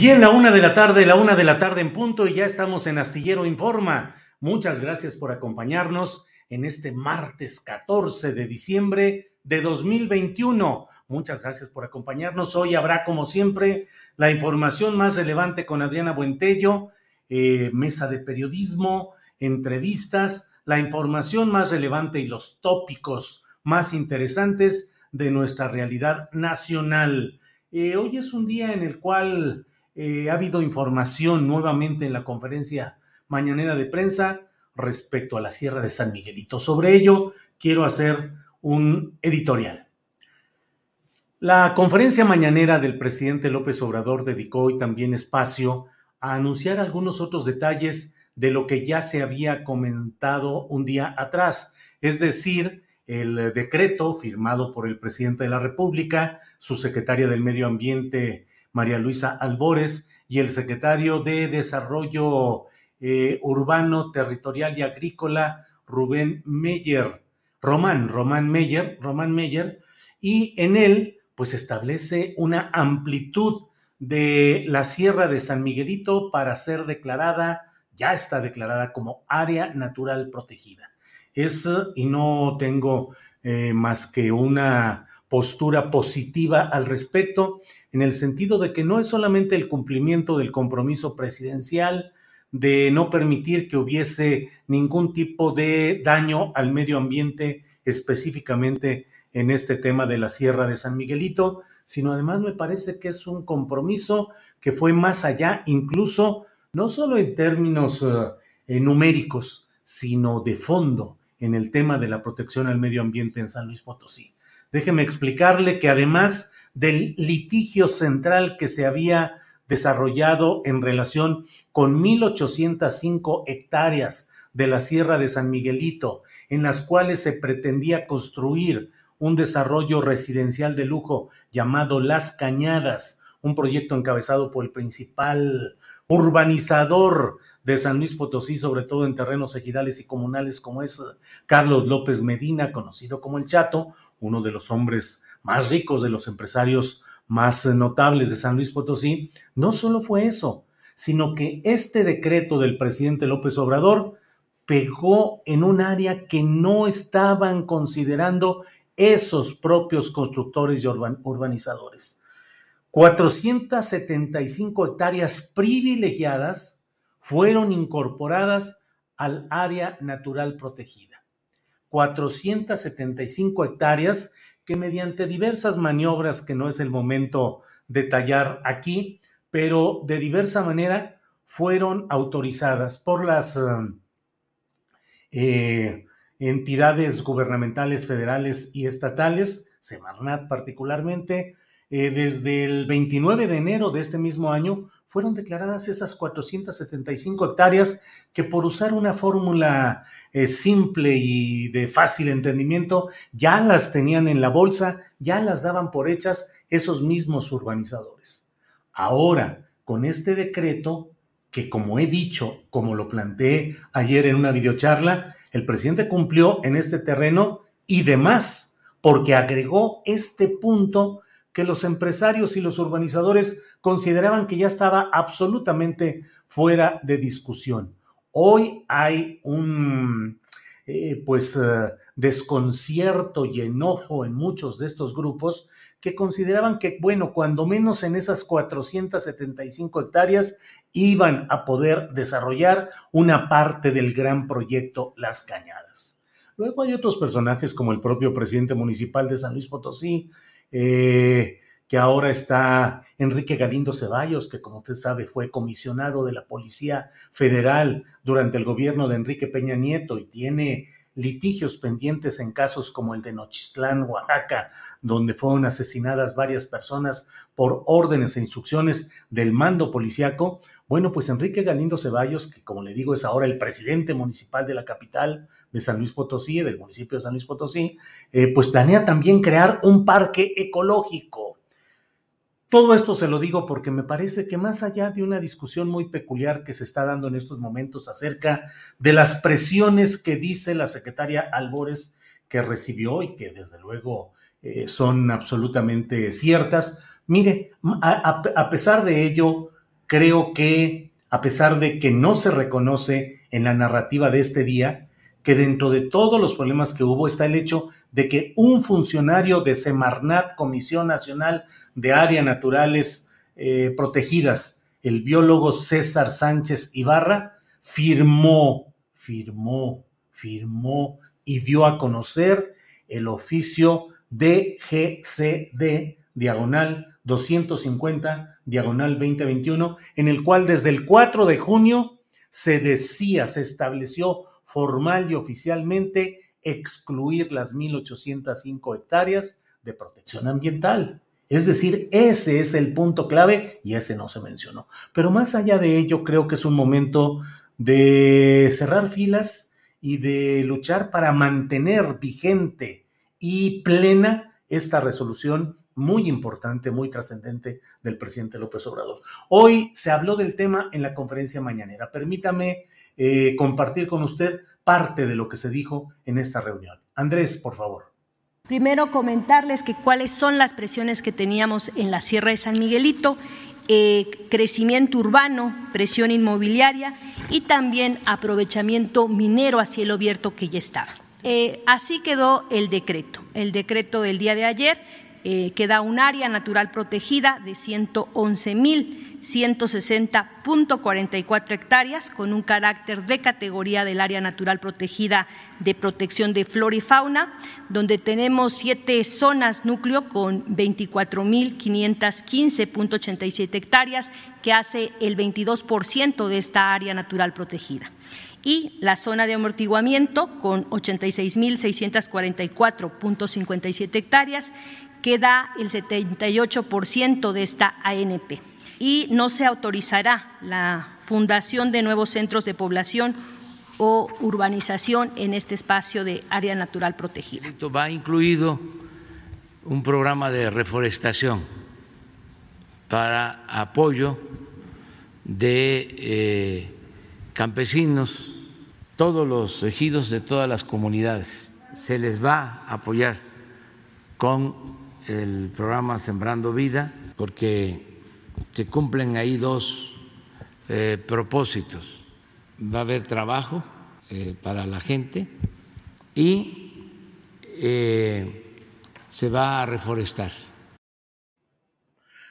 Bien, la una de la tarde, la una de la tarde en punto y ya estamos en Astillero Informa. Muchas gracias por acompañarnos en este martes 14 de diciembre de 2021. Muchas gracias por acompañarnos. Hoy habrá, como siempre, la información más relevante con Adriana Buentello, eh, mesa de periodismo, entrevistas, la información más relevante y los tópicos más interesantes de nuestra realidad nacional. Eh, hoy es un día en el cual eh, ha habido información nuevamente en la conferencia mañanera de prensa respecto a la Sierra de San Miguelito. Sobre ello quiero hacer un editorial. La conferencia mañanera del presidente López Obrador dedicó hoy también espacio a anunciar algunos otros detalles de lo que ya se había comentado un día atrás, es decir, el decreto firmado por el presidente de la República, su secretaria del Medio Ambiente, María Luisa Albores, y el secretario de Desarrollo eh, Urbano, Territorial y Agrícola, Rubén Meyer, Román, Román Meyer, Román Meyer, y en él, pues establece una amplitud de la Sierra de San Miguelito para ser declarada, ya está declarada como área natural protegida. Es, y no tengo eh, más que una postura positiva al respecto, en el sentido de que no es solamente el cumplimiento del compromiso presidencial de no permitir que hubiese ningún tipo de daño al medio ambiente específicamente en este tema de la Sierra de San Miguelito, sino además me parece que es un compromiso que fue más allá, incluso no solo en términos uh, numéricos, sino de fondo en el tema de la protección al medio ambiente en San Luis Potosí. Déjeme explicarle que además del litigio central que se había desarrollado en relación con 1.805 hectáreas de la Sierra de San Miguelito, en las cuales se pretendía construir un desarrollo residencial de lujo llamado Las Cañadas, un proyecto encabezado por el principal urbanizador de San Luis Potosí, sobre todo en terrenos ejidales y comunales, como es Carlos López Medina, conocido como el Chato, uno de los hombres más ricos, de los empresarios más notables de San Luis Potosí. No solo fue eso, sino que este decreto del presidente López Obrador pegó en un área que no estaban considerando esos propios constructores y urbanizadores. 475 hectáreas privilegiadas fueron incorporadas al área natural protegida. 475 hectáreas que mediante diversas maniobras que no es el momento de detallar aquí, pero de diversa manera fueron autorizadas por las eh, entidades gubernamentales federales y estatales, Semarnat particularmente, eh, desde el 29 de enero de este mismo año fueron declaradas esas 475 hectáreas que por usar una fórmula eh, simple y de fácil entendimiento, ya las tenían en la bolsa, ya las daban por hechas esos mismos urbanizadores. Ahora, con este decreto, que como he dicho, como lo planteé ayer en una videocharla, el presidente cumplió en este terreno y demás, porque agregó este punto que los empresarios y los urbanizadores consideraban que ya estaba absolutamente fuera de discusión. Hoy hay un eh, pues eh, desconcierto y enojo en muchos de estos grupos que consideraban que, bueno, cuando menos en esas 475 hectáreas iban a poder desarrollar una parte del gran proyecto Las Cañadas. Luego hay otros personajes como el propio presidente municipal de San Luis Potosí, eh, que ahora está Enrique Galindo Ceballos, que como usted sabe fue comisionado de la Policía Federal durante el gobierno de Enrique Peña Nieto y tiene litigios pendientes en casos como el de Nochistlán, Oaxaca, donde fueron asesinadas varias personas por órdenes e instrucciones del mando policiaco. Bueno, pues Enrique Galindo Ceballos, que como le digo es ahora el presidente municipal de la capital de San Luis Potosí, del municipio de San Luis Potosí, eh, pues planea también crear un parque ecológico. Todo esto se lo digo porque me parece que más allá de una discusión muy peculiar que se está dando en estos momentos acerca de las presiones que dice la secretaria Albores que recibió y que desde luego eh, son absolutamente ciertas, mire, a, a pesar de ello, creo que a pesar de que no se reconoce en la narrativa de este día, que dentro de todos los problemas que hubo está el hecho de que un funcionario de Semarnat, Comisión Nacional de Áreas Naturales eh, Protegidas, el biólogo César Sánchez Ibarra, firmó, firmó, firmó y dio a conocer el oficio DGCD, diagonal 250, diagonal 2021, en el cual desde el 4 de junio se decía, se estableció formal y oficialmente excluir las 1.805 hectáreas de protección ambiental. Es decir, ese es el punto clave y ese no se mencionó. Pero más allá de ello, creo que es un momento de cerrar filas y de luchar para mantener vigente y plena esta resolución muy importante, muy trascendente del presidente López Obrador. Hoy se habló del tema en la conferencia mañanera. Permítame eh, compartir con usted parte de lo que se dijo en esta reunión. Andrés, por favor. Primero comentarles que cuáles son las presiones que teníamos en la Sierra de San Miguelito, eh, crecimiento urbano, presión inmobiliaria y también aprovechamiento minero a cielo abierto que ya estaba. Eh, así quedó el decreto, el decreto del día de ayer, eh, que da un área natural protegida de 111 mil 160.44 hectáreas con un carácter de categoría del área natural protegida de protección de flora y fauna, donde tenemos siete zonas núcleo con 24.515.87 hectáreas, que hace el 22% de esta área natural protegida. Y la zona de amortiguamiento con 86.644.57 hectáreas, que da el 78% de esta ANP y no se autorizará la fundación de nuevos centros de población o urbanización en este espacio de área natural protegida. Esto va incluido un programa de reforestación para apoyo de eh, campesinos, todos los ejidos de todas las comunidades. Se les va a apoyar con el programa Sembrando Vida, porque se cumplen ahí dos eh, propósitos. Va a haber trabajo eh, para la gente y eh, se va a reforestar.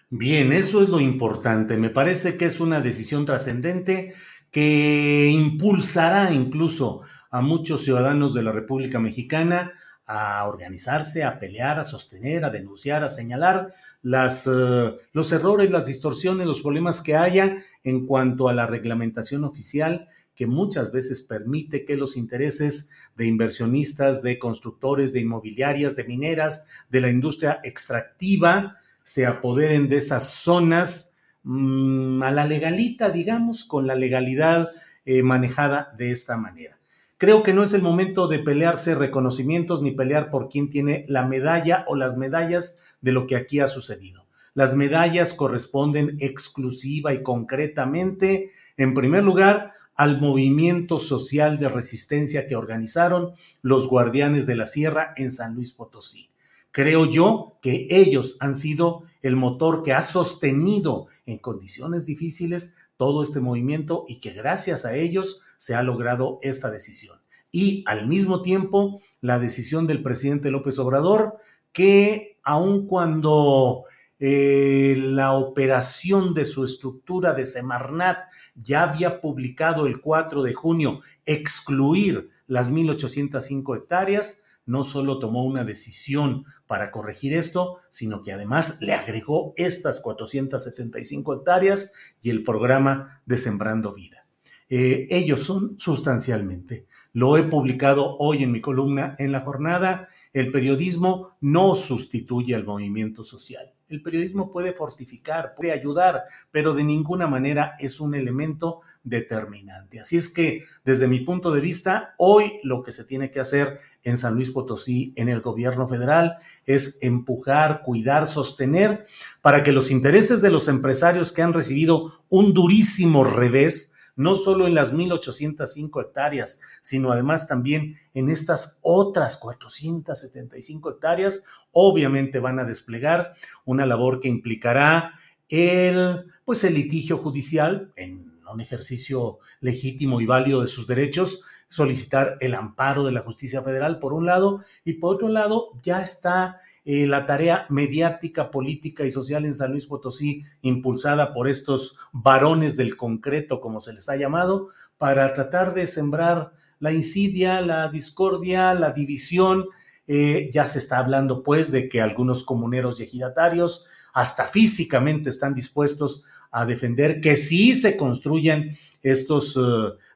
Bien, eso es lo importante. Me parece que es una decisión trascendente que impulsará incluso a muchos ciudadanos de la República Mexicana a organizarse, a pelear, a sostener, a denunciar, a señalar las, eh, los errores, las distorsiones, los problemas que haya en cuanto a la reglamentación oficial que muchas veces permite que los intereses de inversionistas, de constructores, de inmobiliarias, de mineras, de la industria extractiva, se apoderen de esas zonas mm, a la legalita, digamos, con la legalidad eh, manejada de esta manera. Creo que no es el momento de pelearse reconocimientos ni pelear por quién tiene la medalla o las medallas de lo que aquí ha sucedido. Las medallas corresponden exclusiva y concretamente, en primer lugar, al movimiento social de resistencia que organizaron los guardianes de la sierra en San Luis Potosí. Creo yo que ellos han sido el motor que ha sostenido en condiciones difíciles todo este movimiento y que gracias a ellos se ha logrado esta decisión. Y al mismo tiempo, la decisión del presidente López Obrador, que aun cuando eh, la operación de su estructura de Semarnat ya había publicado el 4 de junio excluir las 1.805 hectáreas, no solo tomó una decisión para corregir esto, sino que además le agregó estas 475 hectáreas y el programa de Sembrando Vida. Eh, ellos son sustancialmente. Lo he publicado hoy en mi columna en la jornada. El periodismo no sustituye al movimiento social. El periodismo puede fortificar, puede ayudar, pero de ninguna manera es un elemento determinante. Así es que, desde mi punto de vista, hoy lo que se tiene que hacer en San Luis Potosí, en el gobierno federal, es empujar, cuidar, sostener para que los intereses de los empresarios que han recibido un durísimo revés, no solo en las 1.805 hectáreas, sino además también en estas otras 475 hectáreas, obviamente van a desplegar una labor que implicará el, pues el litigio judicial en un ejercicio legítimo y válido de sus derechos, solicitar el amparo de la justicia federal, por un lado, y por otro lado, ya está eh, la tarea mediática, política y social en San Luis Potosí, impulsada por estos varones del concreto, como se les ha llamado, para tratar de sembrar la insidia, la discordia, la división. Eh, ya se está hablando, pues, de que algunos comuneros y ejidatarios hasta físicamente están dispuestos a defender que sí se construyan estos eh,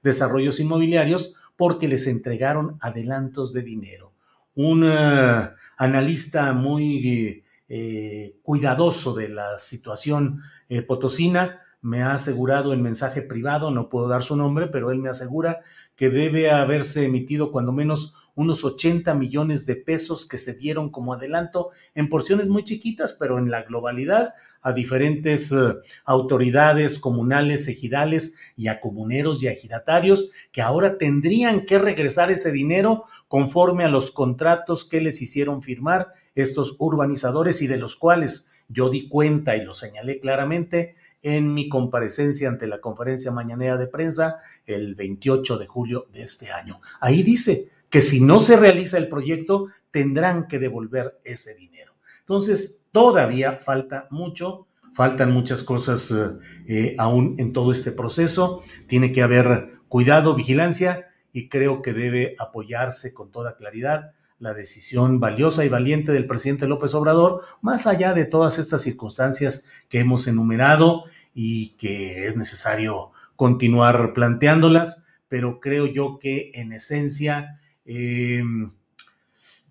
desarrollos inmobiliarios porque les entregaron adelantos de dinero. Un eh, analista muy eh, cuidadoso de la situación potosina. Me ha asegurado en mensaje privado, no puedo dar su nombre, pero él me asegura que debe haberse emitido cuando menos unos 80 millones de pesos que se dieron como adelanto en porciones muy chiquitas, pero en la globalidad a diferentes eh, autoridades comunales, ejidales y a comuneros y a ejidatarios que ahora tendrían que regresar ese dinero conforme a los contratos que les hicieron firmar estos urbanizadores y de los cuales yo di cuenta y lo señalé claramente en mi comparecencia ante la conferencia mañanera de prensa el 28 de julio de este año. Ahí dice, que si no se realiza el proyecto, tendrán que devolver ese dinero. Entonces, todavía falta mucho, faltan muchas cosas eh, eh, aún en todo este proceso. Tiene que haber cuidado, vigilancia y creo que debe apoyarse con toda claridad la decisión valiosa y valiente del presidente López Obrador, más allá de todas estas circunstancias que hemos enumerado y que es necesario continuar planteándolas, pero creo yo que en esencia Em,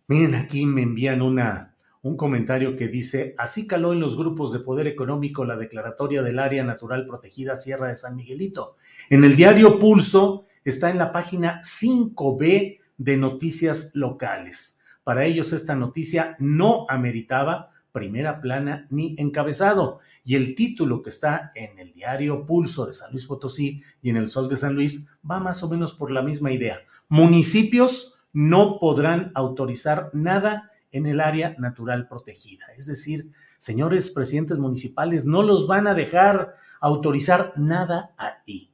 miren, aquí me envían una, un comentario que dice, así caló en los grupos de poder económico la declaratoria del área natural protegida Sierra de San Miguelito. En el diario Pulso está en la página 5B de noticias locales. Para ellos esta noticia no ameritaba primera plana ni encabezado. Y el título que está en el diario Pulso de San Luis Potosí y en el Sol de San Luis va más o menos por la misma idea municipios no podrán autorizar nada en el área natural protegida. Es decir, señores presidentes municipales, no los van a dejar autorizar nada ahí.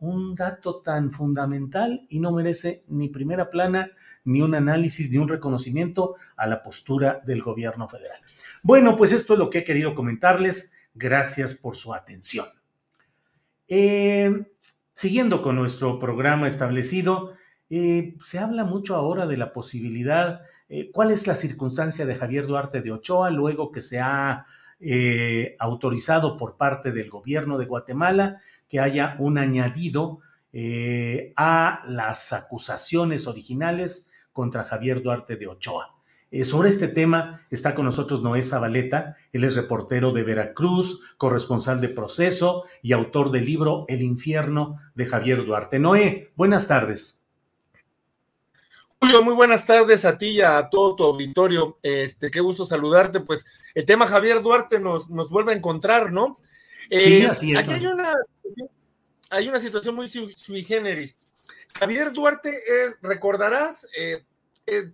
Un dato tan fundamental y no merece ni primera plana, ni un análisis, ni un reconocimiento a la postura del gobierno federal. Bueno, pues esto es lo que he querido comentarles. Gracias por su atención. Eh, siguiendo con nuestro programa establecido, eh, se habla mucho ahora de la posibilidad, eh, ¿cuál es la circunstancia de Javier Duarte de Ochoa luego que se ha eh, autorizado por parte del gobierno de Guatemala que haya un añadido a las acusaciones originales contra Javier Duarte de Ochoa? Sobre este tema está con nosotros Noé Zabaleta, él es reportero de Veracruz, corresponsal de Proceso y autor del libro El infierno de Javier Duarte. Noé, buenas tardes. Julio, muy buenas tardes a ti y a todo tu auditorio. Este, qué gusto saludarte. Pues el tema Javier Duarte nos, nos vuelve a encontrar, ¿no? sí, eh, así es. Aquí hay una, hay una situación muy sui, generis. Javier Duarte, eh, recordarás, eh,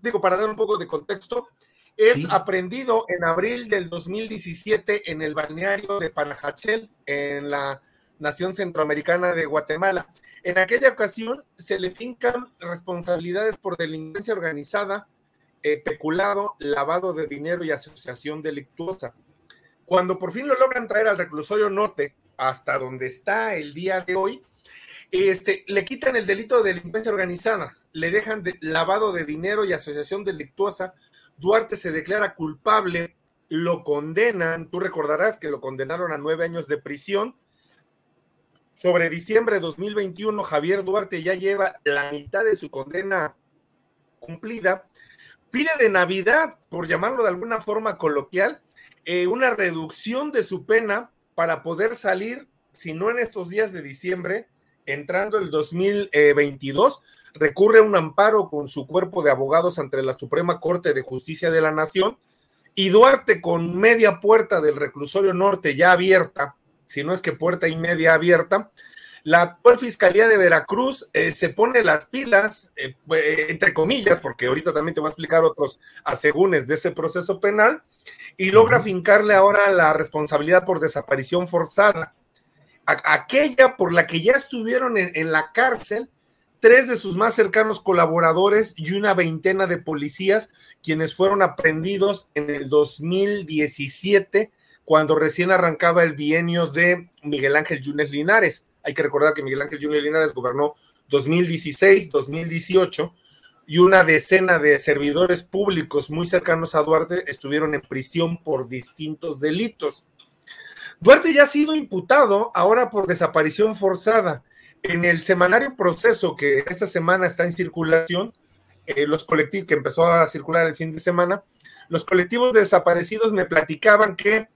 digo, para dar un poco de contexto, es aprendido en abril del 2017 en el balneario de Panajachel, en la nación centroamericana de Guatemala. En aquella ocasión se le fincan responsabilidades por delincuencia organizada, peculado, lavado de dinero y asociación delictuosa. Cuando por fin lo logran traer al reclusorio norte, hasta donde está el día de hoy, este, le quitan el delito de delincuencia organizada, le dejan lavado de dinero y asociación delictuosa. Duarte se declara culpable, lo condenan, tú recordarás que lo condenaron a nueve años de prisión. Sobre diciembre de 2021, Javier Duarte ya lleva la mitad de su condena cumplida. Pide de Navidad, por llamarlo de alguna forma coloquial, eh, una reducción de su pena para poder salir, si no en estos días de diciembre, entrando el 2022, recurre a un amparo con su cuerpo de abogados ante la Suprema Corte de Justicia de la Nación y Duarte con media puerta del reclusorio norte ya abierta, si no es que puerta y media abierta, la actual Fiscalía de Veracruz eh, se pone las pilas, eh, entre comillas, porque ahorita también te voy a explicar otros asegúnes de ese proceso penal, y logra fincarle ahora la responsabilidad por desaparición forzada, aquella por la que ya estuvieron en, la cárcel tres de sus más cercanos colaboradores y una veintena de policías quienes fueron aprendidos en el 2017 cuando recién arrancaba el bienio de Miguel Ángel Yunes Linares. Hay que recordar que Miguel Ángel Yunes Linares gobernó 2016, 2018 y una decena de servidores públicos muy cercanos a Duarte estuvieron en prisión por distintos delitos. Duarte ya ha sido imputado ahora por desaparición forzada. En el semanario proceso que esta semana está en circulación, eh, los colectivos que empezó a circular el fin de semana, los colectivos desaparecidos me platicaban que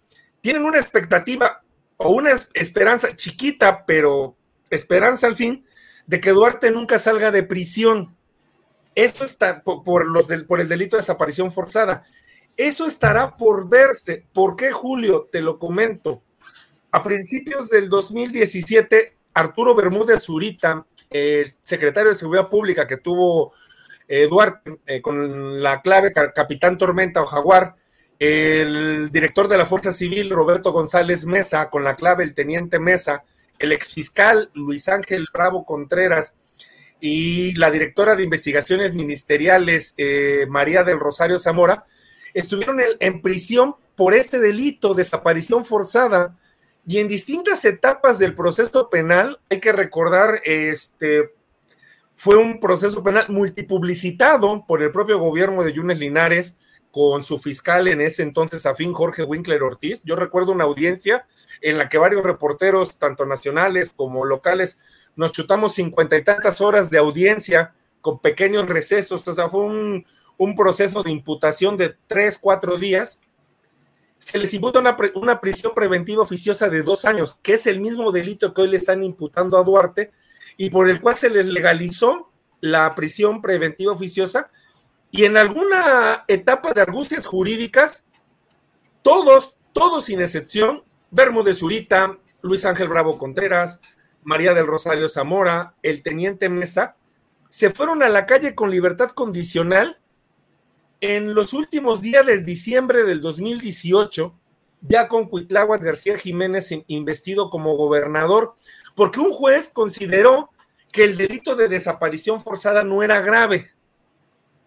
tienen una expectativa o una esperanza chiquita, pero esperanza al fin, de que Duarte nunca salga de prisión. Eso está por, los del, por el delito de desaparición forzada. Eso estará por verse. ¿Por qué, Julio? Te lo comento. A principios del 2017, Arturo Bermúdez Zurita, secretario de Seguridad Pública que tuvo Eduardo eh, con la clave Capitán Tormenta o Jaguar, el director de la Fuerza Civil, Roberto González Mesa, con la clave el Teniente Mesa, el exfiscal Luis Ángel Bravo Contreras, y la directora de investigaciones ministeriales, eh, María del Rosario Zamora, estuvieron en, prisión por este delito, desaparición forzada, y en distintas etapas del proceso penal, hay que recordar, este, fue un proceso penal multipublicitado por el propio gobierno de Yunes Linares, con su fiscal en ese entonces afín, Jorge Winkler Ortiz. Yo recuerdo una audiencia en la que varios reporteros, tanto nacionales como locales, nos chutamos cincuenta y tantas horas de audiencia con pequeños recesos, o sea, fue un, proceso de imputación de tres, cuatro días. Se les imputa una, una prisión preventiva oficiosa de dos años, que es el mismo delito que hoy le están imputando a Duarte y por el cual se les legalizó la prisión preventiva oficiosa y en alguna etapa de argucias jurídicas, todos, todos sin excepción, Bermúdez Zurita, Luis Ángel Bravo Contreras, María del Rosario Zamora, el teniente Mesa, se fueron a la calle con libertad condicional en los últimos días de diciembre del 2018, ya con Cuitláhuac García Jiménez investido como gobernador, porque un juez consideró que el delito de desaparición forzada no era grave.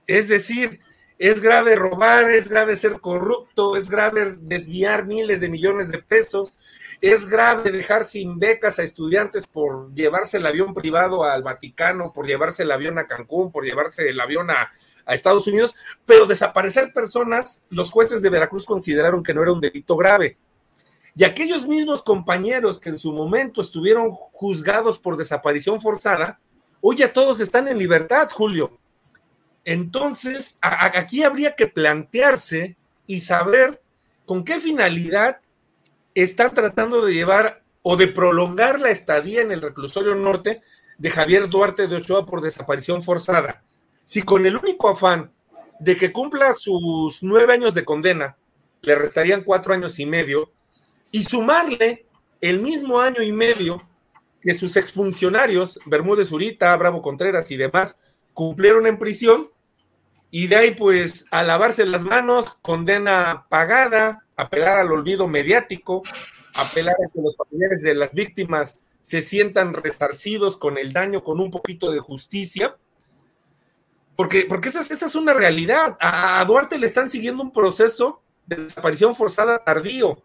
Es decir, es grave robar, es grave ser corrupto, es grave desviar miles de millones de pesos, es grave dejar sin becas a estudiantes por llevarse el avión privado al Vaticano, por llevarse el avión a Cancún, por llevarse el avión a, Estados Unidos, pero desaparecer personas, los jueces de Veracruz consideraron que no era un delito grave. Y aquellos mismos compañeros que en su momento estuvieron juzgados por desaparición forzada, hoy ya todos están en libertad, Julio. Entonces, aquí habría que plantearse y saber con qué finalidad están tratando de llevar o de prolongar la estadía en el reclusorio norte de Javier Duarte de Ochoa por desaparición forzada. Si con el único afán de que cumpla sus nueve años de condena, le restarían cuatro años y medio, y sumarle el mismo año y medio que sus exfuncionarios, Bermúdez Urita, Bravo Contreras y demás, cumplieron en prisión, y de ahí pues a lavarse las manos, condena pagada, apelar al olvido mediático, apelar a que los familiares de las víctimas se sientan resarcidos con el daño, con un poquito de justicia, porque, porque esa, esa es una realidad. A, Duarte le están siguiendo un proceso de desaparición forzada tardío.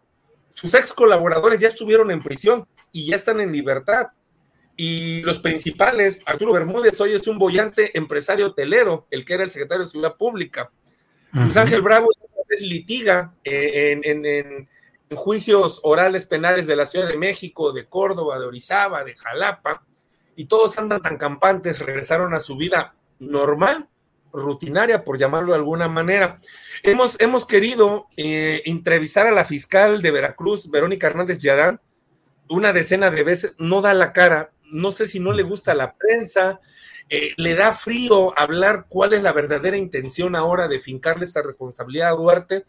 Sus ex colaboradores ya estuvieron en prisión y ya están en libertad. Y los principales, Arturo Bermúdez hoy es un bollante empresario hotelero, el que era el secretario de Seguridad Pública. Luis Ángel Bravo litiga eh, en, juicios orales penales de la Ciudad de México, de Córdoba, de Orizaba, de Jalapa, y todos andan tan campantes, regresaron a su vida normal, rutinaria, por llamarlo de alguna manera. Hemos, hemos querido eh, entrevistar a la fiscal de Veracruz, Verónica Hernández Yadán, una decena de veces, no da la cara, no sé si no le gusta la prensa, eh, le da frío hablar cuál es la verdadera intención ahora de fincarle esta responsabilidad a Duarte.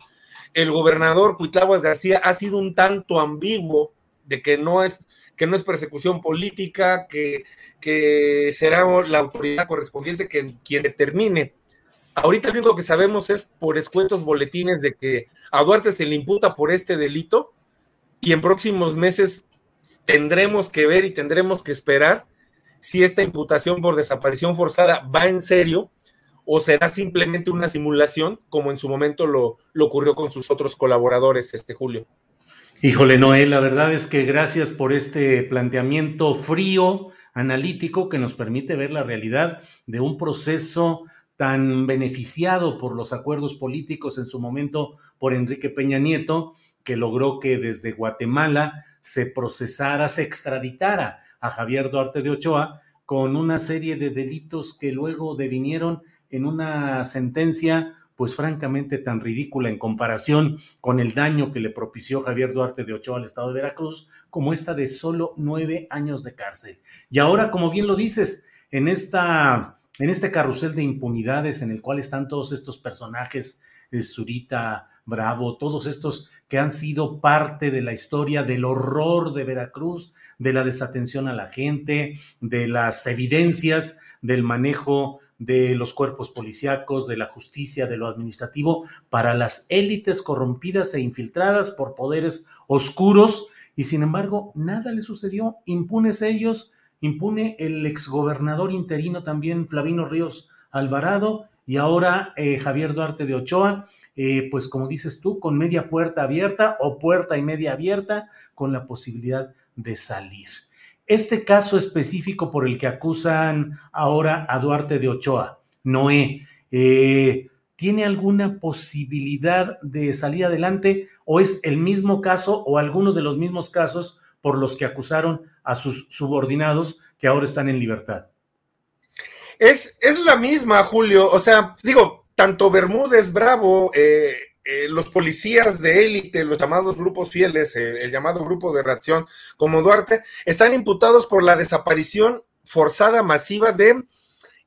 El gobernador Cuitláhuac García ha sido un tanto ambiguo de que no es, que no es persecución política, que, que será la autoridad correspondiente que, quien determine. Ahorita lo único que sabemos es por escuetos boletines de que a Duarte se le imputa por este delito y en próximos meses tendremos que ver y tendremos que esperar si esta imputación por desaparición forzada va en serio o será simplemente una simulación, como en su momento lo, ocurrió con sus otros colaboradores, este Julio. Híjole, Noel, la verdad es que gracias por este planteamiento frío, analítico, que nos permite ver la realidad de un proceso tan beneficiado por los acuerdos políticos en su momento por Enrique Peña Nieto, que logró que desde Guatemala se procesara, se extraditara a Javier Duarte de Ochoa con una serie de delitos que luego devinieron en una sentencia pues francamente tan ridícula en comparación con el daño que le propició Javier Duarte de Ochoa al estado de Veracruz, como esta de solo nueve años de cárcel. Y ahora, como bien lo dices, en esta en este carrusel de impunidades en el cual están todos estos personajes, eh, Zurita, Bravo, todos estos que han sido parte de la historia del horror de Veracruz, de la desatención a la gente, de las evidencias del manejo de los cuerpos policíacos, de la justicia, de lo administrativo, para las élites corrompidas e infiltradas por poderes oscuros, y sin embargo nada le sucedió, impunes ellos, impune el exgobernador interino también Flavino Ríos Alvarado, y ahora eh, Javier Duarte de Ochoa, eh, pues como dices tú, con media puerta abierta o puerta y media abierta, con la posibilidad de salir. Este caso específico por el que acusan ahora a Duarte de Ochoa, Noé, eh, ¿tiene alguna posibilidad de salir adelante o es el mismo caso o algunos de los mismos casos por los que acusaron a sus subordinados que ahora están en libertad? Es, es la misma, Julio. O sea, digo, tanto Bermúdez, Bravo, eh, eh, los policías de élite, los llamados grupos fieles, eh, el llamado grupo de reacción, como Duarte, están imputados por la desaparición forzada masiva de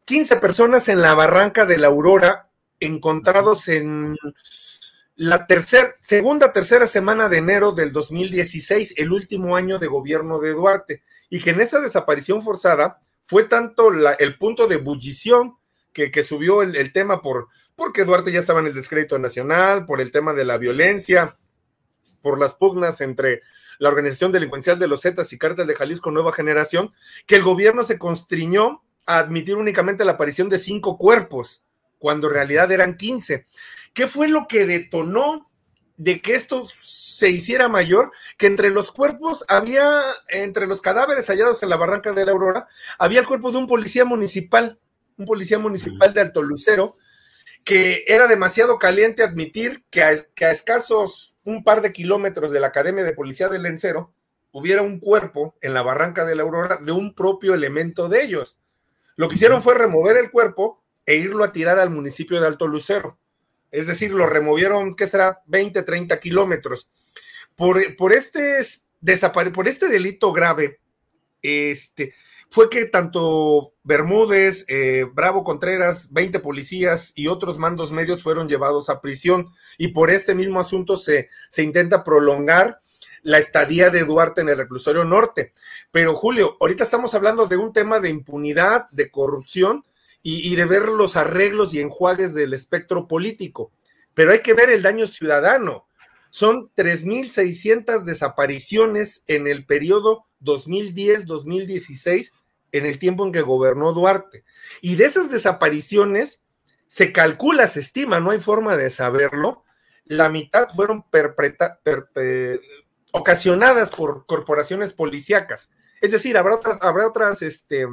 15 personas en la barranca de la Aurora, encontrados en la tercera, segunda, tercera semana de enero del 2016, el último año de gobierno de Duarte, y que en esa desaparición forzada fue tanto el punto de ebullición que, subió el, tema por, porque Duarte ya estaba en el descrédito nacional, por el tema de la violencia, por las pugnas entre la organización delincuencial de los Zetas y Cártel de Jalisco Nueva Generación, que el gobierno se constriñó a admitir únicamente la aparición de cinco cuerpos, cuando en realidad eran 15. ¿Qué fue lo que detonó de que esto se hiciera mayor? Que entre los cuerpos había, entre los cadáveres hallados en la barranca de la Aurora, había el cuerpo de un policía municipal, un policía municipal de Alto Lucero, que era demasiado caliente admitir que a, escasos un par de kilómetros de la Academia de Policía del Lencero hubiera un cuerpo en la barranca de la Aurora de un propio elemento de ellos. Lo que hicieron fue remover el cuerpo, e irlo a tirar al municipio de Alto Lucero. Es decir, lo removieron, ¿qué será? 20, 30 kilómetros. Por, por, este, por este delito grave, este, fue que tanto Bermúdez, eh, Bravo Contreras, 20 policías y otros mandos medios fueron llevados a prisión. Y por este mismo asunto se, se intenta prolongar la estadía de Duarte en el reclusorio norte. Pero Julio, ahorita estamos hablando de un tema de impunidad, de corrupción y, y de ver los arreglos y enjuagues del espectro político. Pero hay que ver el daño ciudadano. Son 3.600 desapariciones en el periodo 2010-2016 en el tiempo en que gobernó Duarte. Y de esas desapariciones se calcula, se estima, no hay forma de saberlo, la mitad fueron ocasionadas por corporaciones policíacas. Es decir, habrá otras, habrá otras, este,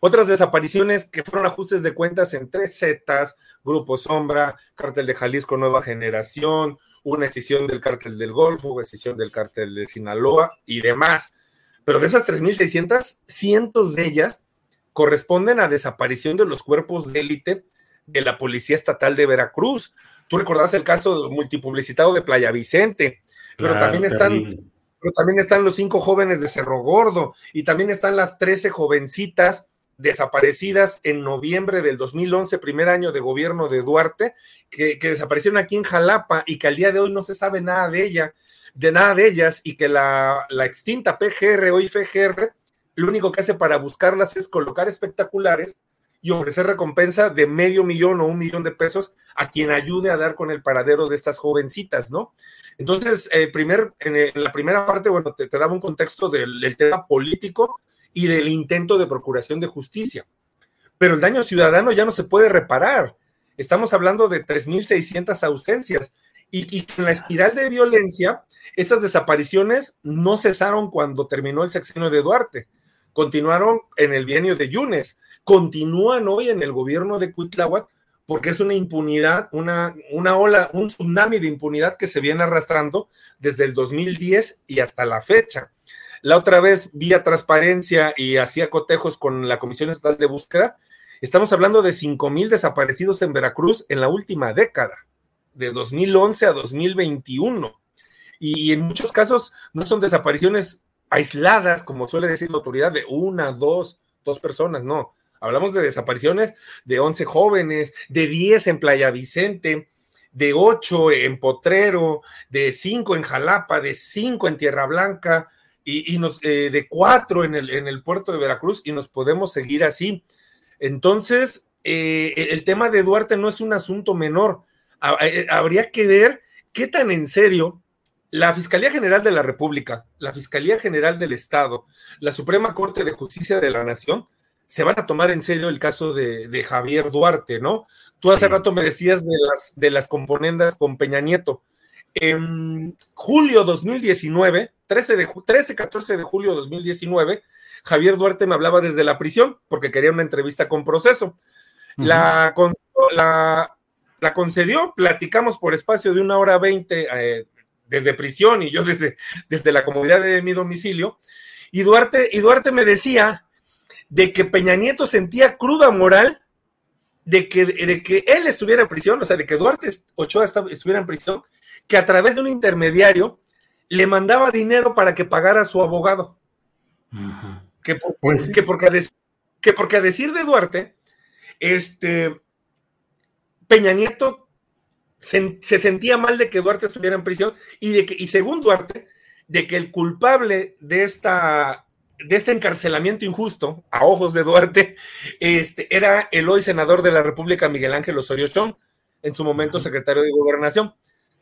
otras desapariciones que fueron ajustes de cuentas en tres Zetas, Grupo Sombra, Cártel de Jalisco Nueva Generación, una decisión del Cártel del Golfo, decisión del Cártel de Sinaloa y demás. Pero de esas 3.600, cientos de ellas corresponden a desaparición de los cuerpos de élite de la Policía Estatal de Veracruz. Tú recordás el caso multipublicitado de Playa Vicente, pero también están, pero también están los cinco jóvenes de Cerro Gordo y también están las 13 jovencitas desaparecidas en noviembre del 2011, primer año de gobierno de Duarte, que, que, desaparecieron aquí en Jalapa y que al día de hoy no se sabe nada de ella de nada de ellas y que la, extinta PGR o IFGR lo único que hace para buscarlas es colocar espectaculares y ofrecer recompensa de medio millón o un millón de pesos a quien ayude a dar con el paradero de estas jovencitas, ¿no? Entonces, eh, primer, en, la primera parte, bueno, te, daba un contexto del, del, tema político y del intento de procuración de justicia. Pero el daño ciudadano ya no se puede reparar. Estamos hablando de 3.600 ausencias y, y en la espiral de violencia estas desapariciones no cesaron cuando terminó el sexenio de Duarte, continuaron en el bienio de Yunes, continúan hoy en el gobierno de Cuitláhuac porque es una impunidad, una, una ola, un tsunami de impunidad que se viene arrastrando desde el 2010 y hasta la fecha. La otra vez, vía transparencia y hacía cotejos con la Comisión Estatal de Búsqueda, estamos hablando de 5 mil desaparecidos en Veracruz en la última década, de 2011 a 2021 y en muchos casos no son desapariciones aisladas, como suele decir la autoridad, de una, dos, dos personas, no. Hablamos de desapariciones de 11 jóvenes, de 10 en Playa Vicente, de 8 en Potrero, de 5 en Jalapa, de 5 en Tierra Blanca y, nos, eh, de 4 en el, en el puerto de Veracruz y nos podemos seguir así. Entonces, eh, el tema de Duarte no es un asunto menor. Eh, habría que ver qué tan en serio la Fiscalía General de la República, la Fiscalía General del Estado, la Suprema Corte de Justicia de la Nación, se van a tomar en serio el caso de, Javier Duarte, ¿no? Tú hace rato me decías de las, de las componendas con Peña Nieto. En julio 2019, 13, de, 13, 14 de julio 2019, Javier Duarte me hablaba desde la prisión porque quería una entrevista con proceso. la, la, la, concedió, platicamos por espacio de una hora veinte eh, desde prisión y yo desde, desde la comodidad de mi domicilio. Y Duarte, y Duarte me decía de que Peña Nieto sentía cruda moral de que, de que él estuviera en prisión, o sea, de que Duarte Ochoa estuviera en prisión, que a través de un intermediario le mandaba dinero para que pagara a su abogado. que, pues que, porque a que porque a decir de Duarte, este, Peña Nieto se, sentía mal de que Duarte estuviera en prisión y de que, y según Duarte, de que el culpable de esta de este encarcelamiento injusto a ojos de Duarte, este, era el hoy senador de la República, Miguel Ángel Osorio Chong, en su momento secretario de Gobernación.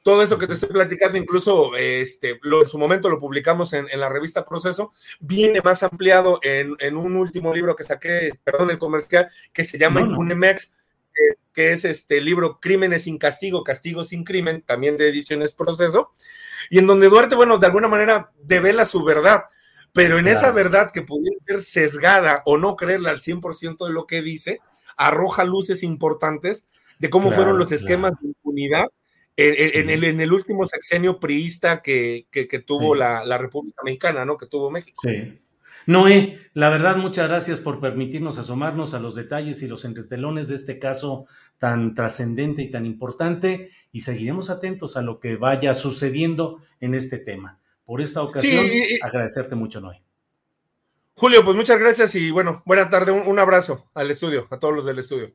Todo eso que te estoy platicando, incluso este, lo, en su momento lo publicamos en, la revista Proceso, viene más ampliado en, un último libro que saqué, perdón, el comercial, que se llama no, que es este libro Crímenes sin castigo, castigo sin crimen, también de Ediciones Proceso, y en donde Duarte, bueno, de alguna manera devela su verdad, pero en esa verdad que pudiera ser sesgada o no creerla al 100% de lo que dice, arroja luces importantes de cómo fueron los esquemas de impunidad en, el, en, el, último sexenio priista que, que, tuvo la, la, República Mexicana, ¿no? Que tuvo México. Sí. Noé, la verdad, muchas gracias por permitirnos asomarnos a los detalles y los entretelones de este caso tan trascendente y tan importante y seguiremos atentos a lo que vaya sucediendo en este tema. Por esta ocasión, agradecerte mucho, Noé. Julio, pues muchas gracias y bueno, buena tarde, un, abrazo al estudio, a todos los del estudio.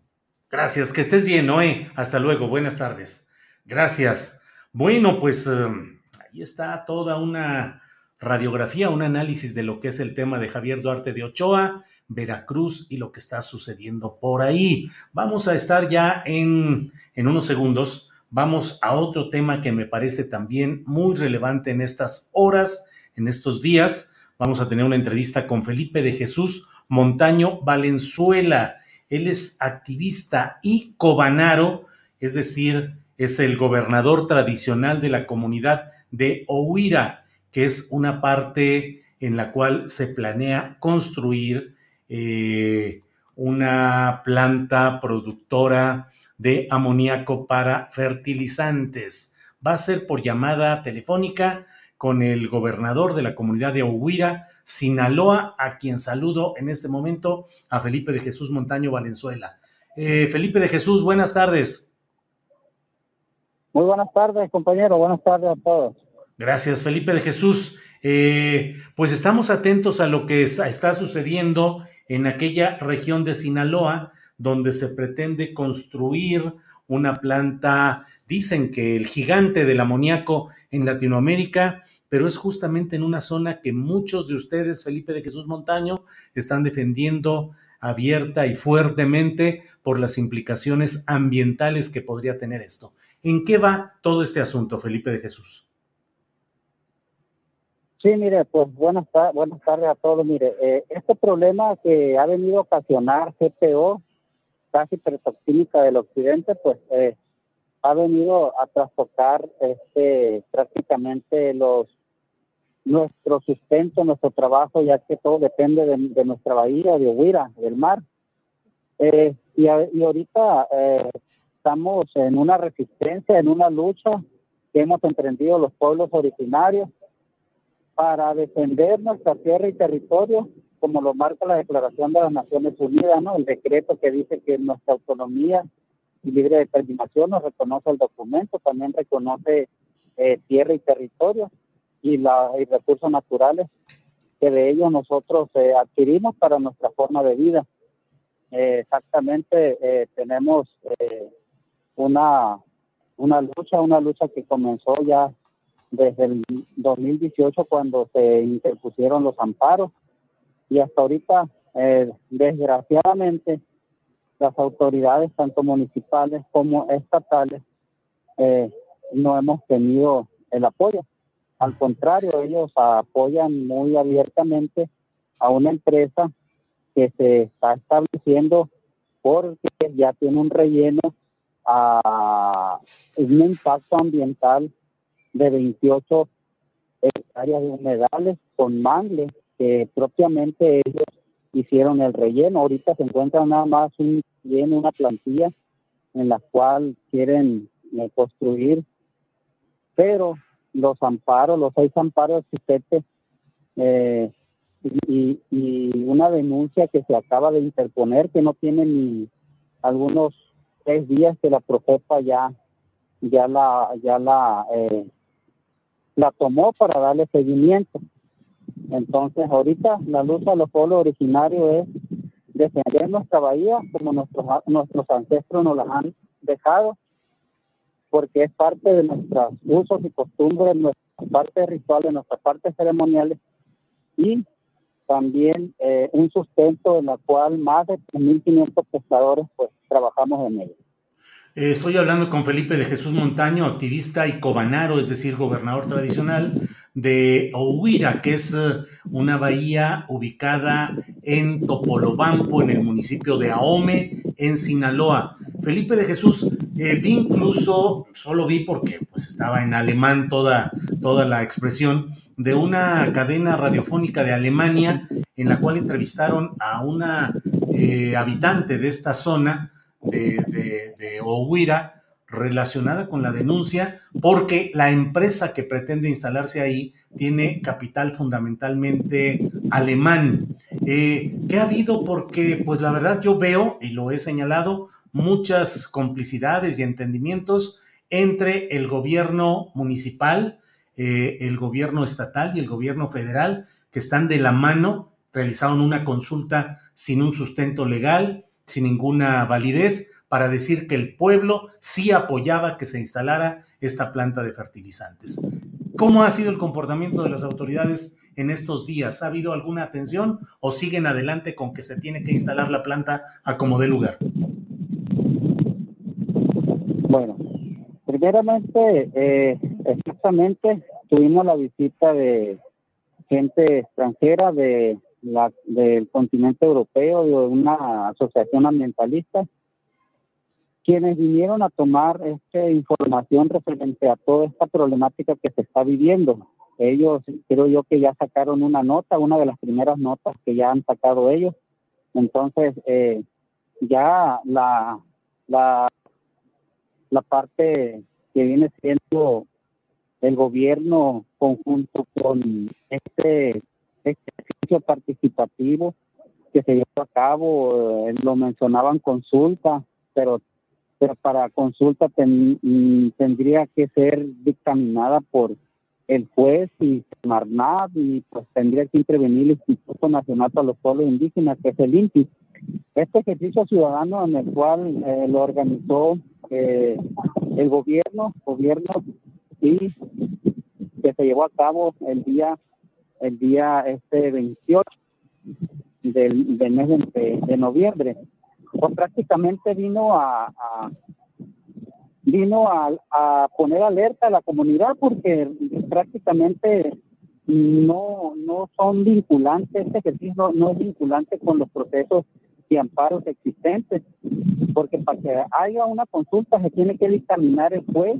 Gracias, que estés bien, Noé. Hasta luego, buenas tardes. Gracias. Bueno, pues em, ahí está toda una radiografía, un análisis de lo que es el tema de Javier Duarte de Ochoa, Veracruz y lo que está sucediendo por ahí. Vamos a estar ya en, en unos segundos. Vamos a otro tema que me parece también muy relevante en estas horas, en estos días Vamos a tener una entrevista con Felipe de Jesús Montaño Valenzuela. Él es activista y cobanaro, es decir, es el gobernador tradicional de la comunidad de Ohuira, que es una parte en la cual se planea construir eh, una planta productora de amoníaco para fertilizantes. Va a ser por llamada telefónica con el gobernador de la comunidad de Ohuira, Sinaloa, a quien saludo en este momento, a Felipe de Jesús Montaño Valenzuela. Eh, Felipe de Jesús, buenas tardes. Muy buenas tardes, compañero. Buenas tardes a todos. Gracias, Felipe de Jesús. Eh, pues estamos atentos a lo que está sucediendo en aquella región de Sinaloa, donde se pretende construir una planta, dicen que el gigante del amoníaco en Latinoamérica, pero es justamente en una zona que muchos de ustedes, Felipe de Jesús Montaño, están defendiendo abierta y fuertemente por las implicaciones ambientales que podría tener esto. ¿En qué va todo este asunto, Felipe de Jesús? Sí, mire, pues buenas, buenas tardes a todos. Mire, eh, este problema que ha venido a ocasionar GPO, casi petroquímica del occidente, pues eh, ha venido a trastocar este, prácticamente los nuestro sustento, nuestro trabajo, ya que todo depende de, nuestra bahía, de Huira, del mar. Eh, y, y, ahorita eh, estamos en una resistencia, en una lucha que hemos emprendido los pueblos originarios para defender nuestra tierra y territorio, como lo marca la Declaración de las Naciones Unidas, ¿no? El decreto que dice que nuestra autonomía y libre determinación nos reconoce el documento, también reconoce eh, tierra y territorio y, la, recursos naturales que de ellos nosotros eh, adquirimos para nuestra forma de vida. Eh, exactamente, tenemos una, una lucha, una lucha que comenzó ya desde el 2018 cuando se interpusieron los amparos y hasta ahorita, desgraciadamente, las autoridades, tanto municipales como estatales, eh, no hemos tenido el apoyo. Al contrario, ellos apoyan muy abiertamente a una empresa que se está estableciendo porque ya tiene un relleno a un impacto ambiental de 28 hectáreas de humedales con mangle que propiamente ellos hicieron el relleno. Ahorita se encuentra nada más un una plantilla en la cual quieren eh, construir, pero los amparos, los seis amparos existentes eh, y, una denuncia que se acaba de interponer que no tiene ni algunos tres días que la Profepa ya ya la ya la eh, la tomó para darle seguimiento entonces, ahorita la lucha de los pueblos originarios es defender nuestra bahía como nuestros, nuestros ancestros nos la han dejado, porque es parte de nuestros usos y costumbres, nuestra parte ritual, de nuestra parte ceremoniales y también eh, un sustento en la cual más de 3.500 pescadores pues trabajamos en ello. Eh, estoy hablando con Felipe de Jesús Montaño, activista y cobanaro, es decir, gobernador tradicional de Ohuira, que es eh, una bahía ubicada en Topolobampo, en el municipio de Ahome, en Sinaloa. Felipe de Jesús, eh, vi incluso, solo vi porque pues, estaba en alemán toda, toda la expresión, de una cadena radiofónica de Alemania en la cual entrevistaron a una habitante de esta zona de, de, relacionada con la denuncia porque la empresa que pretende instalarse ahí tiene capital fundamentalmente alemán. Eh, ¿Qué ha habido? Porque, pues la verdad yo veo, y lo he señalado, muchas complicidades y entendimientos entre el gobierno municipal, eh, el gobierno estatal y el gobierno federal, que están de la mano, realizaron una consulta sin un sustento legal, sin ninguna validez, para decir que el pueblo sí apoyaba que se instalara esta planta de fertilizantes. ¿Cómo ha sido el comportamiento de las autoridades en estos días? ¿Ha habido alguna atención o siguen adelante con que se tiene que instalar la planta a como dé lugar? Bueno, primeramente, eh, exactamente, tuvimos la visita de gente extranjera de la, del continente europeo, de una asociación ambientalista, quienes vinieron a tomar esta información referente a toda esta problemática que se está viviendo. Ellos, creo yo que ya sacaron una nota, una de las primeras notas que ya han sacado ellos. Entonces, eh, ya la, la, la parte que viene siendo el gobierno conjunto con este, ejercicio participativo que se llevó a cabo, eh, lo mencionaban consulta, pero pero para consulta mm, tendría que ser dictaminada por el juez y Marnab y pues tendría que intervenir el Instituto Nacional para los Pueblos Indígenas, que es el INPI. Este ejercicio ciudadano en el cual eh, lo organizó eh, el gobierno, gobierno y que se llevó a cabo el día el día este 28 del, mes de noviembre. Pues prácticamente vino a, vino a, poner alerta a la comunidad porque prácticamente no, no son vinculantes, este ejercicio no, es vinculante con los procesos y amparos existentes, porque para que haya una consulta se tiene que dictaminar el juez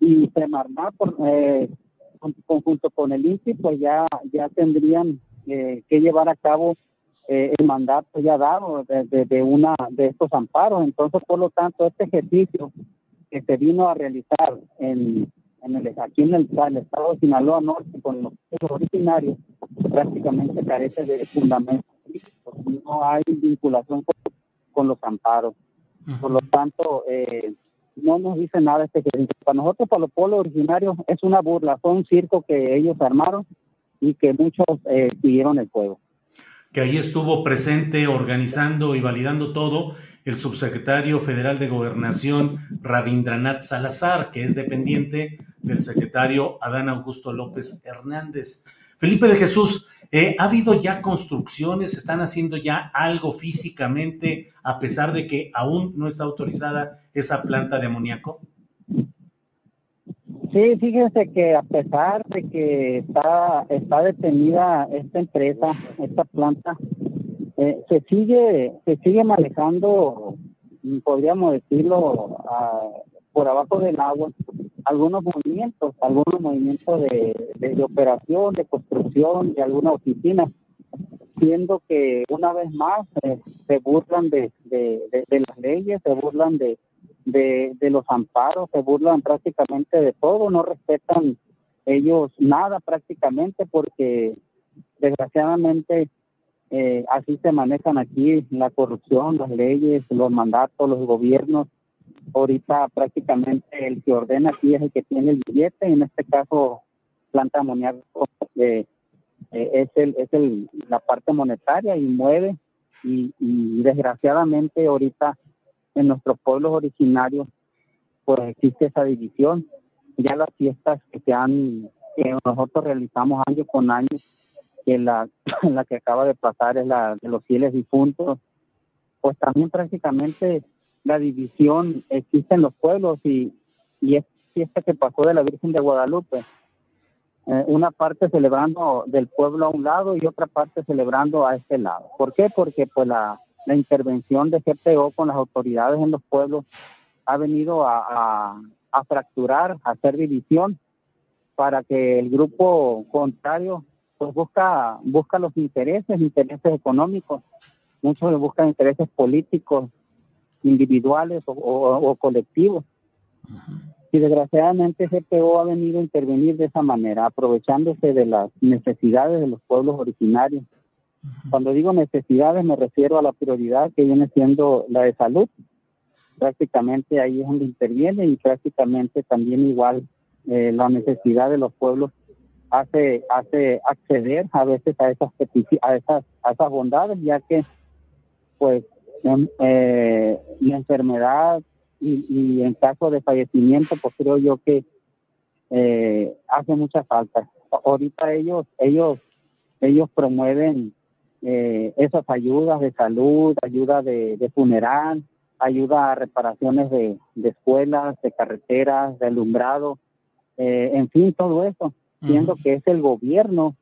y Semarnat eh, conjunto con el INSI, pues ya, ya tendrían eh, que llevar a cabo eh, el mandato ya dado de, de, una de estos amparos. Entonces, por lo tanto, este ejercicio que se vino a realizar en, en el, aquí en el, estado de Sinaloa Norte con los originarios prácticamente carece de fundamento. No hay vinculación con, los amparos. Por lo tanto, eh, no nos dice nada este ejercicio. Para nosotros, para los pueblos originarios, es una burla. Fue un circo que ellos armaron y que muchos eh, siguieron el fuego que ahí estuvo presente organizando y validando todo el subsecretario federal de Gobernación Rabindranath Salazar, que es dependiente del secretario Adán Augusto López Hernández. Felipe de Jesús, eh, ¿ha habido ya construcciones? ¿Están haciendo ya algo físicamente a pesar de que aún no está autorizada esa planta de amoníaco? Sí, fíjense que a pesar de que está, está detenida esta empresa, esta planta, eh, se sigue se sigue manejando, podríamos decirlo, por abajo del agua, algunos movimientos, algunos movimientos de, de, operación, de construcción, de alguna oficina, siendo que una vez más eh, se burlan de, de, las leyes, se burlan de, de, de los amparos, se burlan prácticamente de todo, no respetan ellos nada prácticamente porque desgraciadamente eh, así se manejan aquí la corrupción, las leyes, los mandatos, los gobiernos. Ahorita prácticamente el que ordena aquí es el que tiene el billete, en este caso planta amoníaco eh, eh, es el es el la parte monetaria y mueve y, desgraciadamente ahorita en nuestros pueblos originarios, pues existe esa división. Ya las fiestas que se han, que nosotros realizamos año con año, que la, la que acaba de pasar es la de los fieles difuntos, pues también prácticamente la división existe en los pueblos y, y es fiesta que pasó de la Virgen de Guadalupe. Eh, una parte celebrando del pueblo a un lado y otra parte celebrando a este lado. ¿Por qué? Porque pues la, la intervención de GPO con las autoridades en los pueblos ha venido a, fracturar, a hacer división para que el grupo contrario pues busca, busca los intereses, intereses económicos, muchos buscan intereses políticos, individuales o, colectivos. Y desgraciadamente GPO ha venido a intervenir de esa manera, aprovechándose de las necesidades de los pueblos originarios Cuando digo necesidades me refiero a la prioridad que viene siendo la de salud. Prácticamente ahí es donde interviene y prácticamente también igual eh, la necesidad de los pueblos hace hace acceder a veces a esas a esas a esas bondades ya que pues em, eh, la enfermedad y, en caso de fallecimiento pues creo yo que eh, hace mucha falta. Ahorita ellos ellos ellos promueven eh, esas ayudas de salud ayuda de, funeral ayuda a reparaciones de, de escuelas de carreteras de alumbrado en fin todo eso siendo que es el gobierno,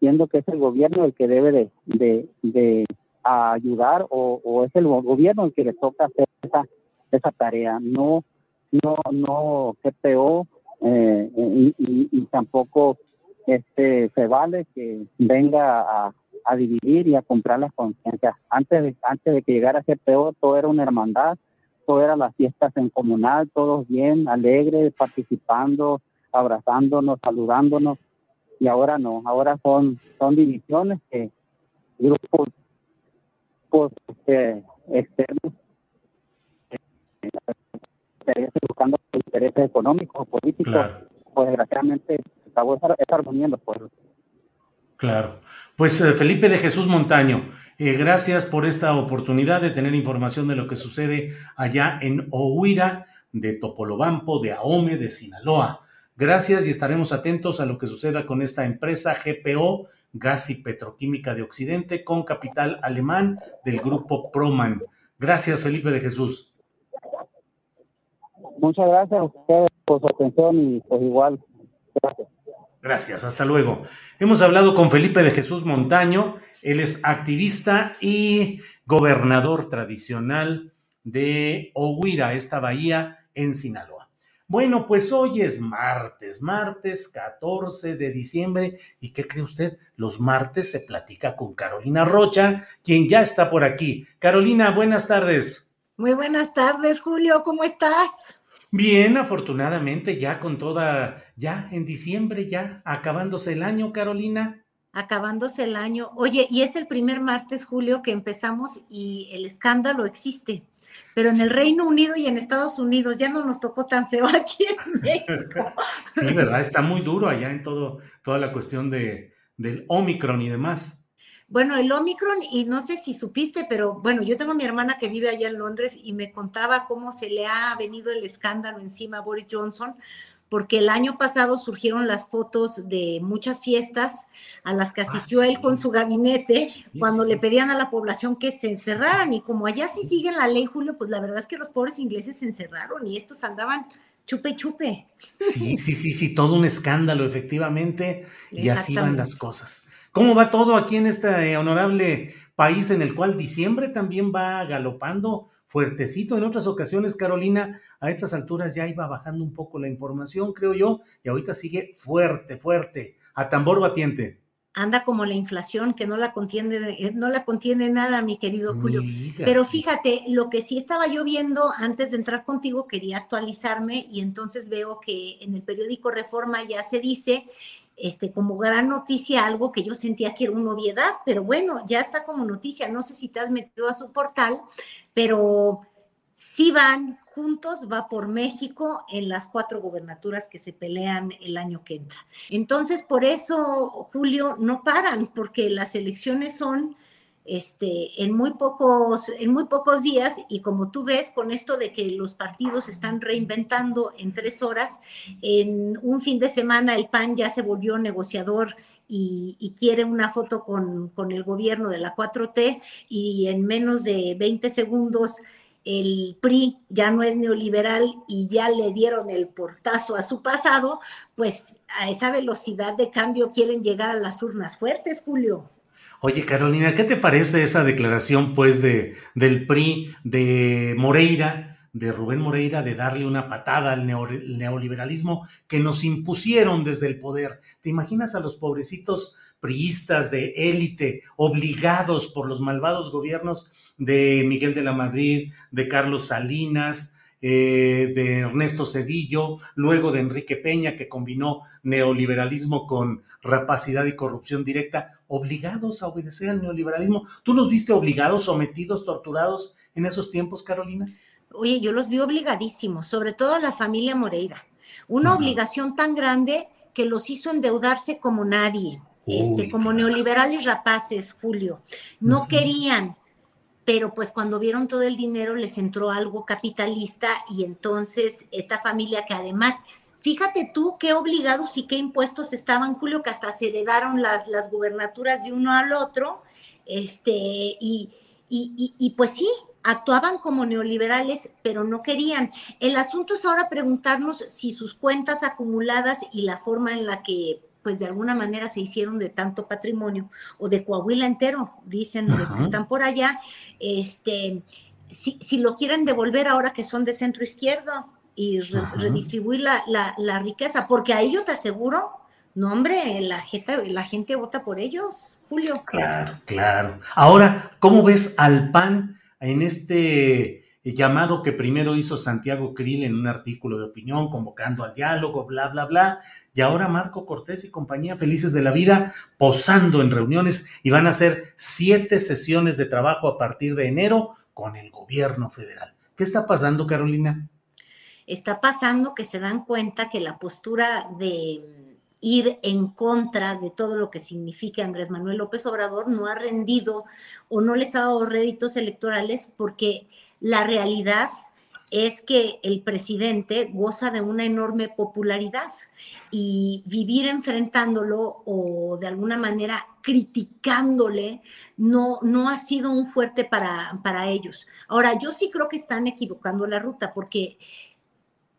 siendo que es el gobierno el que debe de, de, ayudar o, es el gobierno el que le toca hacer esa, esa tarea, no no no GPO eh, y, tampoco este se vale que venga a, a dividir y a comprar las conciencias. Antes de, antes de que llegara GPO todo era una hermandad, todo era las fiestas en comunal, todos bien, alegres, participando, abrazándonos, saludándonos, y ahora no, ahora son, son divisiones que grupos, pues, este, externos buscando intereses económicos o políticos, pues desgraciadamente acabó en los pueblos. Claro. Pues eh, Felipe de Jesús Montaño, eh, gracias por esta oportunidad de tener información de lo que sucede allá en Ohuira, de Topolobampo, de Ahome, de Sinaloa. Gracias y estaremos atentos a lo que suceda con esta empresa GPO, Gas y Petroquímica de Occidente, con capital alemán del grupo Proman. Gracias, Felipe de Jesús. Muchas gracias a ustedes por su atención y pues igual. Gracias. Gracias, hasta luego. Hemos hablado con Felipe de Jesús Montaño, él es activista y gobernador tradicional de Ohuira, esta bahía en Sinaloa. Bueno, pues hoy es martes, martes 14 de diciembre. ¿Y qué cree usted? Los martes se platica con Carolina Rocha, quien ya está por aquí. Carolina, buenas tardes. Muy buenas tardes, Julio, ¿cómo estás? Bien, afortunadamente ya con toda, ya en diciembre, ya acabándose el año, Carolina. Acabándose el año. Oye, y es el primer martes, Julio, que empezamos y el escándalo existe pero en el Reino Unido y en Estados Unidos ya no nos tocó tan feo aquí en México. Sí, ¿verdad? Está muy duro allá en todo, toda la cuestión de, del Omicron y demás. Bueno, el Omicron, y no sé si supiste, pero bueno, yo tengo a mi hermana que vive allá en Londres y me contaba cómo se le ha venido el escándalo encima a Boris Johnson, porque el año pasado surgieron las fotos de muchas fiestas a las que ah, asistió él con su gabinete cuando le pedían a la población que se encerraran y como allá sí siguen la ley, Julio, pues la verdad es que los pobres ingleses se encerraron y estos andaban chupe chupe. Sí, sí, sí, sí, todo un escándalo efectivamente y así van las cosas. ¿Cómo va todo aquí en este honorable país en el cual diciembre también va galopando? Fuertecito en otras ocasiones, Carolina, a estas alturas ya iba bajando un poco la información, creo yo, y ahorita sigue fuerte, fuerte, a tambor batiente. Anda como la inflación que no la contiene, eh, no la contiene nada, mi querido Julio. Pero fíjate, lo que sí estaba yo viendo antes de entrar contigo, quería actualizarme y entonces veo que en el periódico Reforma ya se dice este, como gran noticia algo que yo sentía que era una obviedad, pero bueno, ya está como noticia. No sé si te has metido a su portal, pero si van juntos, va por México en las cuatro gobernaturas que se pelean el año que entra. Entonces, por eso, Julio, no paran, porque las elecciones son este, en, muy pocos, en muy pocos días y como tú ves con esto de que los partidos están reinventando en tres horas, en un fin de semana el PAN ya se volvió negociador y, quiere una foto con, con, el gobierno de la 4T y en menos de 20 segundos el PRI ya no es neoliberal y ya le dieron el portazo a su pasado, pues a esa velocidad de cambio quieren llegar a las urnas fuertes, Julio. Oye, Carolina, ¿qué te parece esa declaración, pues, de, del PRI, de Moreira, de Rubén Moreira, de darle una patada al neoliberalismo que nos impusieron desde el poder? ¿Te imaginas a los pobrecitos priistas de élite, obligados por los malvados gobiernos de Miguel de la Madrid, de Carlos Salinas, eh, de Ernesto Cedillo, luego de Enrique Peña, que combinó neoliberalismo con rapacidad y corrupción directa, obligados a obedecer al neoliberalismo. ¿Tú los viste obligados, sometidos, torturados en esos tiempos, Carolina? Oye, yo los vi obligadísimos, sobre todo la familia Moreira. Una obligación tan grande que los hizo endeudarse como nadie, este, como neoliberales rapaces, Julio. No querían pero pues cuando vieron todo el dinero les entró algo capitalista y entonces esta familia que además, fíjate tú qué obligados y qué impuestos estaban, Julio, que hasta se heredaron las, las gubernaturas de uno al otro, este, y, y, y pues sí, actuaban como neoliberales, pero no querían. El asunto es ahora preguntarnos si sus cuentas acumuladas y la forma en la que pues de alguna manera se hicieron de tanto patrimonio, o de Coahuila entero, dicen los que están por allá, este, si, si, lo quieren devolver ahora que son de centro izquierdo y redistribuir la, la, riqueza, porque ahí yo te aseguro, no hombre, la gente, la gente vota por ellos, Julio. Claro, claro. Ahora, ¿cómo ves al PAN en este llamado que primero hizo Santiago Krill en un artículo de opinión convocando al diálogo, bla, bla, bla, y ahora Marco Cortés y compañía felices de la vida posando en reuniones y van a hacer siete sesiones de trabajo a partir de enero con el gobierno federal. ¿Qué está pasando, Carolina? Está pasando que se dan cuenta que la postura de ir en contra de todo lo que significa Andrés Manuel López Obrador no ha rendido o no les ha dado réditos electorales porque la realidad es que el presidente goza de una enorme popularidad y vivir enfrentándolo o de alguna manera criticándole no, no ha sido un fuerte para, para ellos. Ahora, yo sí creo que están equivocando la ruta porque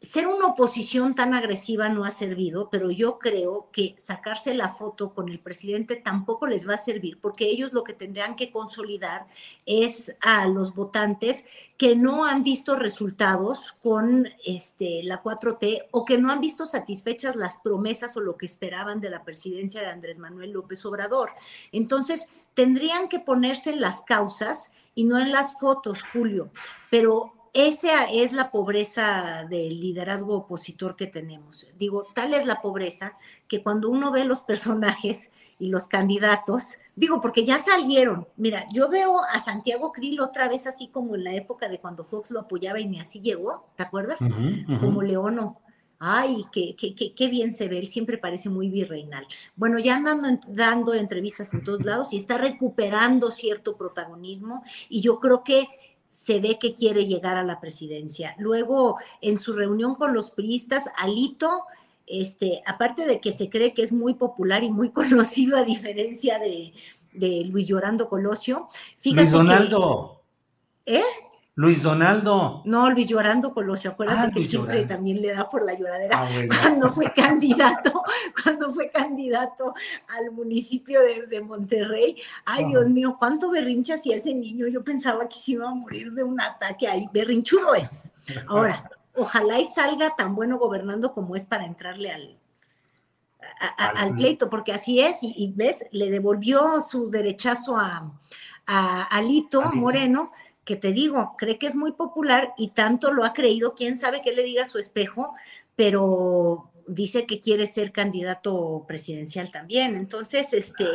ser una oposición tan agresiva no ha servido, pero yo creo que sacarse la foto con el presidente tampoco les va a servir, porque ellos lo que tendrán que consolidar es a los votantes que no han visto resultados con este, la 4T o que no han visto satisfechas las promesas o lo que esperaban de la presidencia de Andrés Manuel López Obrador. Entonces, tendrían que ponerse en las causas y no en las fotos, Julio, pero esa es la pobreza del liderazgo opositor que tenemos. Digo, tal es la pobreza que cuando uno ve los personajes y los candidatos, digo, porque ya salieron. Mira, yo veo a Santiago Krill otra vez así como en la época de cuando Fox lo apoyaba y ni así llegó, ¿te acuerdas? Como Leono. Ay, qué, qué, qué, bien se ve, él siempre parece muy virreinal. Bueno, ya andando dando entrevistas en todos lados y está recuperando cierto protagonismo y yo creo que se ve que quiere llegar a la presidencia. Luego, en su reunión con los priistas, Alito, este, aparte de que se cree que es muy popular y muy conocido a diferencia de, Luis Llorando Colosio. Luis Donaldo. ¿Eh? Luis Donaldo. No, Luis Llorando Colosio, acuérdate ah, que siempre también le da por la lloradera ah, cuando fue candidato, cuando fue candidato al municipio de, Monterrey. Ay, Dios mío, cuánto berrincha hacía ese niño. Yo pensaba que se iba a morir de un ataque ahí. Berrinchudo es. Ahora, ojalá y salga tan bueno gobernando como es para entrarle al, al pleito, porque así es, y, ves, le devolvió su derechazo a, a Alito Moreno que te digo, cree que es muy popular y tanto lo ha creído, quién sabe qué le diga su espejo, pero dice que quiere ser candidato presidencial también. Entonces, este,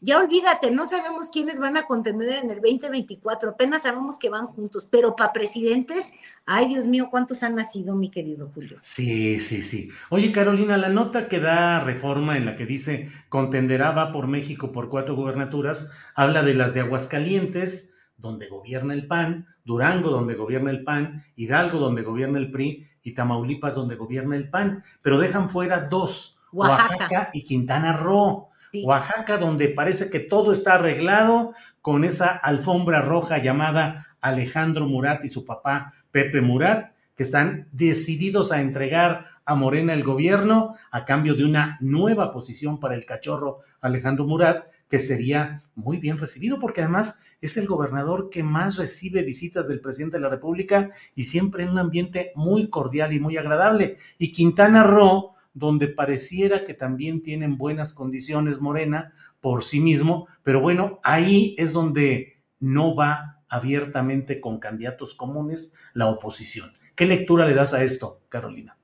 ya olvídate, no sabemos quiénes van a contender en el 2024, apenas sabemos que van juntos, pero para presidentes, ay Dios mío, ¿cuántos han nacido, mi querido Julio? Sí, sí, sí. Oye, Carolina, la nota que da reforma en la que dice contenderá va por México por cuatro gubernaturas, habla de las de Aguascalientes, donde gobierna el PAN, Durango, donde gobierna el PAN, Hidalgo, donde gobierna el PRI, y Tamaulipas, donde gobierna el PAN, pero dejan fuera dos, Oaxaca, y Quintana Roo. Oaxaca, donde parece que todo está arreglado con esa alfombra roja llamada Alejandro Murat y su papá Pepe Murat, que están decididos a entregar a Morena el gobierno a cambio de una nueva posición para el cachorro Alejandro Murat, que sería muy bien recibido, porque además es el gobernador que más recibe visitas del presidente de la República y siempre en un ambiente muy cordial y muy agradable. Y Quintana Roo, donde pareciera que también tienen buenas condiciones Morena por sí mismo, pero bueno, ahí es donde no va abiertamente con candidatos comunes la oposición. ¿Qué lectura le das a esto, Carolina?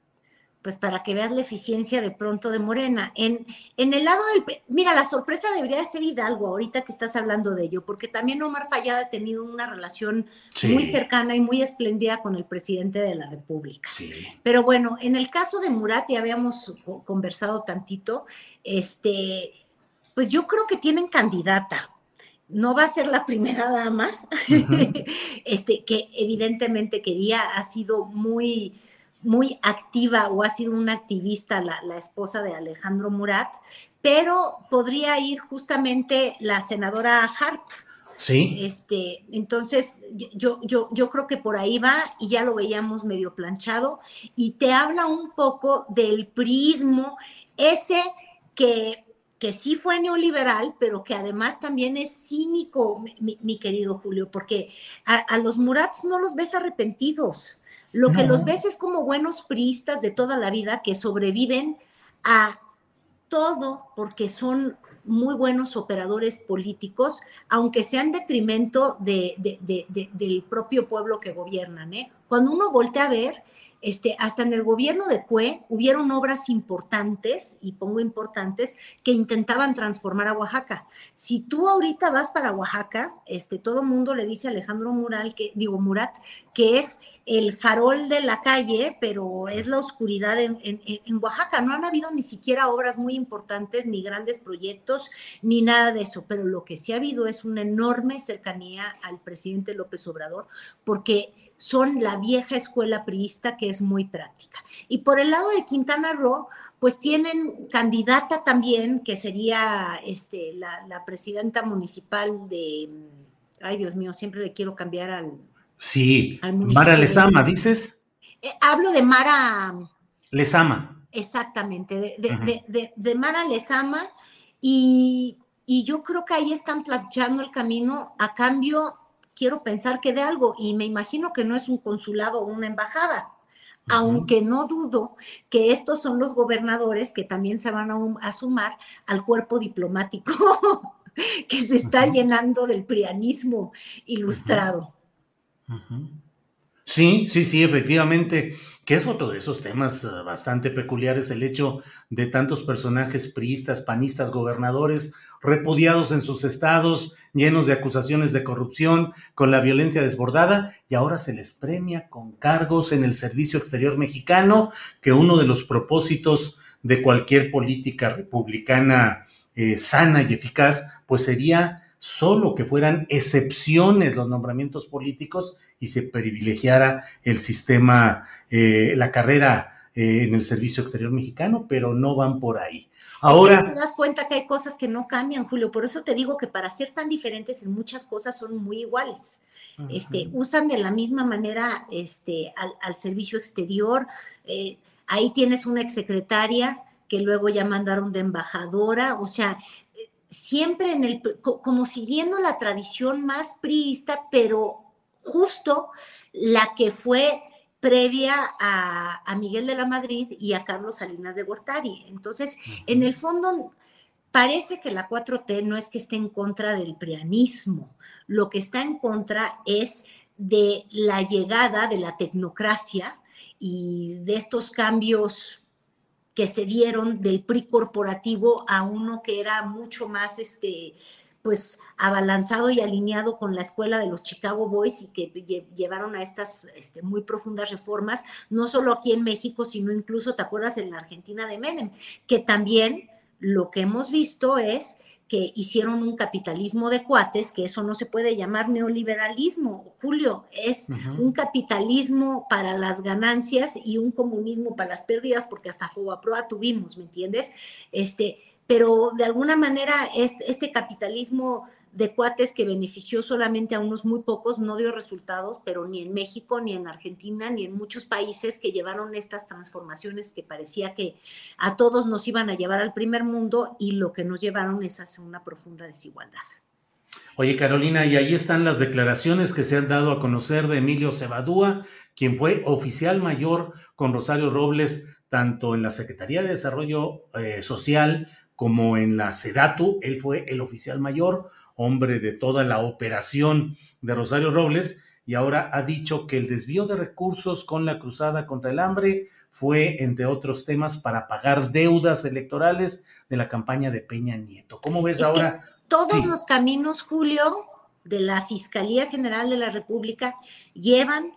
Pues para que veas la eficiencia de pronto de Morena. En, en el lado del... Mira, la sorpresa debería ser Hidalgo, ahorita que estás hablando de ello, porque también Omar Fallada ha tenido una relación muy cercana y muy espléndida con el presidente de la República. Pero bueno, en el caso de Murat, ya habíamos conversado tantito, este, pues yo creo que tienen candidata, no va a ser la primera dama, este, que evidentemente quería, ha sido muy, muy activa o ha sido una activista la, esposa de Alejandro Murat, pero podría ir justamente la senadora Harp. Sí. Este, entonces, yo, yo, yo creo que por ahí va y ya lo veíamos medio planchado y te habla un poco del prismo ese que que sí fue neoliberal, pero que además también es cínico, mi, querido Julio, porque a, los Murats no los ves arrepentidos. Lo que los ves es como buenos priistas de toda la vida que sobreviven a todo porque son muy buenos operadores políticos, aunque sean detrimento de, del propio pueblo que gobiernan. ¿eh? Cuando uno voltea a ver, este, hasta en el gobierno de Cue hubieron obras importantes, y pongo importantes, que intentaban transformar a Oaxaca. Si tú ahorita vas para Oaxaca, este, todo el mundo le dice a Alejandro Mural, que, digo Murat, que es el farol de la calle, pero es la oscuridad en, en, Oaxaca. No han habido ni siquiera obras muy importantes, ni grandes proyectos, ni nada de eso, pero lo que sí ha habido es una enorme cercanía al presidente López Obrador, porque son la vieja escuela priista que es muy práctica. Y por el lado de Quintana Roo, pues tienen candidata también, que sería este, la, presidenta municipal de, ay Dios mío, siempre le quiero cambiar al... Sí, Mara Lezama, dices. Eh, hablo de Mara... Lezama. Exactamente, de, de, Mara Lezama y, y yo creo que ahí están planchando el camino a cambio quiero pensar que de algo, y me imagino que no es un consulado o una embajada, aunque no dudo que estos son los gobernadores que también se van a, sumar al cuerpo diplomático que se está llenando del prianismo ilustrado. Sí, sí, sí, efectivamente, que es otro de esos temas eh, bastante peculiares, el hecho de tantos personajes priistas, panistas, gobernadores, repudiados en sus estados, llenos de acusaciones de corrupción, con la violencia desbordada, y ahora se les premia con cargos en el Servicio Exterior Mexicano, que uno de los propósitos de cualquier política republicana eh, sana y eficaz, pues sería solo que fueran excepciones los nombramientos políticos y se privilegiara el sistema, eh, la carrera eh, en el Servicio Exterior Mexicano, pero no van por ahí. Ahora. Te das cuenta que hay cosas que no cambian, Julio. Por eso te digo que para ser tan diferentes en muchas cosas son muy iguales. Este, usan de la misma manera este, al, servicio exterior. Eh, ahí tienes una exsecretaria que luego ya mandaron de embajadora. O sea, siempre en el, como siguiendo la tradición más priista, pero justo la que fue previa a, Miguel de la Madrid y a Carlos Salinas de Gortari. Entonces, en el fondo, parece que la 4T no es que esté en contra del prianismo, lo que está en contra es de la llegada de la tecnocracia y de estos cambios que se dieron del PRI corporativo a uno que era mucho más este, pues abalanzado y alineado con la escuela de los Chicago Boys y que llevaron a estas este, muy profundas reformas, no solo aquí en México, sino incluso, ¿te acuerdas?, en la Argentina de Menem, que también lo que hemos visto es que hicieron un capitalismo de cuates, que eso no se puede llamar neoliberalismo, Julio, es un capitalismo para las ganancias y un comunismo para las pérdidas, porque hasta Fobaproa tuvimos, ¿me entiendes? Este, pero de alguna manera este capitalismo de cuates que benefició solamente a unos muy pocos no dio resultados, pero ni en México, ni en Argentina, ni en muchos países que llevaron estas transformaciones que parecía que a todos nos iban a llevar al primer mundo y lo que nos llevaron es hacia una profunda desigualdad. Oye, Carolina, y ahí están las declaraciones que se han dado a conocer de Emilio Cebadúa, quien fue oficial mayor con Rosario Robles, tanto en la Secretaría de Desarrollo eh, Social como en la SEDATU, él fue el oficial mayor, hombre de toda la operación de Rosario Robles, y ahora ha dicho que el desvío de recursos con la cruzada contra el hambre fue, entre otros temas, para pagar deudas electorales de la campaña de Peña Nieto. ¿Cómo ves ahora? Todos los caminos, Julio, de la Fiscalía General de la República llevan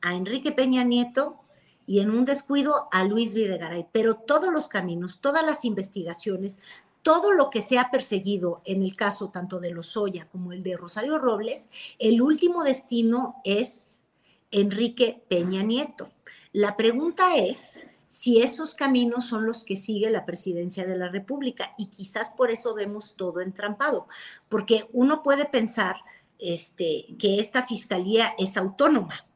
a Enrique Peña Nieto y en un descuido a Luis Videgaray, pero todos los caminos, todas las investigaciones, todo lo que se ha perseguido en el caso tanto de Lozoya como el de Rosario Robles, el último destino es Enrique Peña Nieto. La pregunta es si esos caminos son los que sigue la presidencia de la República y quizás por eso vemos todo entrampado, porque uno puede pensar este, que esta fiscalía es autónoma,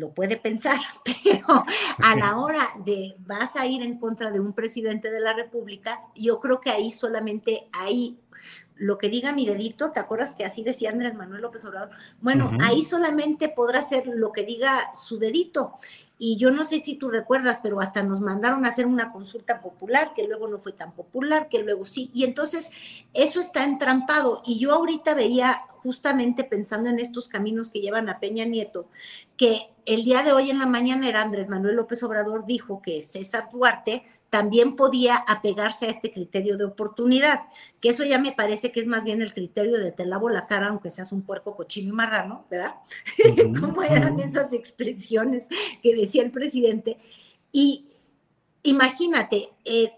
lo puede pensar, pero a la hora de vas a ir en contra de un presidente de la República, yo creo que ahí solamente hay lo que diga mi dedito, ¿te acuerdas que así decía Andrés Manuel López Obrador? Bueno, ahí solamente podrá ser lo que diga su dedito. Y yo no sé si tú recuerdas, pero hasta nos mandaron a hacer una consulta popular, que luego no fue tan popular, que luego sí. Y entonces eso está entrampado. Y yo ahorita veía, justamente pensando en estos caminos que llevan a Peña Nieto, que el día de hoy en la mañana era Andrés Manuel López Obrador dijo que César Duarte también podía apegarse a este criterio de oportunidad, que eso ya me parece que es más bien el criterio de te lavo la cara aunque seas un puerco cochino y marrano, ¿verdad? ¿Cómo eran esas expresiones que decía el presidente? Y imagínate, eh,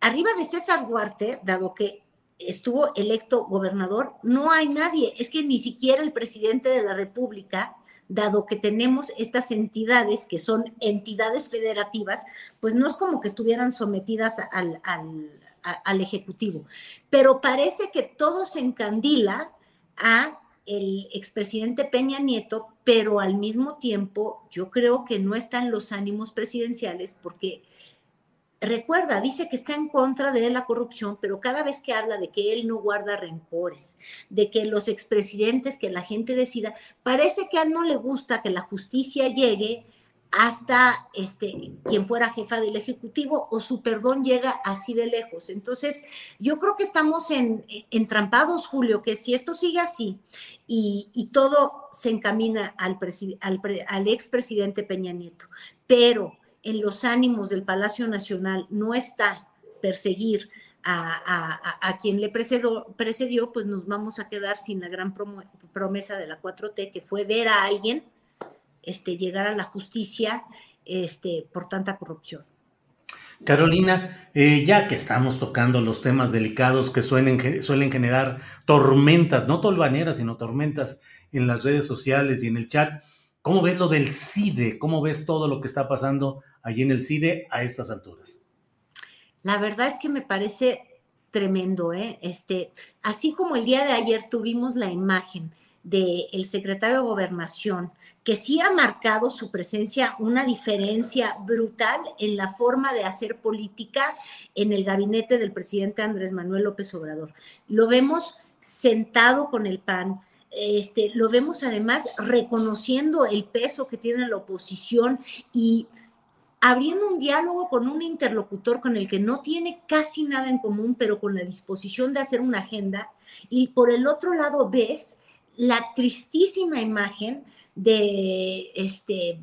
arriba de César Duarte, dado que estuvo electo gobernador, no hay nadie, es que ni siquiera el presidente de la República dado que tenemos estas entidades que son entidades federativas, pues no es como que estuvieran sometidas al, al, Ejecutivo. Pero parece que todo se encandila a el expresidente Peña Nieto, pero al mismo tiempo yo creo que no están los ánimos presidenciales porque recuerda, dice que está en contra de la corrupción, pero cada vez que habla de que él no guarda rencores, de que los expresidentes, que la gente decida, parece que a él no le gusta que la justicia llegue hasta este quien fuera jefa del ejecutivo o su perdón llega así de lejos. Entonces, yo creo que estamos en, entrampados, Julio, que si esto sigue así y, todo se encamina al, al, al expresidente Peña Nieto, pero en los ánimos del Palacio Nacional no está perseguir a, quien le precedió, precedió, pues nos vamos a quedar sin la gran promesa de la 4T, que fue ver a alguien este, llegar a la justicia este, por tanta corrupción. Carolina, eh, ya que estamos tocando los temas delicados que suelen, suelen generar tormentas, no tolvaneras, sino tormentas en las redes sociales y en el chat, ¿cómo ves lo del CIDE? ¿Cómo ves todo lo que está pasando allí en el CIDE a estas alturas? La verdad es que me parece tremendo, ¿eh? Este, así como el día de ayer tuvimos la imagen del secretario de Gobernación, que sí ha marcado su presencia una diferencia brutal en la forma de hacer política en el gabinete del presidente Andrés Manuel López Obrador. Lo vemos sentado con el PAN, este, lo vemos además reconociendo el peso que tiene la oposición y abriendo un diálogo con un interlocutor con el que no tiene casi nada en común, pero con la disposición de hacer una agenda. Y por el otro lado ves la tristísima imagen de este,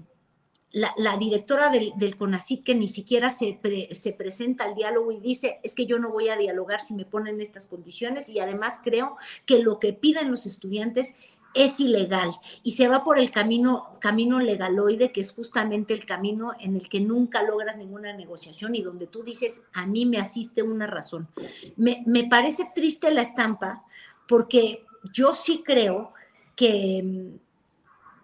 la, directora del, del, CONACYT que ni siquiera se, se presenta al diálogo y dice, es que yo no voy a dialogar si me ponen estas condiciones y además creo que lo que piden los estudiantes es ilegal y se va por el camino, camino legaloide, que es justamente el camino en el que nunca logras ninguna negociación y donde tú dices, a mí me asiste una razón. Me, me parece triste la estampa porque yo sí creo que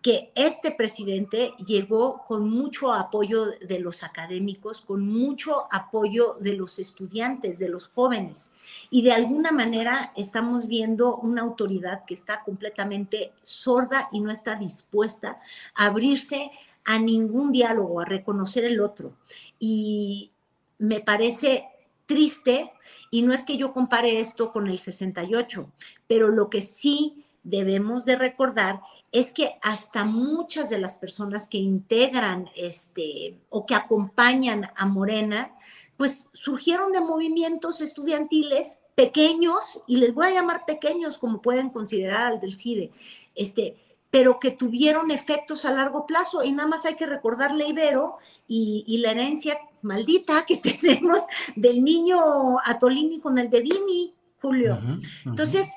que este presidente llegó con mucho apoyo de los académicos, con mucho apoyo de los estudiantes, de los jóvenes. Y de alguna manera estamos viendo una autoridad que está completamente sorda y no está dispuesta a abrirse a ningún diálogo, a reconocer el otro. Y me parece triste, y no es que yo compare esto con el 68, pero lo que sí debemos de recordar es que hasta muchas de las personas que integran este o que acompañan a Morena, pues surgieron de movimientos estudiantiles, pequeños, y les voy a llamar pequeños como pueden considerar al del CIDE, este, pero que tuvieron efectos a largo plazo. Y nada más hay que recordarle Ibero y, la herencia maldita que tenemos del niño Atolini con el de Dini, Julio. Entonces,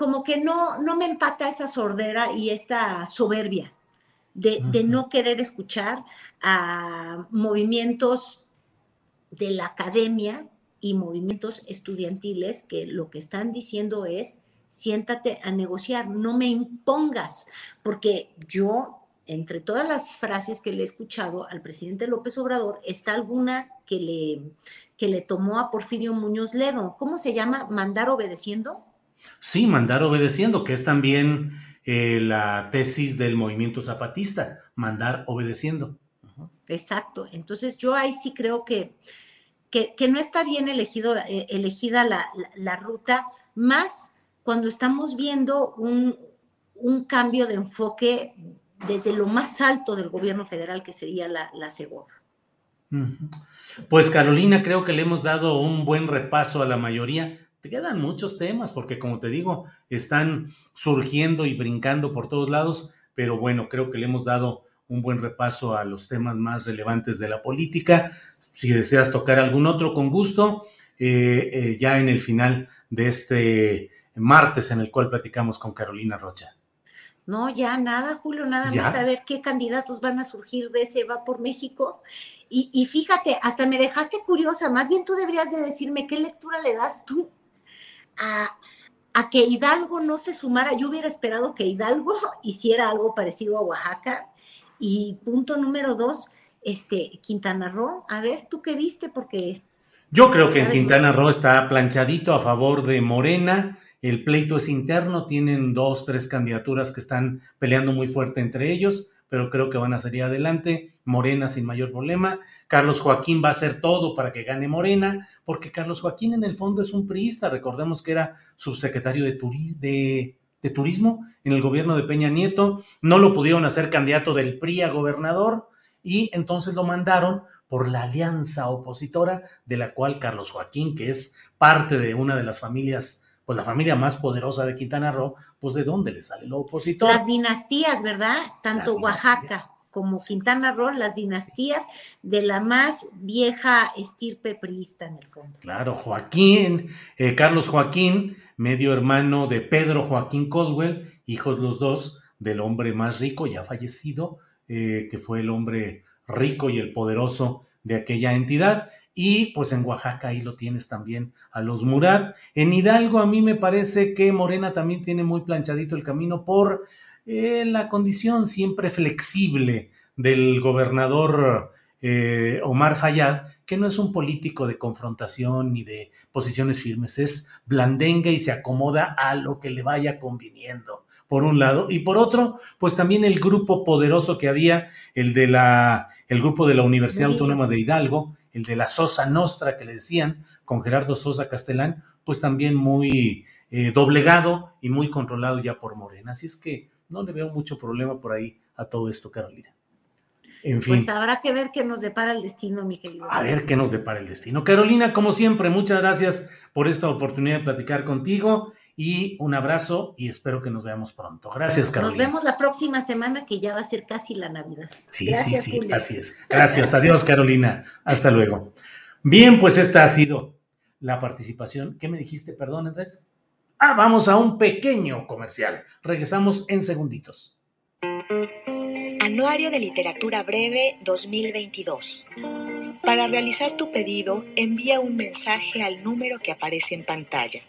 como que no, no me empata esa sordera y esta soberbia de, de no querer escuchar a movimientos de la academia y movimientos estudiantiles que lo que están diciendo es siéntate a negociar, no me impongas, porque yo, entre todas las frases que le he escuchado al presidente López Obrador, está alguna que le, que le tomó a Porfirio Muñoz Ledo. ¿Cómo se llama? ¿Mandar obedeciendo? Sí, mandar obedeciendo, que es también eh, la tesis del movimiento zapatista, mandar obedeciendo. Exacto. Entonces yo ahí sí creo que, que, no está bien elegido, eh, elegida la, la ruta, más cuando estamos viendo un, cambio de enfoque desde lo más alto del gobierno federal, que sería la, la Pues Carolina, creo que le hemos dado un buen repaso a la mayoría. Te quedan muchos temas, porque como te digo, están surgiendo y brincando por todos lados, pero bueno, creo que le hemos dado un buen repaso a los temas más relevantes de la política. Si deseas tocar algún otro, con gusto, eh, eh, ya en el final de este martes en el cual platicamos con Carolina Rocha. No, ya nada, Julio, nada más a ver qué candidatos van a surgir de ese va por México. Y, fíjate, hasta me dejaste curiosa, más bien tú deberías de decirme qué lectura le das tú a, a que Hidalgo no se sumara. Yo hubiera esperado que Hidalgo hiciera algo parecido a Oaxaca. Y punto número dos, este, Quintana Roo, a ver, ¿tú qué viste? Porque... Yo creo que en Quintana Roo está planchadito a favor de Morena el pleito es interno, tienen dos, tres candidaturas que están peleando muy fuerte entre ellos, pero creo que van a salir adelante. Morena sin mayor problema. Carlos Joaquín va a hacer todo para que gane Morena, porque Carlos Joaquín en el fondo es un priista. Recordemos que era subsecretario de, de, de Turismo en el gobierno de Peña Nieto. No lo pudieron hacer candidato del PRI a gobernador y entonces lo mandaron por la alianza opositora de la cual Carlos Joaquín, que es parte de una de las familias pues la familia más poderosa de Quintana Roo, pues de dónde le sale lo opositor. Las dinastías, ¿verdad? Tanto Oaxaca como Quintana Roo, las dinastías de la más vieja estirpe priista en el fondo. Claro, Joaquín, eh, Carlos Joaquín, medio hermano de Pedro Joaquín Caldwell, hijos los dos del hombre más rico, ya fallecido, eh, que fue el hombre rico y el poderoso de aquella entidad. Y pues en Oaxaca ahí lo tienes también a los Murat. En Hidalgo a mí me parece que Morena también tiene muy planchadito el camino por eh, la condición siempre flexible del gobernador eh, Omar Fayad, que no es un político de confrontación ni de posiciones firmes, es blandenga y se acomoda a lo que le vaya conviniendo, por un lado. Y por otro, pues también el grupo poderoso que había, el de la, el grupo de la Universidad Autónoma de Hidalgo, el de la Sosa Nostra que le decían, con Gerardo Sosa Castellán, pues también muy eh, doblegado y muy controlado ya por Morena. Así es que no le veo mucho problema por ahí a todo esto, Carolina. En fin. Pues habrá que ver qué nos depara el destino, mi querido. A ver qué nos depara el destino. Carolina, como siempre, muchas gracias por esta oportunidad de platicar contigo y un abrazo y espero que nos veamos pronto. Gracias, Carolina. Nos vemos la próxima semana que ya va a ser casi la Navidad. Sí, sí, sí, así es. Gracias, adiós, Carolina. Hasta luego. Bien, pues esta ha sido la participación. ¿Qué me dijiste? Perdón, Andrés. Ah, vamos a un pequeño comercial. Regresamos en segunditos. Anuario de Literatura Breve 2022. Para realizar tu pedido, envía un mensaje al número que aparece en pantalla.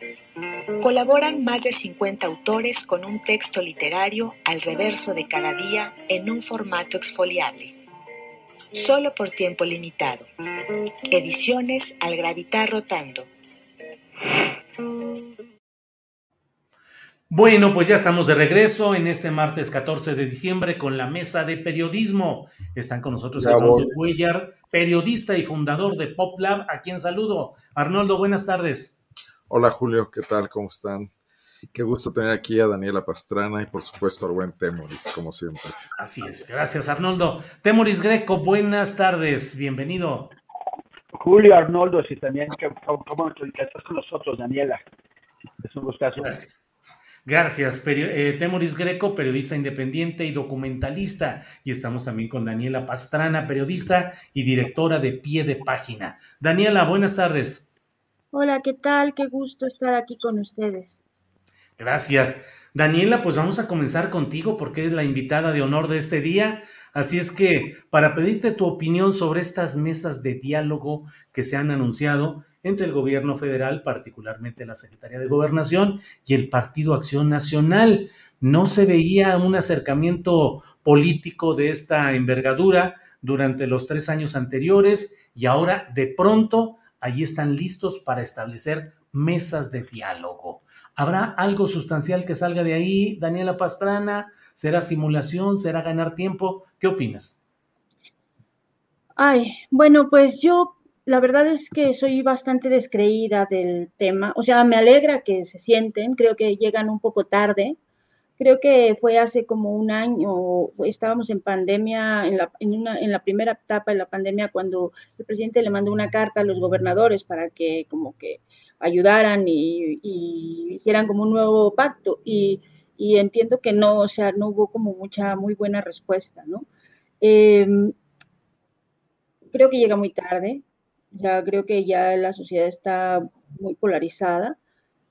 Colaboran más de 50 autores con un texto literario al reverso de cada día en un formato exfoliable. Solo por tiempo limitado. Ediciones al gravitar rotando. Bueno, pues ya estamos de regreso en este martes 14 de diciembre con la mesa de periodismo. Están con nosotros Arnoldo Cuellar, periodista y fundador de PopLab, a quien saludo. Arnoldo, buenas tardes. Hola Julio, ¿qué tal? ¿Cómo están? Qué gusto tener aquí a Daniela Pastrana y por supuesto al buen Temoris, como siempre. Así es, gracias Arnoldo. Temoris Greco, buenas tardes, bienvenido. Julio, Arnoldo, y también cómo estás con nosotros, Daniela. Es un gustazo. Gracias. Gracias, eh, Temoris Greco, periodista independiente y documentalista. Y estamos también con Daniela Pastrana, periodista y directora de Pie de Página. Daniela, buenas tardes. Hola, ¿qué tal? Qué gusto estar aquí con ustedes. Gracias. Daniela, pues vamos a comenzar contigo porque eres la invitada de honor de este día. Así es que para pedirte tu opinión sobre estas mesas de diálogo que se han anunciado entre el gobierno federal, particularmente la Secretaría de Gobernación y el Partido Acción Nacional. No se veía un acercamiento político de esta envergadura durante los tres años anteriores y ahora de pronto allí están listos para establecer mesas de diálogo. ¿Habrá algo sustancial que salga de ahí, Daniela Pastrana? ¿Será simulación? ¿Será ganar tiempo? ¿Qué opinas? Ay, bueno, pues yo la verdad es que soy bastante descreída del tema. O sea, me alegra que se sienten, creo que llegan un poco tarde. Creo que fue hace como un año, estábamos en pandemia, en la, en, una, en la primera etapa de la pandemia, cuando el presidente le mandó una carta a los gobernadores para que como que ayudaran y, hicieran como un nuevo pacto. Y, entiendo que no, o sea, no hubo como mucha, muy buena respuesta, ¿no? Em, creo que llega muy tarde, ya creo que ya la sociedad está muy polarizada.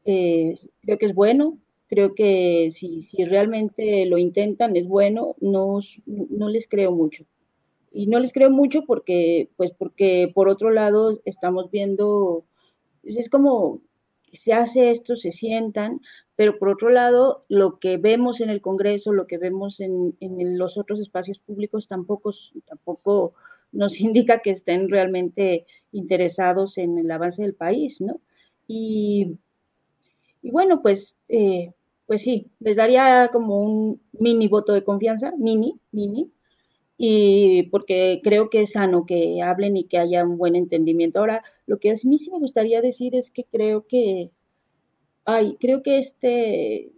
Eh, creo que es bueno, creo que si, si, realmente lo intentan es bueno, no, no les creo mucho. Y no les creo mucho porque, pues porque por otro lado estamos viendo, pues, es como se hace esto, se sientan, pero por otro lado, lo que vemos en el Congreso, lo que vemos en, en los otros espacios públicos tampoco, tampoco nos indica que estén realmente interesados en el avance del país, ¿no? Y, bueno, pues, eh, pues sí, les daría como un mini voto de confianza, mini, mini, y porque creo que es sano que hablen y que haya un buen entendimiento. Ahora, lo que a mí sí me gustaría decir es que creo que, ay, creo que este,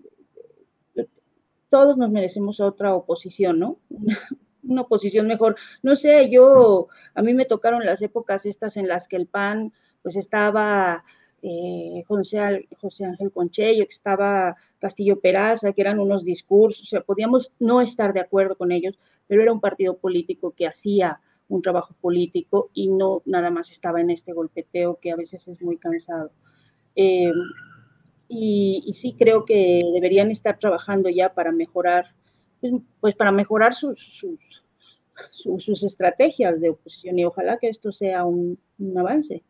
todos nos merecemos otra oposición, ¿no? una posición mejor. No sé, yo, a mí me tocaron las épocas estas en las que el PAN, pues estaba eh, José, José, Ángel Conchello, que estaba Castillo Peraza, que eran unos discursos, o sea, podíamos no estar de acuerdo con ellos, pero era un partido político que hacía un trabajo político y no nada más estaba en este golpeteo que a veces es muy cansado. Eh, y, sí creo que deberían estar trabajando ya para mejorar, pues, pues para mejorar sus, sus estrategias de oposición y ojalá que esto sea un, avance.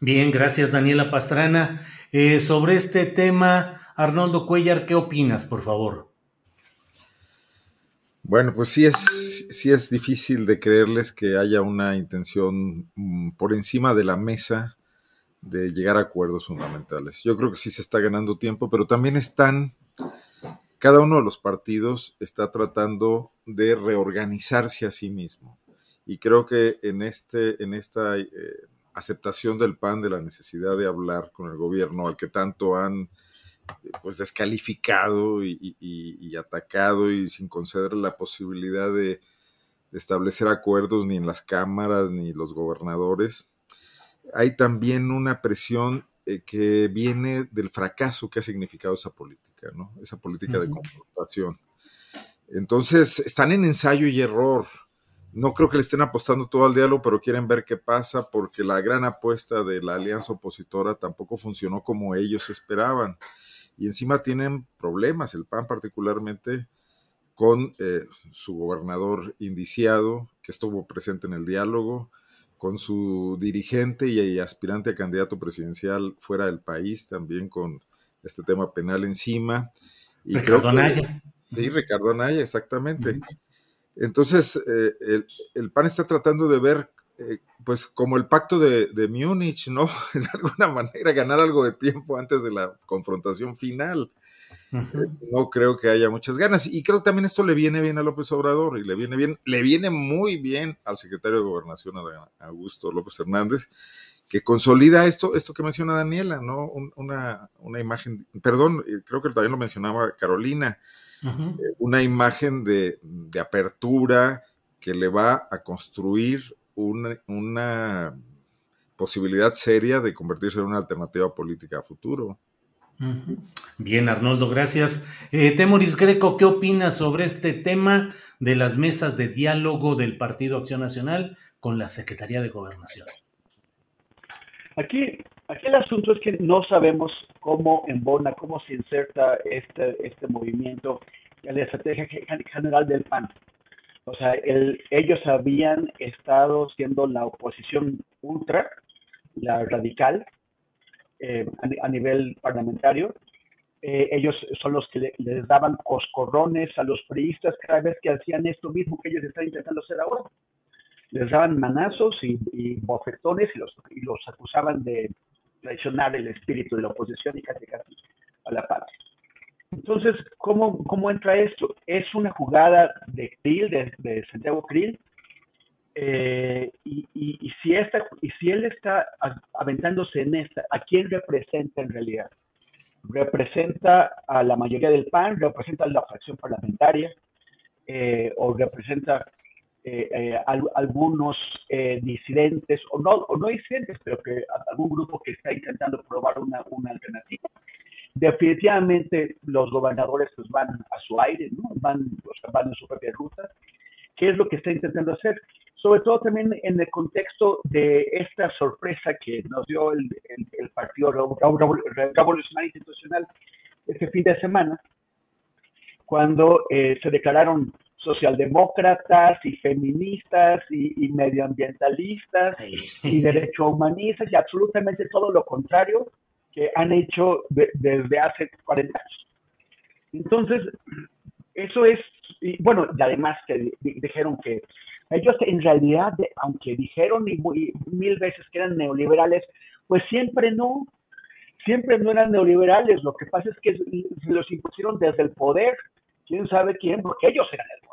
Bien, gracias Daniela Pastrana. Eh, sobre este tema, Arnoldo Cuellar, ¿qué opinas, por favor? Bueno, pues sí es, sí es difícil de creerles que haya una intención mm, por encima de la mesa de llegar a acuerdos fundamentales. Yo creo que sí se está ganando tiempo, pero también están cada uno de los partidos está tratando de reorganizarse a sí mismo. Y creo que en, este, en esta eh, aceptación del PAN de la necesidad de hablar con el gobierno al que tanto han pues descalificado y, atacado y sin conceder la posibilidad de, de, establecer acuerdos ni en las cámaras ni los gobernadores, hay también una presión eh, que viene del fracaso que ha significado esa política, ¿no? Esa política de confrontación. Entonces, están en ensayo y error. No creo que le estén apostando todo al diálogo, pero quieren ver qué pasa porque la gran apuesta de la alianza opositora tampoco funcionó como ellos esperaban. Y encima tienen problemas, el PAN particularmente, con eh, su gobernador indiciado, que estuvo presente en el diálogo, con su dirigente y aspirante a candidato presidencial fuera del país, también con este tema penal encima. Y Ricardo Naya. Sí, Ricardo Naya, exactamente. Entonces, eh, el, PAN está tratando de ver, eh, pues, como el pacto de, de Múnich, ¿no? De alguna manera, ganar algo de tiempo antes de la confrontación final. No creo que haya muchas ganas. Y creo que también esto le viene bien a López Obrador y le viene bien, le viene muy bien al secretario de Gobernación, Augusto López Hernández, que consolida esto, esto que menciona Daniela, ¿no? una, una, imagen, perdón, eh, creo que también lo mencionaba Carolina, eh, una imagen de, de, apertura que le va a construir una, una posibilidad seria de convertirse en una alternativa política a futuro. Bien, Arnoldo, gracias. Eh, Temoris Greco, ¿qué opinas sobre este tema de las mesas de diálogo del Partido Acción Nacional con la Secretaría de Gobernación? Aquí, aquí el asunto es que no sabemos cómo embona, cómo se inserta este, este movimiento en la estrategia general del PAN. O sea, ellos habían estado siendo la oposición ultra, la radical, eh, a, nivel parlamentario. Eh, ellos son los que les daban coscorrones a los priistas cada vez que hacían esto mismo que ellos están intentando hacer ahora. Les daban manazos y, bofetones y los, y los acusaban de traicionar el espíritu de la oposición y casi casi a la paz. Entonces, ¿cómo, ¿cómo entra esto? Es una jugada de Krill, de, de Santiago Krill, eh, y, y, si esta, y si él está aventándose en esta, ¿a quién representa en realidad? ¿Representa a la mayoría del PAN? ¿Representa a la fracción parlamentaria? Eh, ¿O representa eh, algunos disidentes, o no, o no disidentes, pero que algún grupo que está intentando probar una, una alternativa? Definitivamente los gobernadores pues, van a su aire, ¿no? van, van en su propia ruta. ¿Qué es lo que está intentando hacer? sobre todo también en el contexto de esta sorpresa que nos dio el, Partido Revolucionario Institucional este fin de semana, cuando eh, se declararon socialdemócratas y feministas y, medioambientalistas y derecho humanistas y absolutamente todo lo contrario que han hecho desde hace 40 años. Entonces, eso es, y bueno, y además que dijeron que ellos en realidad, aunque dijeron mil veces que eran neoliberales, pues siempre no, siempre no eran neoliberales. Lo que pasa es que los impusieron desde el poder, quién sabe quién, porque ellos eran el.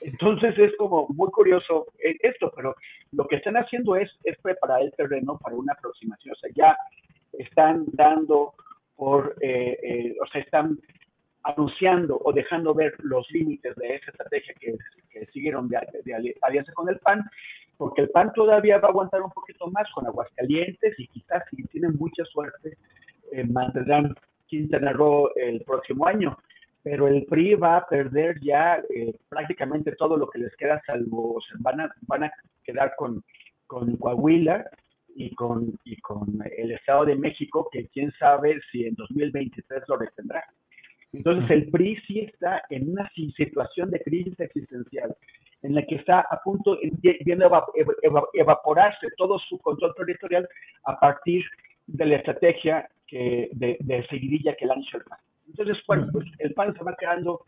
Entonces es como muy curioso eh, esto, pero lo que están haciendo es, preparar el terreno para una aproximación. O sea, ya están dando por, eh, eh, o sea, están anunciando o dejando ver los límites de esa estrategia que, siguieron de, alianza con el PAN, porque el PAN todavía va a aguantar un poquito más con Aguascalientes y quizás si tienen mucha suerte eh, mantendrán Quintana Roo el próximo año, pero el PRI va a perder ya eh, prácticamente todo lo que les queda, salvo van a, van a quedar con, con Coahuila y con, y con el Estado de México, que quién sabe si en 2023 lo retendrá. Entonces el PRI sí está en una situación de crisis existencial, en la que está a punto de evaporarse todo su control territorial a partir de la estrategia que, de, de seguidilla que lanza el PAN. Entonces, bueno, pues el PAN se va quedando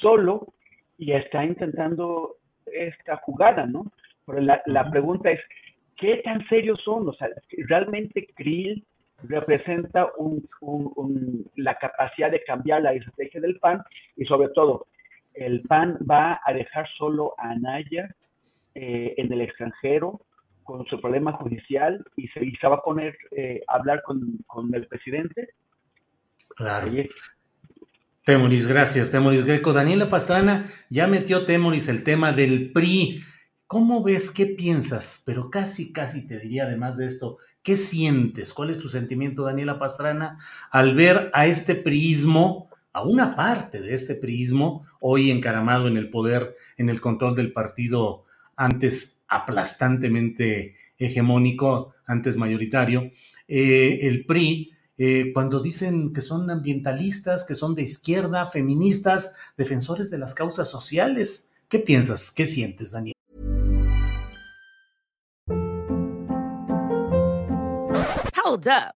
solo y está intentando esta jugada, ¿no? Pero la, la pregunta es, ¿qué tan serios son? O sea, ¿realmente Krill representa la capacidad de cambiar la estrategia del PAN y sobre todo, el PAN va a dejar solo a Anaya eh, en el extranjero con su problema judicial y se, va a poner eh, a hablar con, el presidente. Claro. Temoris, gracias, Temoris Greco. Daniela Pastrana ya metió Temoris el tema del PRI. ¿Cómo ves? ¿Qué piensas? Pero casi, casi te diría además de esto, ¿Qué sientes? ¿Cuál es tu sentimiento, Daniela Pastrana, al ver a este priismo, a una parte de este priismo, hoy encaramado en el poder, en el control del partido antes aplastantemente hegemónico, antes mayoritario, eh, el PRI, eh, cuando dicen que son ambientalistas, que son de izquierda, feministas, defensores de las causas sociales. ¿Qué piensas? ¿Qué sientes, Daniela? Hold up.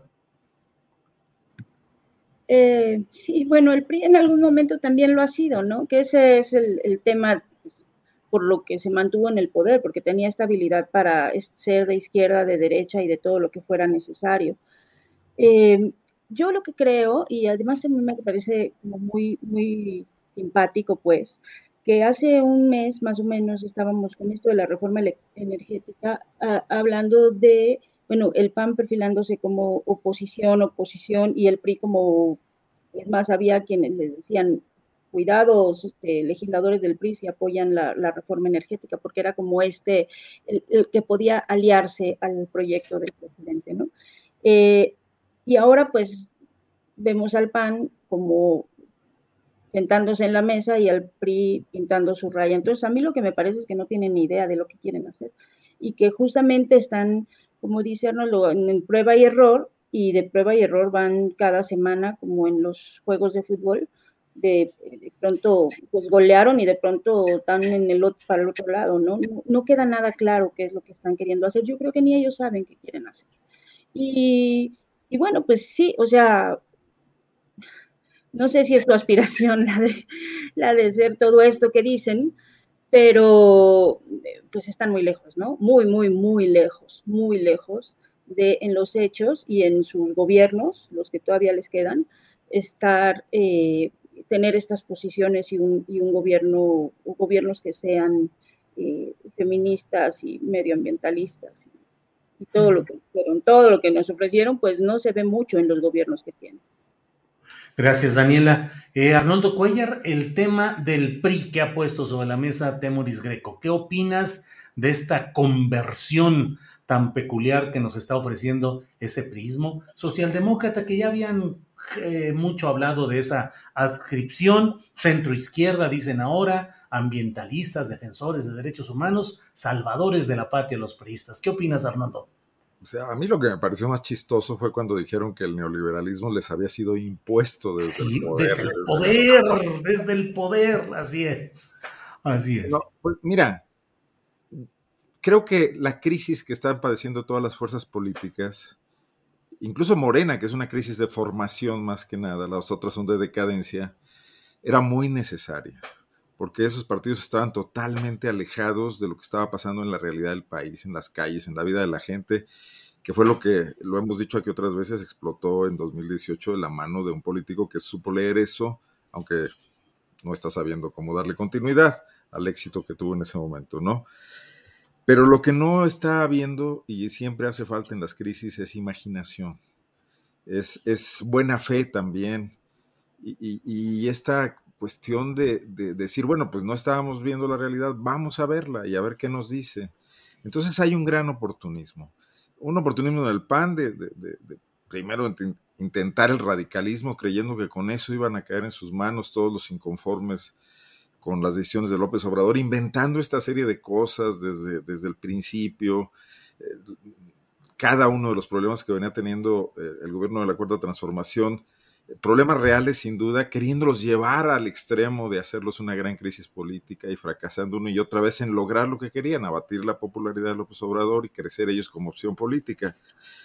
Eh, bueno, el PRI en algún momento también lo ha sido, ¿no? Que ese es el, tema pues, por lo que se mantuvo en el poder, porque tenía estabilidad para ser de izquierda, de derecha y de todo lo que fuera necesario. Eh, yo lo que creo, y además a mí me parece muy, muy simpático, pues, que hace un mes más o menos estábamos con esto de la reforma energética, a, hablando de bueno, el PAN perfilándose como oposición, oposición, y el PRI como, es más, había quienes le decían, cuidados, este, legisladores del PRI si apoyan la, reforma energética, porque era como este, el, que podía aliarse al proyecto del presidente, ¿no? Eh, y ahora pues vemos al PAN como sentándose en la mesa y al PRI pintando su raya. Entonces a mí lo que me parece es que no tienen ni idea de lo que quieren hacer y que justamente están como dice Arnoldo, en, prueba y error, y de prueba y error van cada semana, como en los juegos de fútbol, de, pronto pues golearon y de pronto están en el otro, para el otro lado, ¿no? ¿no? queda nada claro qué es lo que están queriendo hacer. Yo creo que ni ellos saben qué quieren hacer. Y, y bueno, pues sí, o sea, no sé si es tu aspiración la de, la de ser todo esto que dicen, pero pues están muy lejos, ¿no? Muy, muy, muy lejos, muy lejos de en los hechos y en sus gobiernos, los que todavía les quedan, estar, eh, tener estas posiciones y un, y un gobierno, gobiernos que sean eh, feministas y medioambientalistas y, y todo lo que fueron, todo lo que nos ofrecieron, pues no se ve mucho en los gobiernos que tienen. Gracias, Daniela. Eh, Arnoldo Cuellar, el tema del PRI que ha puesto sobre la mesa Temoris Greco. ¿Qué opinas de esta conversión tan peculiar que nos está ofreciendo ese prismo socialdemócrata que ya habían eh, mucho hablado de esa adscripción, centro izquierda, dicen ahora, ambientalistas, defensores de derechos humanos, salvadores de la patria, los priistas. ¿Qué opinas, Arnoldo? O sea, a mí lo que me pareció más chistoso fue cuando dijeron que el neoliberalismo les había sido impuesto desde el poder. Desde el poder, desde el poder, así es. Así es. pues mira, creo que la crisis que están padeciendo todas las fuerzas políticas, incluso Morena, que es una crisis de formación más que nada, las otras son de decadencia, era muy necesaria porque esos partidos estaban totalmente alejados de lo que estaba pasando en la realidad del país, en las calles, en la vida de la gente, que fue lo que, lo hemos dicho aquí otras veces, explotó en 2018 de la mano de un político que supo leer eso, aunque no está sabiendo cómo darle continuidad al éxito que tuvo en ese momento, ¿no? Pero lo que no está habiendo y siempre hace falta en las crisis es imaginación, es, es buena fe también. Y, y, y, esta cuestión de, decir, bueno, pues no estábamos viendo la realidad, vamos a verla y a ver qué nos dice. Entonces hay un gran oportunismo. Un oportunismo del PAN de, primero intentar el radicalismo creyendo que con eso iban a caer en sus manos todos los inconformes con las decisiones de López Obrador, inventando esta serie de cosas desde, desde el principio, eh, cada uno de los problemas que venía teniendo eh, el gobierno de la Cuarta Transformación, problemas reales sin duda, queriéndolos llevar al extremo de hacerlos una gran crisis política y fracasando una y otra vez en lograr lo que querían, abatir la popularidad de López Obrador y crecer ellos como opción política.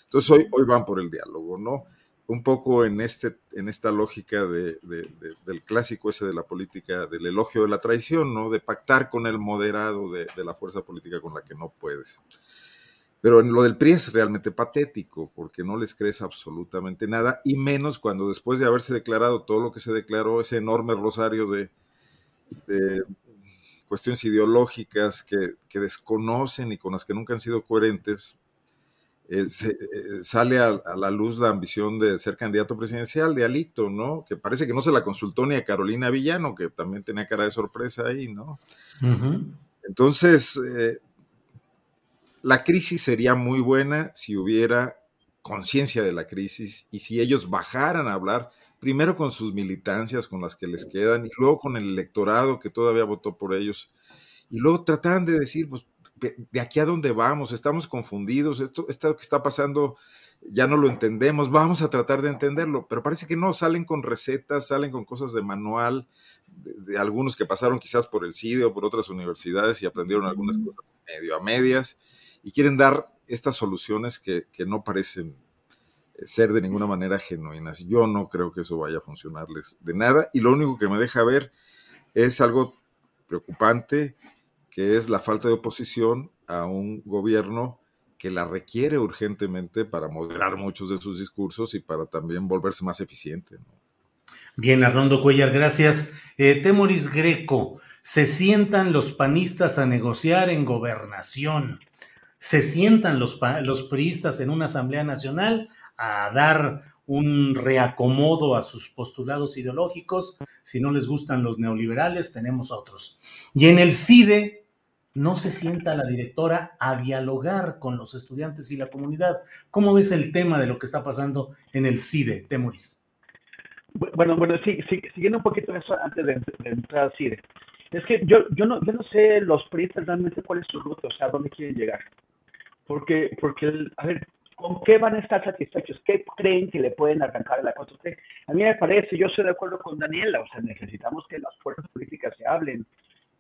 Entonces hoy, hoy van por el diálogo, ¿no? Un poco en, este, en esta lógica de, del clásico ese de la política, del elogio de la traición, ¿no? De pactar con el moderado de, de la fuerza política con la que no puedes. Pero en lo del PRI es realmente patético, porque no les crees absolutamente nada, y menos cuando después de haberse declarado todo lo que se declaró, ese enorme rosario de, cuestiones ideológicas que, desconocen y con las que nunca han sido coherentes, eh, eh, sale a, la luz la ambición de ser candidato presidencial de Alito, ¿no? Que parece que no se la consultó ni a Carolina Villano, que también tenía cara de sorpresa ahí, ¿no? Entonces, eh, la crisis sería muy buena si hubiera conciencia de la crisis y si ellos bajaran a hablar primero con sus militancias, con las que les quedan, y luego con el electorado que todavía votó por ellos, y luego trataran de decir, pues, de aquí a dónde vamos, estamos confundidos, esto, esto que está pasando ya no lo entendemos, vamos a tratar de entenderlo, pero parece que no, salen con recetas, salen con cosas de manual, de, algunos que pasaron quizás por el CIDE o por otras universidades y aprendieron algunas cosas medio a medias, y quieren dar estas soluciones que, que no parecen eh, ser de ninguna manera genuinas. Yo no creo que eso vaya a funcionarles de nada, y lo único que me deja ver es algo preocupante, que es la falta de oposición a un gobierno que la requiere urgentemente para moderar muchos de sus discursos y para también volverse más eficiente. Bien, Arnoldo Cuellar, gracias. Eh, Temoris Greco, se sientan los panistas a negociar en gobernación, se sientan los, los priistas en una Asamblea Nacional a dar un reacomodo a sus postulados ideológicos. Si no les gustan los neoliberales, tenemos otros. Y en el CIDE, no se sienta la directora a dialogar con los estudiantes y la comunidad. ¿Cómo ves el tema de lo que está pasando en el CIDE, Temoris? Bueno, bueno, sí, siguiendo un poquito eso antes de, entrar al CIDE. Es que yo, yo, no, yo no sé los proyectos realmente cuál es su ruta, o sea, dónde quieren llegar. Porque, porque a ver, ¿con qué van a estar satisfechos? ¿Qué creen que le pueden arrancar a la 4T? A mí me parece, yo estoy de acuerdo con Daniela, o sea, necesitamos que las fuerzas políticas se hablen,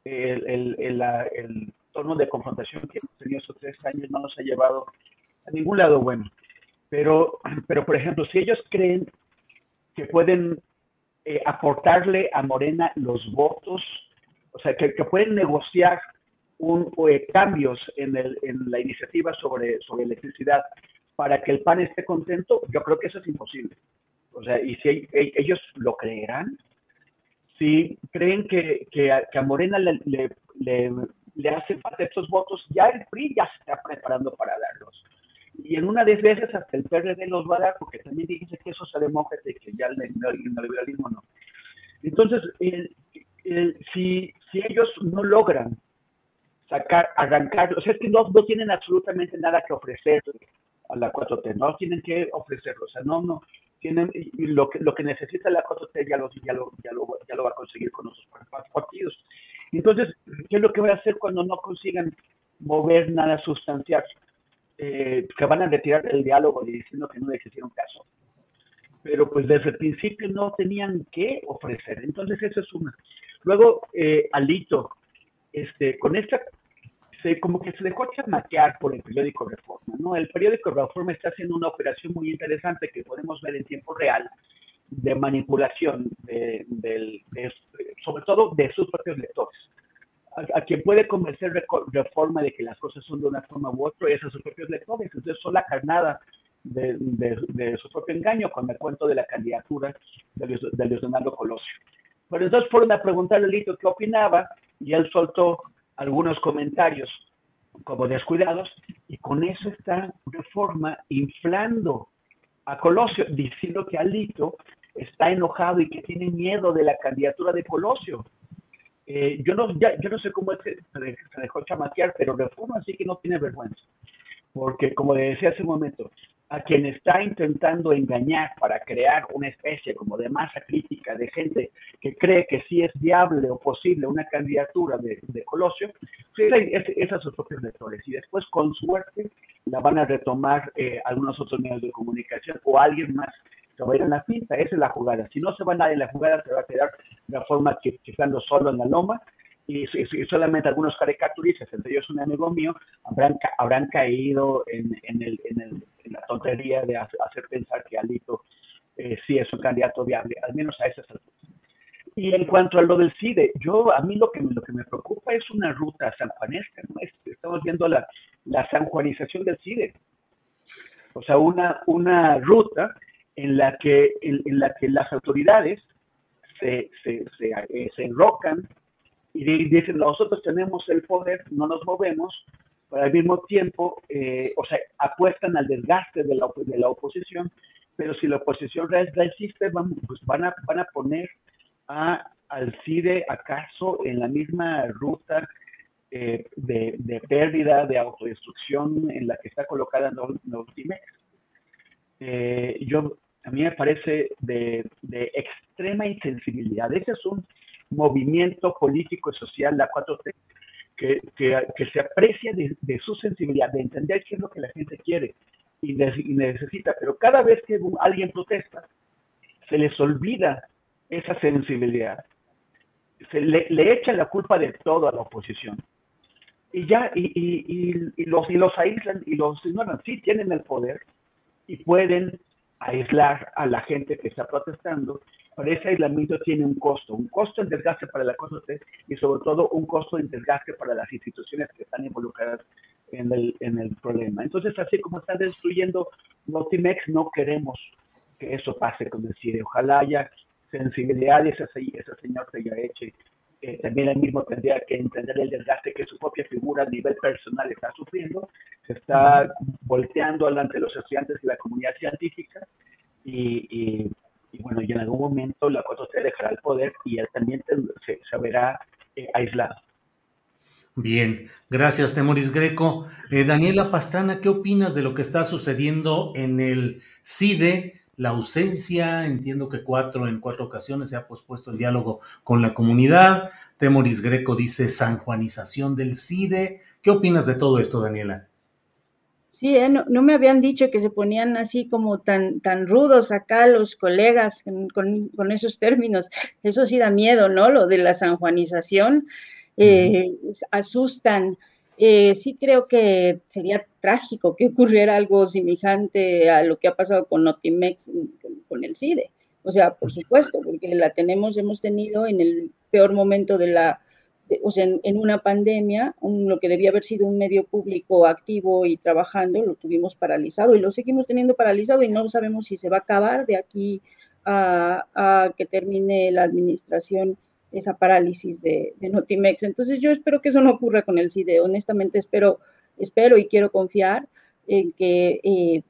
el, el, el, tono de confrontación que hemos tenido estos tres años no nos ha llevado a ningún lado bueno. Pero, pero por ejemplo, si ellos creen que pueden eh, aportarle a Morena los votos, o sea, que, pueden negociar un, eh, cambios en, el, en la iniciativa sobre, sobre electricidad para que el PAN esté contento, yo creo que eso es imposible. O sea, y si ellos lo creerán, si creen que, que, a, Morena le, le, le, hacen falta estos votos, ya el PRI ya se está preparando para darlos. Y en una de veces hasta el PRD los va a dar, porque también dice que eso es demócrata y que ya el, neoliberalismo no. Entonces, si, si ellos no logran sacar, arrancar, o sea, es que no, no tienen absolutamente nada que ofrecer a la 4T, no tienen que ofrecerlo, o sea, no, no, tienen lo que, lo que necesita la 4T ya lo, ya, lo, ya, lo, va a conseguir con nuestros partidos. Entonces, ¿qué es lo que voy a hacer cuando no consigan mover nada sustancial? Eh, que van a retirar el diálogo diciendo que no les hicieron caso. Pero pues desde el principio no tenían que ofrecer. Entonces, eso es una. Luego, eh, Alito, este, con esta como que se dejó chamaquear por el periódico Reforma, ¿no? El periódico Reforma está haciendo una operación muy interesante que podemos ver en tiempo real de manipulación, de, sobre todo de sus propios lectores. A, quien puede convencer Reforma de que las cosas son de una forma u otra es a sus propios lectores. Entonces son la carnada de, su propio engaño con el cuento de la candidatura de de Leonardo Colosio. Pero entonces fueron a preguntarle a Lito qué opinaba y él soltó algunos comentarios como descuidados y con eso está Reforma inflando a Colosio, diciendo que Alito está enojado y que tiene miedo de la candidatura de Colosio. Eh, yo, no, yo no sé cómo es que se dejó chamaquear, pero Reforma sí que no tiene vergüenza. Porque, como decía hace un momento, a quien está intentando engañar para crear una especie como de masa crítica de gente que cree que sí es viable o posible una candidatura de, Colosio, pues es, a sus propios lectores. Y después, con suerte, la van a retomar eh, algunos otros medios de comunicación o alguien más que va a ir en la pinta. Esa es la jugada. Si no se va a en la jugada, se va a quedar de la forma que, estando solo en la loma y, solamente algunos caricaturistas, entre ellos un amigo mío, habrán, habrán caído en, en, el, en, el, en la tontería de hacer pensar que Alito eh, sí es un candidato viable, al menos a esas alturas. Y en cuanto a lo del CIDE, yo a mí lo que, lo que me preocupa es una ruta sanjuanesca, estamos viendo la, la sanjuanización del CIDE. O sea, una, una ruta en la que, en, la que las autoridades se, se, se, eh, se enrocan y dicen, nosotros tenemos el poder, no nos movemos, pero al mismo tiempo, eh, o sea, apuestan al desgaste de la, de la oposición, pero si la oposición resiste, van, pues van a, van a poner a, al CIDE acaso en la misma ruta eh, de, de, pérdida, de autodestrucción en la que está colocada Notimex. eh, yo, a mí me parece de, extrema insensibilidad. Ese es un movimiento político y social, la 4T, que, que, se aprecia de, su sensibilidad, de entender qué es lo que la gente quiere y, necesita. Pero cada vez que alguien protesta, se les olvida esa sensibilidad. Se le, le echan la culpa de todo a la oposición. Y ya, y, y, y, los, y los aíslan y los ignoran. Sí tienen el poder y pueden aislar a la gente que está protestando, pero ese aislamiento tiene un costo, un costo en desgaste para la cosa y sobre todo un costo en desgaste para las instituciones que están involucradas en el, en el problema. Entonces, así como están destruyendo Notimex, no queremos que eso pase con el CIDE. Ojalá haya sensibilidad y ese, ese señor se haya hecho. Eh, también él mismo tendría que entender el desgaste que su propia figura a nivel personal está sufriendo, se está volteando delante de los estudiantes y la comunidad científica y, bueno, y en algún momento la cosa se dejará el poder y él también se, verá eh, aislado. Bien, gracias Temoris Greco. Eh, Daniela Pastrana, ¿qué opinas de lo que está sucediendo en el CIDE? La ausencia, entiendo que cuatro en cuatro ocasiones se ha pospuesto el diálogo con la comunidad. Temoris Greco dice sanjuanización del CIDE. ¿Qué opinas de todo esto, Daniela? Sí, ¿eh? no, me habían dicho que se ponían así como tan, tan rudos acá los colegas con, esos términos. Eso sí da miedo, ¿no? Lo de la sanjuanización, eh, asustan. Eh, sí creo que sería trágico que ocurriera algo semejante a lo que ha pasado con Notimex, con el CIDE. O sea, por supuesto, porque la tenemos, hemos tenido en el peor momento de la o sea, en, una pandemia, lo que debía haber sido un medio público activo y trabajando, lo tuvimos paralizado y lo seguimos teniendo paralizado y no sabemos si se va a acabar de aquí a, que termine la administración esa parálisis de, Notimex. Entonces yo espero que eso no ocurra con el CIDE, honestamente espero, espero y quiero confiar en que eh,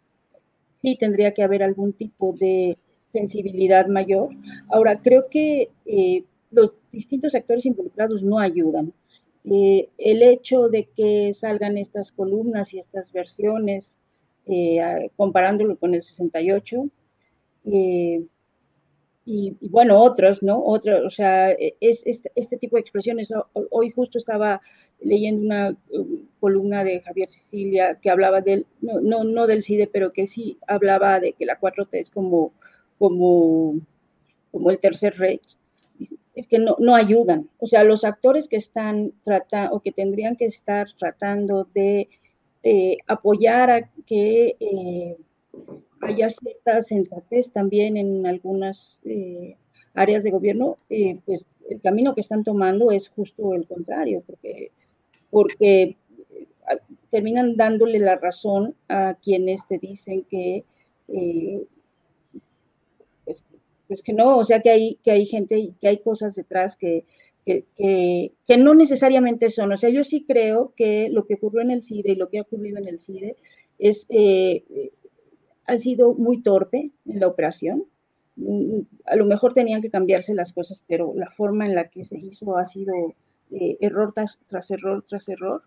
sí tendría que haber algún tipo de sensibilidad mayor. Ahora, creo que eh, los distintos actores involucrados no ayudan. Eh, el hecho de que salgan estas columnas y estas versiones, eh, comparándolo con el 68, eh, y, bueno, otros, ¿no? Otros, o sea, es, este tipo de expresiones. Hoy justo estaba leyendo una columna de Javier Sicilia que hablaba del, no, no, no del CIDE, pero que sí hablaba de que la 4T es como, como, como el tercer rey es que no, no ayudan. O sea, los actores que están tratando o que tendrían que estar tratando de eh, apoyar a que eh, haya cierta sensatez también en algunas eh, áreas de gobierno, pues el camino que están tomando es justo el contrario, porque, porque terminan dándole la razón a quienes te dicen que pues que no, o sea que hay, que hay gente, que hay cosas detrás que, que, que, no necesariamente son. O sea, yo sí creo que lo que ocurrió en el CIDE y lo que ha ocurrido en el CIDE es, eh, ha sido muy torpe en la operación. Mm, a lo mejor tenían que cambiarse las cosas, pero la forma en la que se hizo ha sido eh, error tras, tras, error tras error.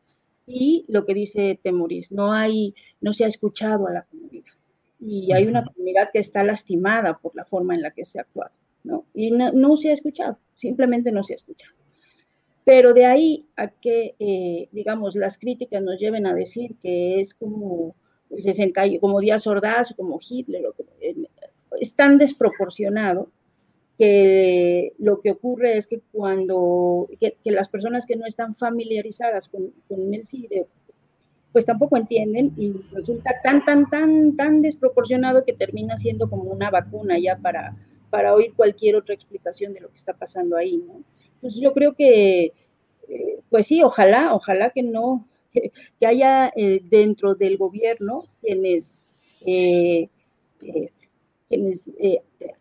Y lo que dice Temoris, no hay, no se ha escuchado a la comunidad y hay una comunidad que está lastimada por la forma en la que se ha actuado, ¿no? Y no, se ha escuchado, simplemente no se ha escuchado. Pero de ahí a que, eh, digamos, las críticas nos lleven a decir que es como, como Díaz Ordaz, como Hitler, eh, es tan desproporcionado que lo que ocurre es que cuando que, las personas que no están familiarizadas con, con el CIDE pues tampoco entienden y resulta tan, tan, tan, tan desproporcionado que termina siendo como una vacuna ya para, para oír cualquier otra explicación de lo que está pasando ahí, ¿no? Entonces yo creo que, eh, pues sí, ojalá, ojalá que no, que, haya eh, dentro del gobierno quienes, eh, quienes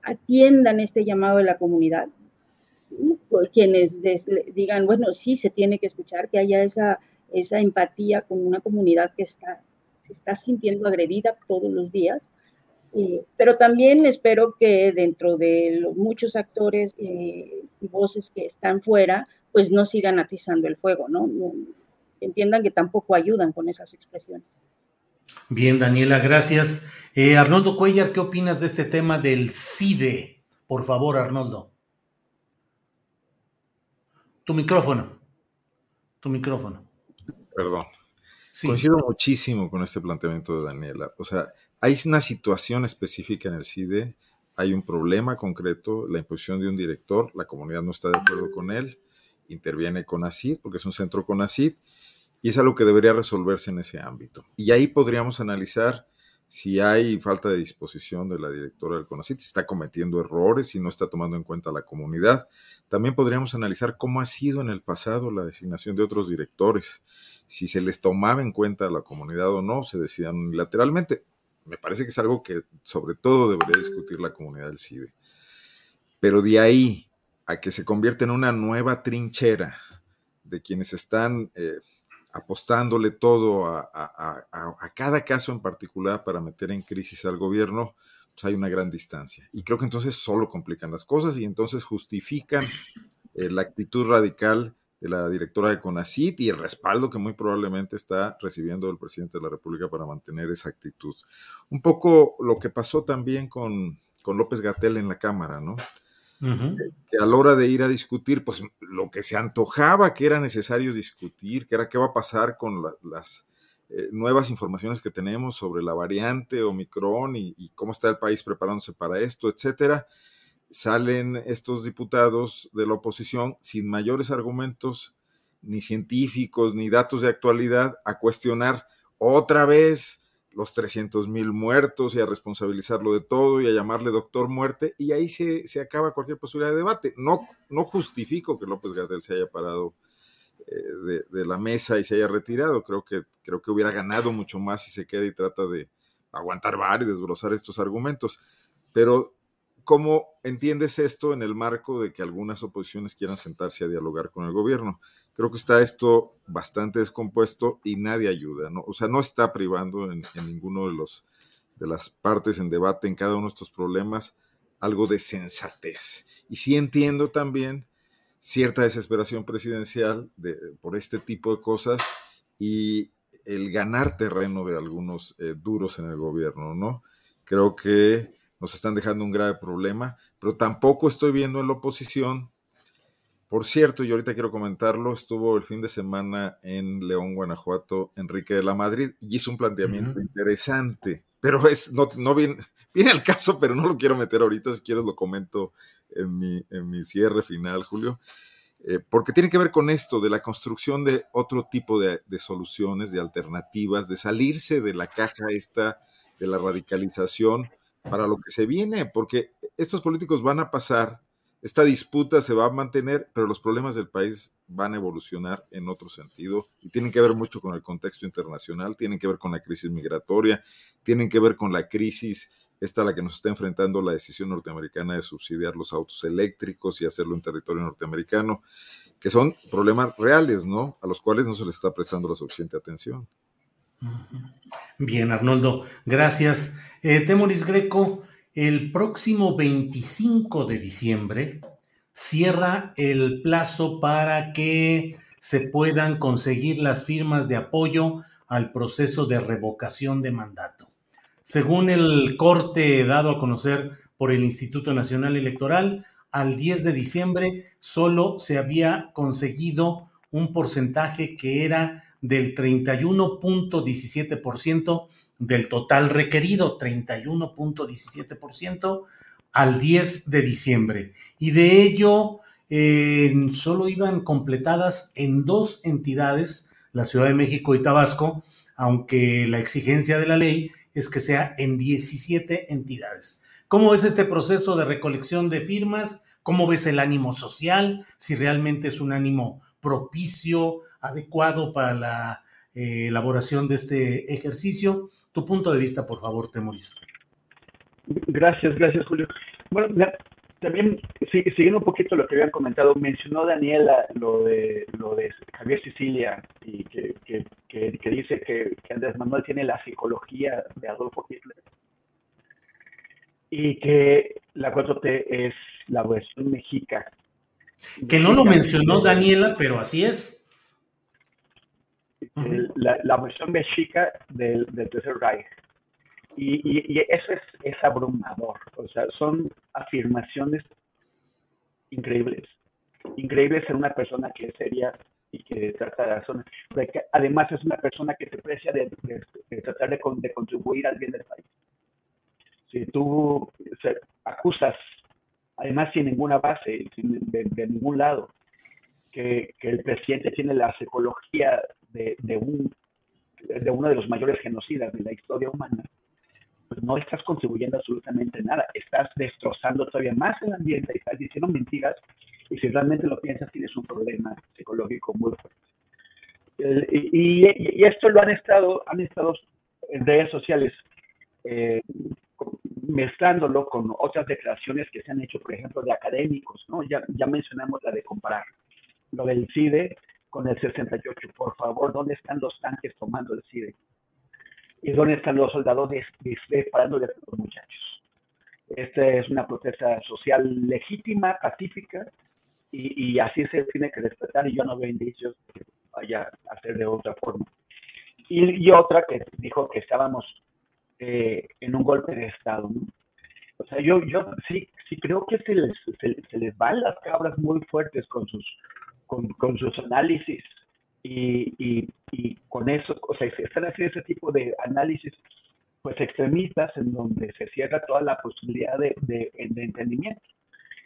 atiendan este llamado de la comunidad, quienes digan, bueno, sí, se tiene que escuchar, que haya esa esa empatía con una comunidad que está, se está sintiendo agredida todos los días. Pero también espero que dentro de los muchos actores eh, y voces que están fuera, pues no sigan atizando el fuego, ¿no? Entiendan que tampoco ayudan con esas expresiones. Bien, Daniela, gracias. Eh, Arnoldo Cuellar, ¿qué opinas de este tema del CIDE? Por favor, Arnoldo. Tu micrófono. Tu micrófono. Perdón. Coincido muchísimo con este planteamiento de Daniela. O sea, hay una situación específica en el CIDE, hay un problema concreto, la imposición de un director, la comunidad no está de acuerdo con él, interviene con ACID, porque es un centro con ACID, y es algo que debería resolverse en ese ámbito. Y ahí podríamos analizar si hay falta de disposición de la directora del CONACIT, si está cometiendo errores, si no está tomando en cuenta la comunidad. También podríamos analizar cómo ha sido en el pasado la designación de otros directores, si se les tomaba en cuenta a la comunidad o no, se decían unilateralmente. Me parece que es algo que sobre todo debería discutir la comunidad del CIDE. Pero de ahí a que se convierta en una nueva trinchera de quienes están... Eh, apostándole todo a, cada caso en particular para meter en crisis al gobierno, pues hay una gran distancia. Y creo que entonces solo complican las cosas y entonces justifican eh, la actitud radical de la directora de CONACIT y el respaldo que muy probablemente está recibiendo el presidente de la República para mantener esa actitud. Un poco lo que pasó también con, con López Gatel en la Cámara, ¿no? Que a la hora de ir a discutir, pues lo que se antojaba que era necesario discutir, que era qué va a pasar con las eh, nuevas informaciones que tenemos sobre la variante Omicron y, y, cómo está el país preparándose para esto, etcétera, salen estos diputados de la oposición sin mayores argumentos, ni científicos, ni datos de actualidad, a cuestionar otra vez los 300 mil muertos y a responsabilizarlo de todo y a llamarle doctor muerte, y ahí se, acaba cualquier posibilidad de debate. No, no justifico que López Gatel se haya parado eh, de, la mesa y se haya retirado, creo que, creo que hubiera ganado mucho más si se queda y trata de aguantar bar y desbrozar estos argumentos, pero ¿cómo entiendes esto en el marco de que algunas oposiciones quieran sentarse a dialogar con el gobierno? Creo que está esto bastante descompuesto y nadie ayuda, ¿no? O sea, no está privando en, ninguno de los de las partes en debate en cada uno de estos problemas algo de sensatez. Y sí entiendo también cierta desesperación presidencial de, por este tipo de cosas y el ganar terreno de algunos eh, duros en el gobierno, ¿no? Creo que nos están dejando un grave problema, pero tampoco estoy viendo en la oposición por cierto, y ahorita quiero comentarlo, estuvo el fin de semana en León, Guanajuato, Enrique de la Madrid, y hizo un planteamiento interesante, pero es, no, no viene, viene al caso, pero no lo quiero meter ahorita, si quieres lo comento en mi, en mi cierre final, Julio, eh, porque tiene que ver con esto, de la construcción de otro tipo de, de soluciones, de alternativas, de salirse de la caja esta, de la radicalización, para lo que se viene, porque estos políticos van a pasar esta disputa se va a mantener, pero los problemas del país van a evolucionar en otro sentido y tienen que ver mucho con el contexto internacional, tienen que ver con la crisis migratoria, tienen que ver con la crisis, esta a la que nos está enfrentando la decisión norteamericana de subsidiar los autos eléctricos y hacerlo en territorio norteamericano, que son problemas reales, ¿no? A los cuales no se les está prestando la suficiente atención. Bien, Arnoldo, gracias. Eh, Temoris Greco, el próximo 25 de diciembre cierra el plazo para que se puedan conseguir las firmas de apoyo al proceso de revocación de mandato. Según el corte dado a conocer por el Instituto Nacional Electoral, al 10 de diciembre solo se había conseguido un porcentaje que era del 31.17% del total requerido, 31.17% al 10 de diciembre. Y de ello, eh, solo iban completadas en dos entidades, la Ciudad de México y Tabasco, aunque la exigencia de la ley es que sea en 17 entidades. ¿Cómo ves este proceso de recolección de firmas? ¿Cómo ves el ánimo social? Si realmente es un ánimo propicio, adecuado para la eh, elaboración de este ejercicio. Tu punto de vista, por favor, Temoris. Gracias, gracias, Julio. Bueno, también siguiendo un poquito lo que habían comentado, mencionó Daniela lo de lo de Javier Sicilia y que, que, dice que, Andrés Manuel tiene la psicología de Adolfo Hitler y que la 4T es la versión mexica. Que no lo mencionó Daniela, pero así es. La, versión mexica del, del Tercer Reich. Y, y, eso es, es, abrumador. O sea, son afirmaciones increíbles. Increíbles en una persona que sería y que trata de razones. Además, es una persona que se precia de, tratar de, de, contribuir al bien del país. Si tú acusas, además sin ninguna base, sin, de, ningún lado, que, que, el presidente tiene la psicología de, de, un, de uno de los mayores genocidas de la historia humana, pues no estás contribuyendo absolutamente nada. Estás destrozando todavía más el ambiente, estás diciendo mentiras y si realmente lo piensas tienes un problema psicológico muy fuerte. y, esto lo han estado, han estado en redes sociales eh, mezclándolo con otras declaraciones que se han hecho, por ejemplo, de académicos, ¿no? Ya, ya mencionamos la de comparar lo del CIDE con el 68. Por favor, ¿dónde están los tanques tomando el CIDE? ¿Y dónde están los soldados disparando de los muchachos? Esta es una protesta social legítima, pacífica, y, así se tiene que respetar y yo no veo indicios que vaya a hacer de otra forma. Y, otra que dijo que estábamos eh, en un golpe de Estado. O sea, yo, yo sí, sí creo que se les, se, les van las cabras muy fuertes con sus, con, con sus análisis y, y, y, con eso, o sea, se están haciendo ese tipo de análisis pues extremistas en donde se cierra toda la posibilidad de, de, de entendimiento.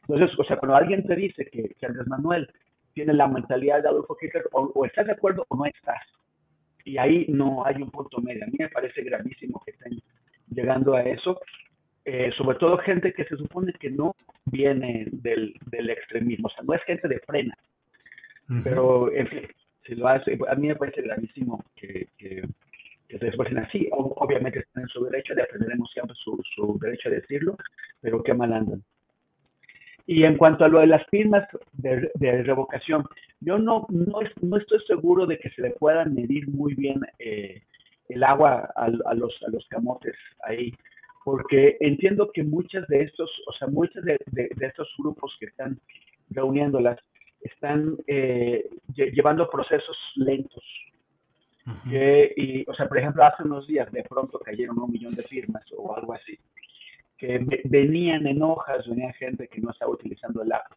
Entonces, o sea, cuando alguien te dice que, que Andrés Manuel tiene la mentalidad de Adolfo Hitler, o, estás de acuerdo o no estás. Y ahí no hay un punto medio. A mí me parece gravísimo que estén llegando a eso. Eh, sobre todo gente que se supone que no viene del, del, extremismo, o sea, no es gente de frena. Pero, en fin, si lo hace, a mí me parece gravísimo que, que, que se esfuercen así. obviamente están en su derecho, defenderemos siempre su, su derecho a decirlo, pero qué mal andan. Y en cuanto a lo de las firmas de, revocación, yo no, no, no, estoy seguro de que se le pueda medir muy bien eh, el agua a, los, a los camotes ahí, porque entiendo que muchas de estos, o sea, muchos de, estos grupos que están reuniéndolas están eh, llevando procesos lentos. y, o sea, por ejemplo, hace unos días de pronto cayeron un millón de firmas o algo así que venían en hojas, venía gente que no estaba utilizando el app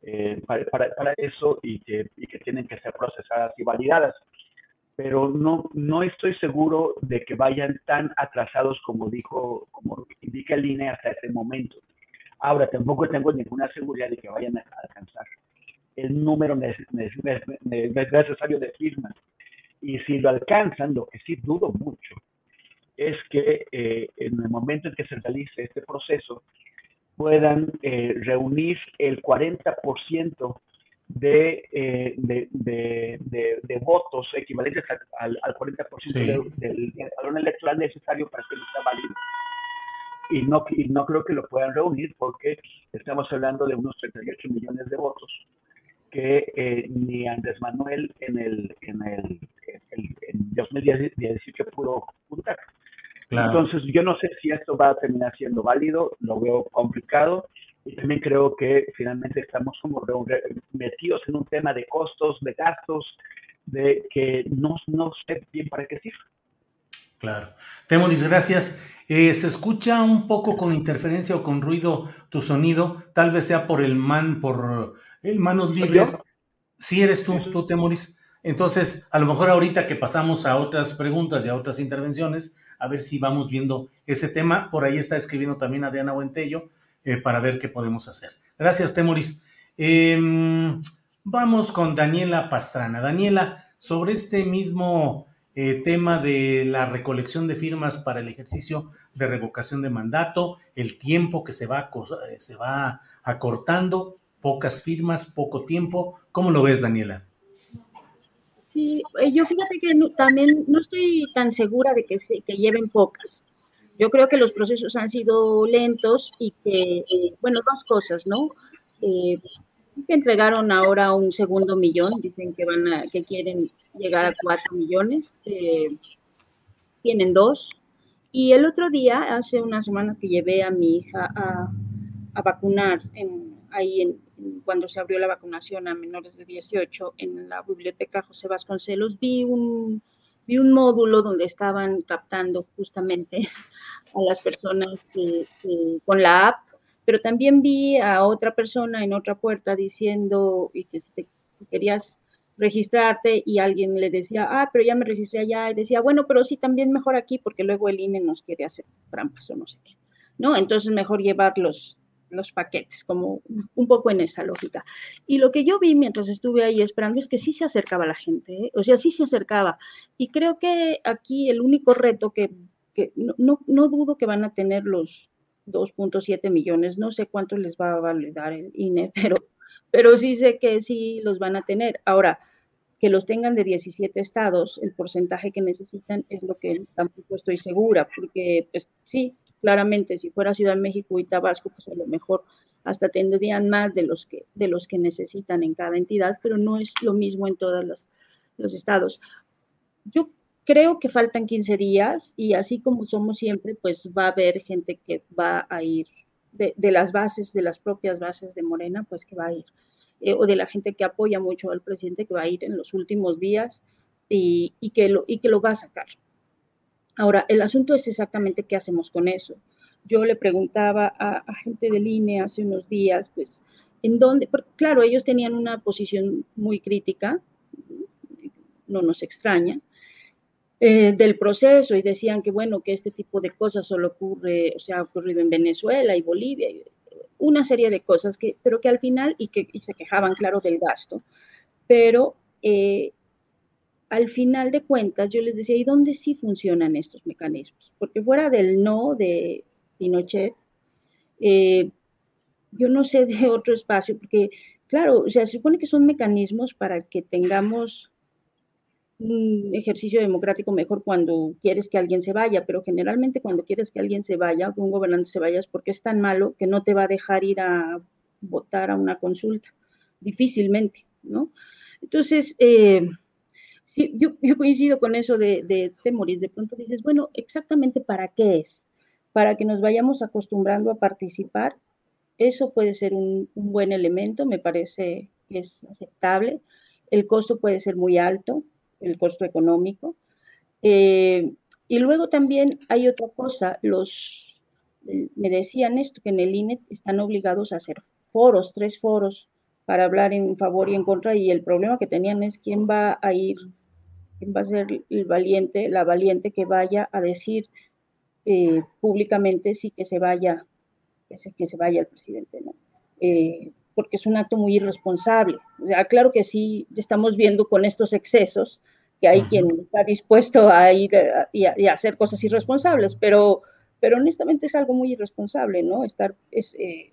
eh, para, para, eso y que, y que tienen que ser procesadas y validadas. Pero no, no estoy seguro de que vayan tan atrasados como dijo, como indica el INE hasta ese momento. Ahora, tampoco tengo ninguna seguridad de que vayan a alcanzar el número necesario de firmas. Y si lo alcanzan, lo que sí dudo mucho, es que eh, en el momento en que se realice este proceso puedan eh, reunir el 40% de, eh, de, de, de, votos equivalentes al, al 40% del, padrón electoral necesario para que no sea válido. Y no, y no creo que lo puedan reunir porque estamos hablando de unos 38 millones de votos que ni Andrés Manuel en el, en el, en 2018 pudo juntar. Entonces, yo no sé si esto va a terminar siendo válido, lo veo complicado y también creo que finalmente estamos como metidos en un tema de costos, de gastos, de que no, no sé bien para qué sirve. Claro. Temoris, gracias. Eh, se escucha un poco con interferencia o con ruido tu sonido, tal vez sea por el man, por el manos libres. Si eres tú, tú Temoris. Entonces, a lo mejor ahorita que pasamos a otras preguntas y a otras intervenciones, a ver si vamos viendo ese tema. Por ahí está escribiendo también a Diana Buentello eh, para ver qué podemos hacer. Gracias, Temoris. Em, vamos con Daniela Pastrana. Daniela, sobre este mismo eh, tema de la recolección de firmas para el ejercicio de revocación de mandato, el tiempo que se va, eh, se va acortando, pocas firmas, poco tiempo. ¿Cómo lo ves, Daniela? Sí, eh, yo fíjate que también no estoy tan segura de que, se, que lleven pocas. Yo creo que los procesos han sido lentos y que, eh, bueno, dos cosas, ¿no? Que entregaron ahora un segundo millón, dicen que van a, que quieren llegar a cuatro millones, tienen dos. Y el otro día, hace una semana que llevé a mi hija a, a vacunar en, ahí en, cuando se abrió la vacunación a menores de 18 en la biblioteca José Vasconcelos, vi un, vi un módulo donde estaban captando justamente a las personas con la app, pero también vi a otra persona en otra puerta diciendo y que querías registrarte y alguien le decía, ah, pero ya me registré allá, y decía, bueno, pero sí, también mejor aquí porque luego el INE nos quiere hacer trampas o no sé qué, ¿no? Entonces mejor llevar los, los paquetes, como un poco en esa lógica. Y lo que yo vi mientras estuve ahí esperando es que sí se acercaba la gente, ¿eh? o sea, sí se acercaba. Y creo que aquí el único reto que, que no, no, no dudo que van a tener los 2.7 millones, no sé cuánto les va a validar el INE, pero, pero sí sé que sí los van a tener. Ahora, que los tengan de 17 estados, el porcentaje que necesitan es lo que tampoco estoy segura, porque pues sí, claramente si fuera Ciudad de México y Tabasco, pues a lo mejor hasta tendrían más de los que, de los que necesitan en cada entidad, pero no es lo mismo en todos los, los estados. Yo creo que faltan 15 días y así como somos siempre, pues va a haber gente que va a ir de, de las bases, de las propias bases de Morena, pues que va a ir, eh, o de la gente que apoya mucho al presidente, que va a ir en los últimos días y, y, que, lo, y que lo va a sacar. Ahora, el asunto es exactamente qué hacemos con eso. Yo le preguntaba a, a gente del INE hace unos días, pues, en dónde, porque, claro, ellos tenían una posición muy crítica, no nos extraña, eh, del proceso y decían que, bueno, que este tipo de cosas solo ocurre, o sea, ha ocurrido en Venezuela y Bolivia, una serie de cosas, que, pero que al final, y que y se quejaban, claro, del gasto, pero eh, al final de cuentas yo les decía, ¿y dónde sí funcionan estos mecanismos? Porque fuera del no de Pinochet, eh, yo no sé de otro espacio, porque, claro, o sea, se supone que son mecanismos para que tengamos un ejercicio democrático mejor cuando quieres que alguien se vaya, pero generalmente cuando quieres que alguien se vaya, que un gobernante se vaya, es porque es tan malo que no te va a dejar ir a votar a una consulta, difícilmente, ¿no? Entonces, eh, sí, yo, yo, coincido con eso de, de, de, morir. De pronto dices, bueno, exactamente para qué es, para que nos vayamos acostumbrando a participar. Eso puede ser un, un buen elemento, me parece que es aceptable. El costo puede ser muy alto, el costo económico. Eh, y luego también hay otra cosa, los, me decían esto, que en el INE están obligados a hacer foros, tres foros, para hablar en favor y en contra, y el problema que tenían es quién va a ir, quién va a ser el valiente, la valiente que vaya a decir eh, públicamente sí que se vaya, que se, que se vaya el presidente, ¿no? Eh, porque es un acto muy irresponsable. Claro que sí, estamos viendo con estos excesos que hay quien está dispuesto a ir y a, hacer cosas irresponsables, pero, pero honestamente es algo muy irresponsable, ¿no? Estar es, eh,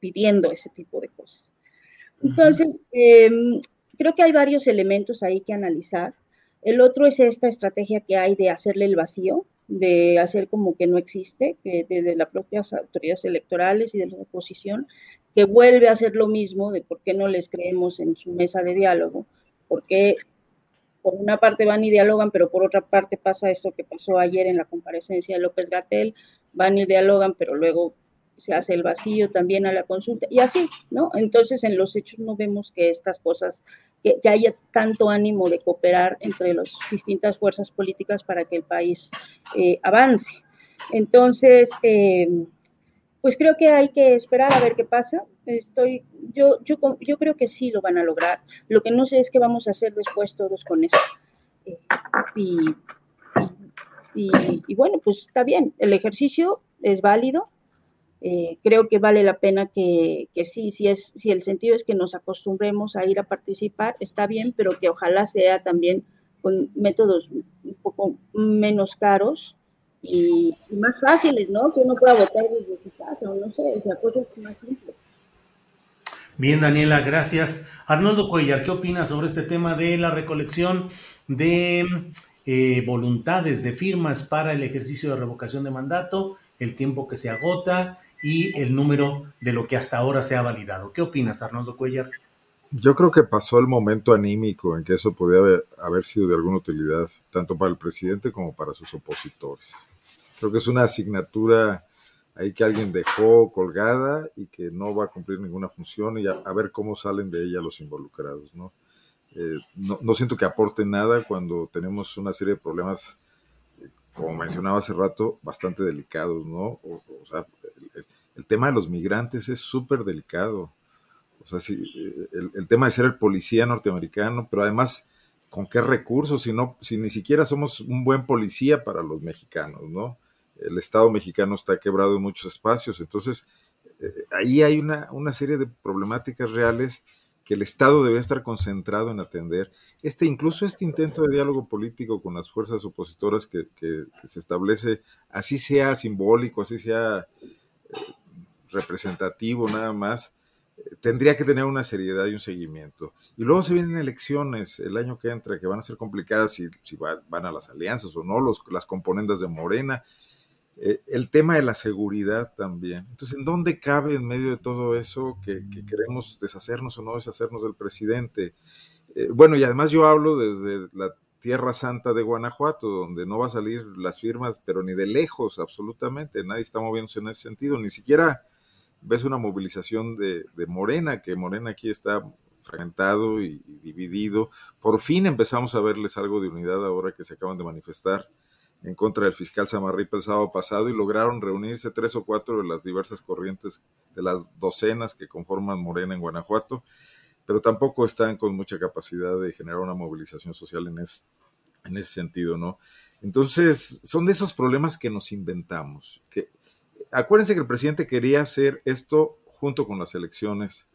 pidiendo ese tipo de cosas. Entonces, eh, creo que hay varios elementos ahí que analizar. El otro es esta estrategia que hay de hacerle el vacío, de hacer como que no existe, que desde las propias autoridades electorales y de la oposición, que vuelve a hacer lo mismo de por qué no les creemos en su mesa de diálogo, porque por una parte van y dialogan, pero por otra parte pasa esto que pasó ayer en la comparecencia de López Gatel, van y dialogan, pero luego se hace el vacío también a la consulta, y así, ¿no? Entonces en los hechos no vemos que estas cosas, que, haya tanto ánimo de cooperar entre las distintas fuerzas políticas para que el país eh, avance. Entonces, eh, pues creo que hay que esperar a ver qué pasa. Estoy, yo, yo, yo creo que sí lo van a lograr. Lo que no sé es qué vamos a hacer después todos con esto. Eh, y, y, y, bueno, pues está bien, el ejercicio es válido. Eh, creo que vale la pena que, que, sí, si, es, si el sentido es que nos acostumbremos a ir a participar, está bien, pero que ojalá sea también con métodos un poco menos caros y, y, más fáciles, ¿no? Que uno pueda votar desde su casa, o no sé, o sea, cosas más simples. Bien, Daniela, gracias. Arnoldo Cuellar, ¿qué opinas sobre este tema de la recolección de eh, voluntades, de firmas para el ejercicio de revocación de mandato, el tiempo que se agota y el número de lo que hasta ahora se ha validado? ¿Qué opinas, Arnoldo Cuellar? Yo creo que pasó el momento anímico en que eso podía haber, haber sido de alguna utilidad, tanto para el presidente como para sus opositores. Creo que es una asignatura ahí que alguien dejó colgada y que no va a cumplir ninguna función y a, ver cómo salen de ella los involucrados, ¿no? Eh, ¿no? ¿no? siento que aporte nada cuando tenemos una serie de problemas, como mencionaba hace rato, bastante delicados, ¿no? O, sea, el, tema de los migrantes es súper delicado. O sea, si, el, el, tema de ser el policía norteamericano, pero además, ¿con qué recursos? Si, no, si ni siquiera somos un buen policía para los mexicanos, ¿no? El Estado mexicano está quebrado en muchos espacios, entonces eh, ahí hay una, una, serie de problemáticas reales que el Estado debe estar concentrado en atender. Este, incluso este intento de diálogo político con las fuerzas opositoras que, que, se establece, así sea simbólico, así sea eh, representativo nada más, eh, tendría que tener una seriedad y un seguimiento. Y luego se vienen elecciones el año que entra, que van a ser complicadas si, si van a las alianzas o no, los, las componendas de Morena. Eh, el tema de la seguridad también. Entonces, ¿en dónde cabe en medio de todo eso que, queremos deshacernos o no deshacernos del presidente? Eh, bueno, y además yo hablo desde la Tierra Santa de Guanajuato, donde no va a salir las firmas, pero ni de lejos, absolutamente. Nadie está moviéndose en ese sentido. Ni siquiera ves una movilización de, Morena, que Morena aquí está fragmentado y, y dividido. Por fin empezamos a verles algo de unidad ahora que se acaban de manifestar en contra del fiscal Samarripa el sábado pasado y lograron reunirse tres o cuatro de las diversas corrientes de las docenas que conforman Morena en Guanajuato, pero tampoco están con mucha capacidad de generar una movilización social en, en ese sentido, ¿no? Entonces, son de esos problemas que nos inventamos. Que, acuérdense que el presidente quería hacer esto junto con las elecciones.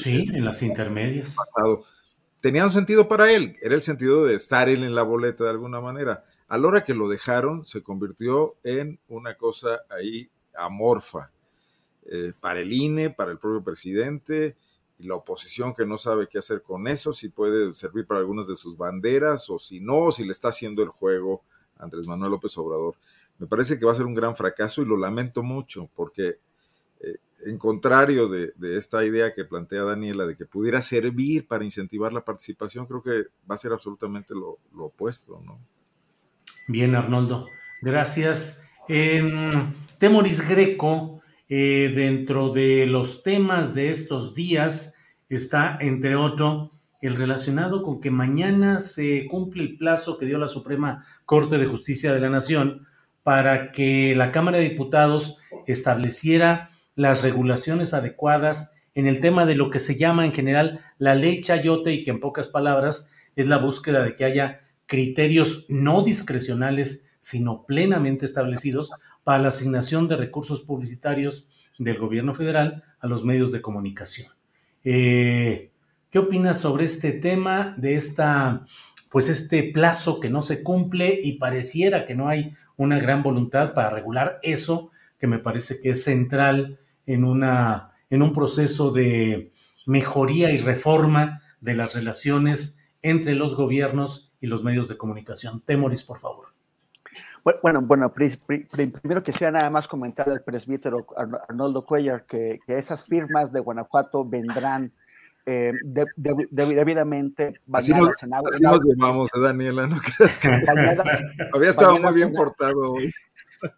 sí, en las intermedias. Pasado. Tenía un sentido para él, era el sentido de estar él en la boleta de alguna manera a la hora que lo dejaron, se convirtió en una cosa ahí amorfa eh, para el INE, para el propio presidente y la oposición que no sabe qué hacer con eso, si puede servir para algunas de sus banderas o si no, si le está haciendo el juego Andrés Manuel López Obrador. Me parece que va a ser un gran fracaso y lo lamento mucho porque eh, en contrario de, esta idea que plantea Daniela de que pudiera servir para incentivar la participación, creo que va a ser absolutamente lo, lo opuesto, ¿no? Bien, Arnoldo. Gracias. Temoris Greco, eh, dentro de los temas de estos días, está, entre otros, el relacionado con que mañana se cumple el plazo que dio la Suprema Corte de Justicia de la Nación para que la Cámara de Diputados estableciera las regulaciones adecuadas en el tema de lo que se llama en general la ley Chayote y que en pocas palabras es la búsqueda de que haya criterios no discrecionales, sino plenamente establecidos para la asignación de recursos publicitarios del gobierno federal a los medios de comunicación. Eh, ¿Qué opinas sobre este tema, de esta, pues este plazo que no se cumple y pareciera que no hay una gran voluntad para regular eso, que me parece que es central en, una, en un proceso de mejoría y reforma de las relaciones entre los gobiernos y los medios de comunicación. Temoris, por favor. Bueno, bueno, primero quisiera nada más comentar al presbítero Arnoldo Cuellar que, esas firmas de Guanajuato vendrán eh, debidamente bañadas en agua. Así nos llamamos, ¿eh, Daniela, ¿no Había estado muy bien portado hoy.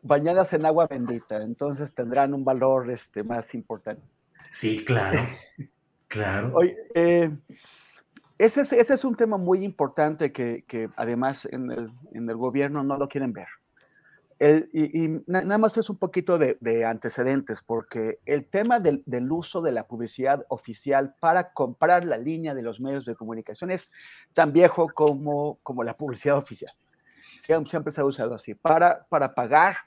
Bañadas en agua bendita, entonces tendrán un valor este, más importante. Sí, claro, claro. Oye, eh, ese es, ese es un tema muy importante que, que además en el, en el, gobierno no lo quieren ver. El, y, nada más es un poquito de, de antecedentes, porque el tema del, del, uso de la publicidad oficial para comprar la línea de los medios de comunicación es tan viejo como, como la publicidad oficial. Siempre, se ha usado así, para, para pagar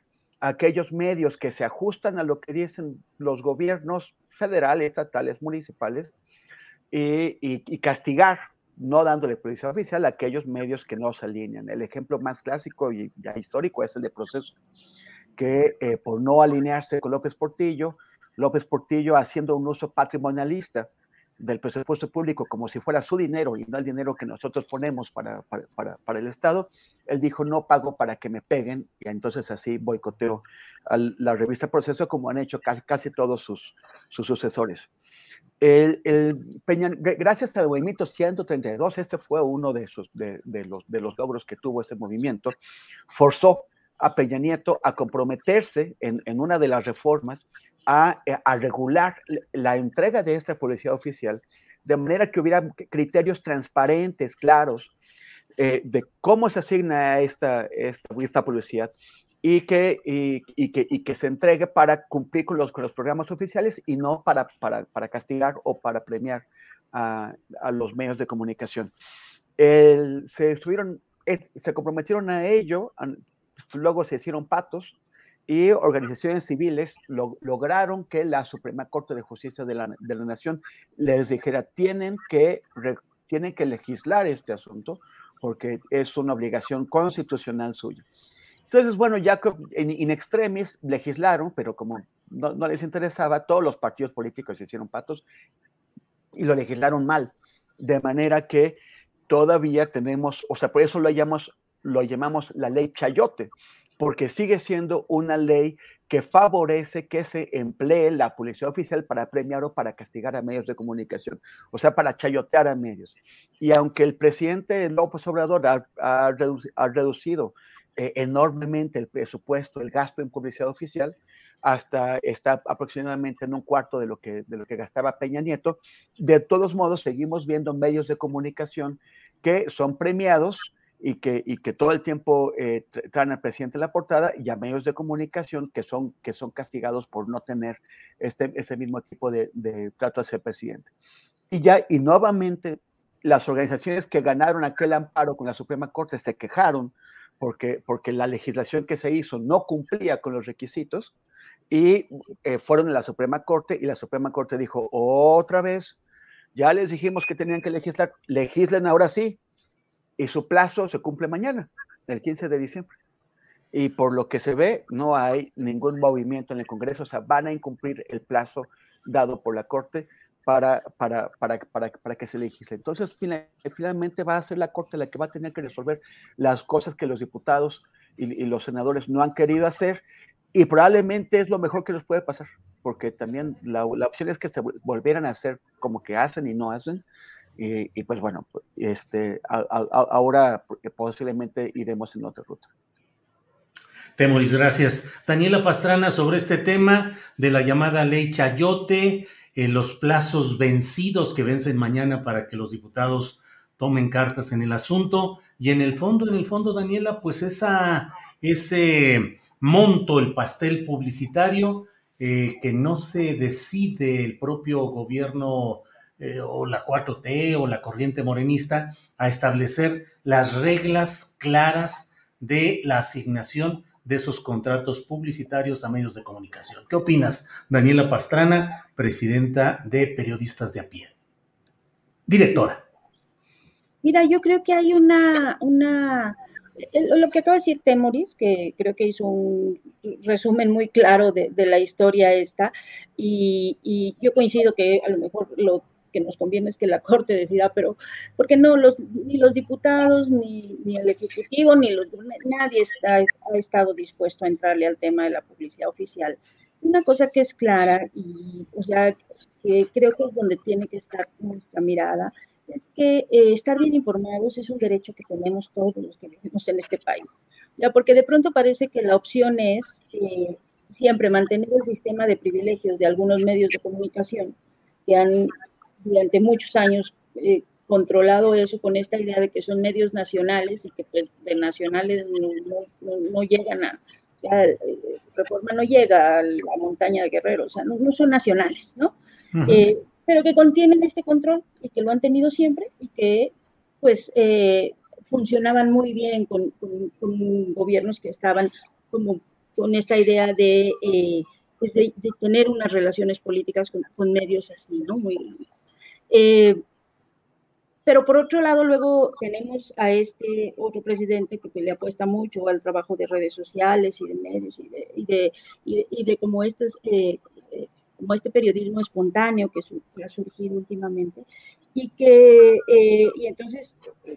a aquellos medios que se ajustan a lo que dicen los gobiernos federales, estatales, municipales, y, castigar, no dándole publicidad oficial a aquellos medios que no se alinean. El ejemplo más clásico y histórico es el de Proceso, que eh, por no alinearse con López Portillo, López Portillo haciendo un uso patrimonialista del presupuesto público como si fuera su dinero y no el dinero que nosotros ponemos para, para, para, el Estado, él dijo no pago para que me peguen y entonces así boicoteó la revista Proceso como han hecho casi, casi todos sus, sus sucesores. El, Peña, gracias al movimiento 132, este fue uno de, esos, de, los, de los logros que tuvo ese movimiento, forzó a Peña Nieto a comprometerse en, una de las reformas a, a, regular la entrega de esta policía oficial de manera que hubiera criterios transparentes, claros, eh, de cómo se asigna esta, esta, esta publicidad y que, y, que, y que se entregue para cumplir con los, con los programas oficiales y no para, para, para castigar o para premiar a, a los medios de comunicación. se, estuvieron, eh, se comprometieron a ello, luego se hicieron patos y organizaciones civiles lograron que la Suprema Corte de Justicia de la, de la Nación les dijera, tienen que, tienen que legislar este asunto porque es una obligación constitucional suya. Entonces, bueno, ya en in extremis legislaron, pero como no, no, les interesaba, todos los partidos políticos se hicieron patos y lo legislaron mal. De manera que todavía tenemos, o sea, por eso lo llamamos, lo llamamos la ley Chayote, porque sigue siendo una ley que favorece que se emplee la policía oficial para premiar o para castigar a medios de comunicación, o sea, para chayotear a medios. Y aunque el presidente López Obrador ha, reducido eh, enormemente el presupuesto, el gasto en publicidad oficial, hasta está aproximadamente en un cuarto de lo que, de lo que gastaba Peña Nieto, de todos modos seguimos viendo medios de comunicación que son premiados y que, y que todo el tiempo eh, traen al presidente la portada y a medios de comunicación que son, que son castigados por no tener este, ese mismo tipo de, de trato hacia el presidente. Y ya, y nuevamente, las organizaciones que ganaron aquel amparo con la Suprema Corte se quejaron porque, porque la legislación que se hizo no cumplía con los requisitos y eh, fueron a la Suprema Corte y la Suprema Corte dijo otra vez, ya les dijimos que tenían que legislar, legislen ahora sí, y su plazo se cumple mañana, el 15 de diciembre. Y por lo que se ve, no hay ningún movimiento en el Congreso, o sea, van a incumplir el plazo dado por la Corte para, para, para, para, que se legisle. Entonces, finalmente va a ser la Corte la que va a tener que resolver las cosas que los diputados y, y los senadores no han querido hacer y probablemente es lo mejor que les puede pasar, porque también la, la opción es que se volvieran a hacer como que hacen y no hacen, y, pues bueno, este, ahora posiblemente iremos en otra ruta. Temoris, gracias. Daniela Pastrana, sobre este tema de la llamada ley Chayote, eh, los plazos vencidos que vencen mañana para que los diputados tomen cartas en el asunto. Y en el fondo, en el fondo, Daniela, pues esa, ese monto, el pastel publicitario, eh, que no se decide el propio gobierno eh, o la 4T o la corriente morenista a establecer las reglas claras de la asignación de esos contratos publicitarios a medios de comunicación. ¿Qué opinas, Daniela Pastrana, presidenta de Periodistas de a pie? Directora. Mira, yo creo que hay una, una lo que acaba de decir Temoris, que creo que hizo un resumen muy claro de, la historia esta, y, y, yo coincido que a lo mejor lo que nos conviene es que la Corte decida, pero porque no, los, ni los diputados, ni, ni el Ejecutivo, ni los, nadie está, ha estado dispuesto a entrarle al tema de la publicidad oficial. Una cosa que es clara y, o sea, que creo que es donde tiene que estar nuestra mirada, es que eh, estar bien informados es un derecho que tenemos todos los que vivimos en este país. Ya, porque de pronto parece que la opción es eh, siempre mantener el sistema de privilegios de algunos medios de comunicación que han durante muchos años eh, controlado eso con esta idea de que son medios nacionales y que pues de nacionales no, no, llegan a, ya, eh, Reforma no llega a la montaña de Guerrero, o sea, no, no son nacionales, ¿no? Eh, pero que contienen este control y que lo han tenido siempre y que pues funcionaban muy bien con, con, gobiernos que estaban como con esta idea de, pues de, de, tener unas relaciones políticas con, con medios así, ¿no? Muy, eh, pero por otro lado, luego tenemos a este otro presidente que le apuesta mucho al trabajo de redes sociales y de medios y de, y de, y de, como, este, eh, eh, como este periodismo espontáneo que, ha surgido últimamente y que y entonces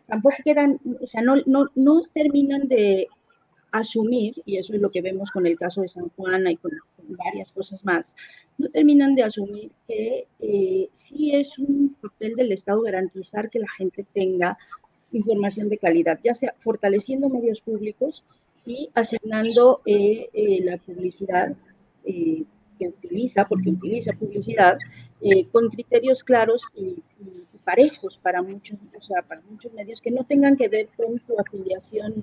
tampoco quedan, o sea, no, no, no terminan de asumir, y eso es lo que vemos con el caso de San Juan y con, varias cosas más, no terminan de asumir que eh, sí es un papel del Estado garantizar que la gente tenga información de calidad, ya sea fortaleciendo medios públicos y asignando eh, eh, la publicidad que utiliza, porque utiliza publicidad, con criterios claros y, parejos para muchos, o sea, para muchos medios que no tengan que ver con tu afiliación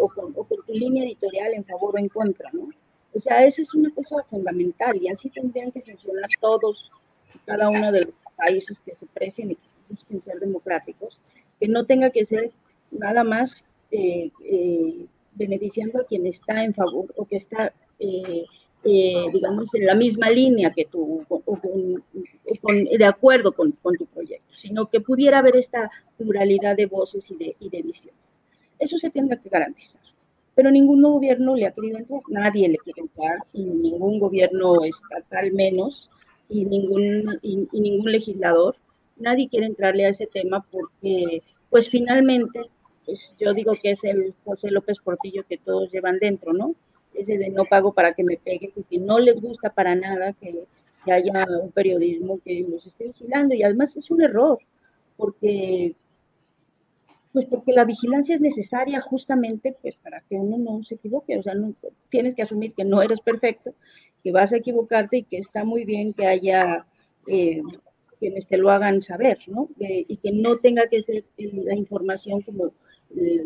o con, o, con, tu línea editorial en favor o en contra, ¿no? O sea, esa es una cosa fundamental y así tendrían que funcionar todos, cada uno de los países que se precien y que busquen ser democráticos, que no tenga que ser nada más eh, eh, beneficiando a quien está en favor o que está, eh, digamos, en la misma línea que tú, o, de acuerdo con, con, tu proyecto, sino que pudiera haber esta pluralidad de voces y de, y de visiones. Eso se tendrá que garantizar pero ningún gobierno le ha querido entrar, nadie le quiere entrar, y ningún gobierno estatal menos, y ningún, y, ningún legislador, nadie quiere entrarle a ese tema porque, pues finalmente, pues yo digo que es el José López Portillo que todos llevan dentro, ¿no? Ese de no pago para que me peguen, y que no les gusta para nada que, que haya un periodismo que los esté vigilando, y además es un error, porque pues porque la vigilancia es necesaria justamente pues para que uno no se equivoque, o sea, no, tienes que asumir que no eres perfecto, que vas a equivocarte y que está muy bien que haya eh, quienes te lo hagan saber, ¿no? y que no tenga que ser la información como, eh,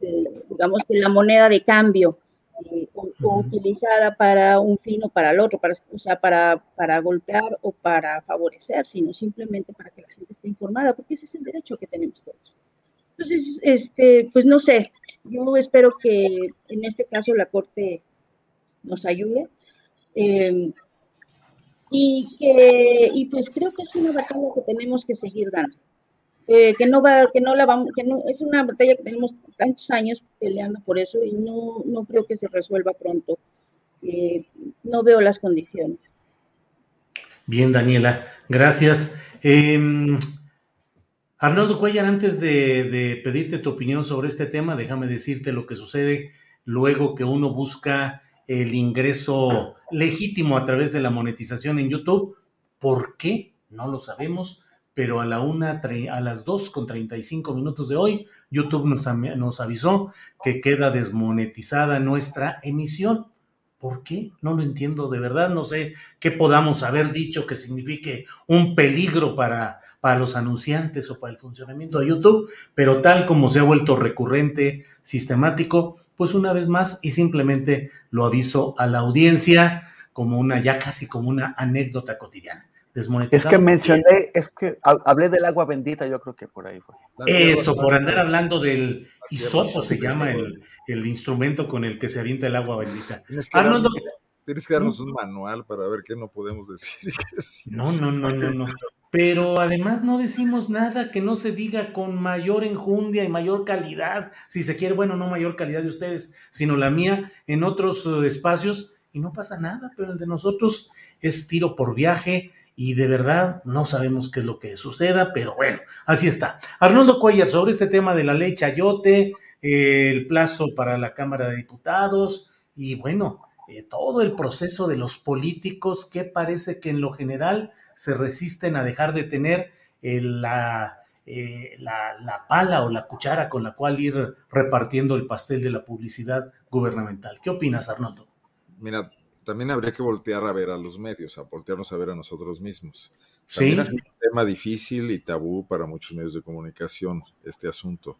eh, digamos, que la moneda de cambio o, utilizada para un fin o para el otro, para, o sea, para, para golpear o para favorecer, sino simplemente para que la gente esté informada, porque ese es el derecho que tenemos todos. Entonces, este, pues no sé, yo espero que en este caso la Corte nos ayude. Em, y que y pues creo que es una batalla que tenemos que seguir dando. Eh, que no va, que no la vamos, que no, es una batalla que tenemos tantos años peleando por eso y no, no creo que se resuelva pronto. Eh, no veo las condiciones. Bien, Daniela, gracias. Arnoldo Cuellar, antes de, pedirte tu opinión sobre este tema, déjame decirte lo que sucede luego que uno busca el ingreso legítimo a través de la monetización en YouTube. ¿Por qué? No lo sabemos, pero a la una, a las dos con 35 minutos de hoy, YouTube nos avisó que queda desmonetizada nuestra emisión. ¿Por qué? No lo entiendo de verdad. No sé qué podamos haber dicho que signifique un peligro para, para los anunciantes o para el funcionamiento de YouTube, pero tal como se ha vuelto recurrente, sistemático, pues una vez más y simplemente lo aviso a la audiencia como una, ya casi como una anécdota cotidiana. Es que mencioné, es que hablé del agua bendita, yo creo que por ahí fue. Eso, por andar hablando del hisopo se llama el, el, instrumento con el que se avienta el agua bendita. Tienes que, darnos, tienes que darnos un manual para ver qué no podemos decir. No, no, no, no, no. Pero además no decimos nada que no se diga con mayor enjundia y mayor calidad, si se quiere, bueno, no mayor calidad de ustedes, sino la mía en otros eh, espacios y no pasa nada, pero el de nosotros es tiro por viaje, y de verdad no sabemos qué es lo que suceda, pero bueno, así está. Arnoldo Cuellar, sobre este tema de la ley Chayote, eh, el plazo para la Cámara de Diputados y bueno, eh, todo el proceso de los políticos que parece que en lo general se resisten a dejar de tener eh, la, la, la, pala o la cuchara con la cual ir repartiendo el pastel de la publicidad gubernamental. ¿Qué opinas, Arnoldo? Mira, también habría que voltear a ver a los medios, a voltearnos a ver a nosotros mismos. También es un tema difícil y tabú para muchos medios de comunicación este asunto.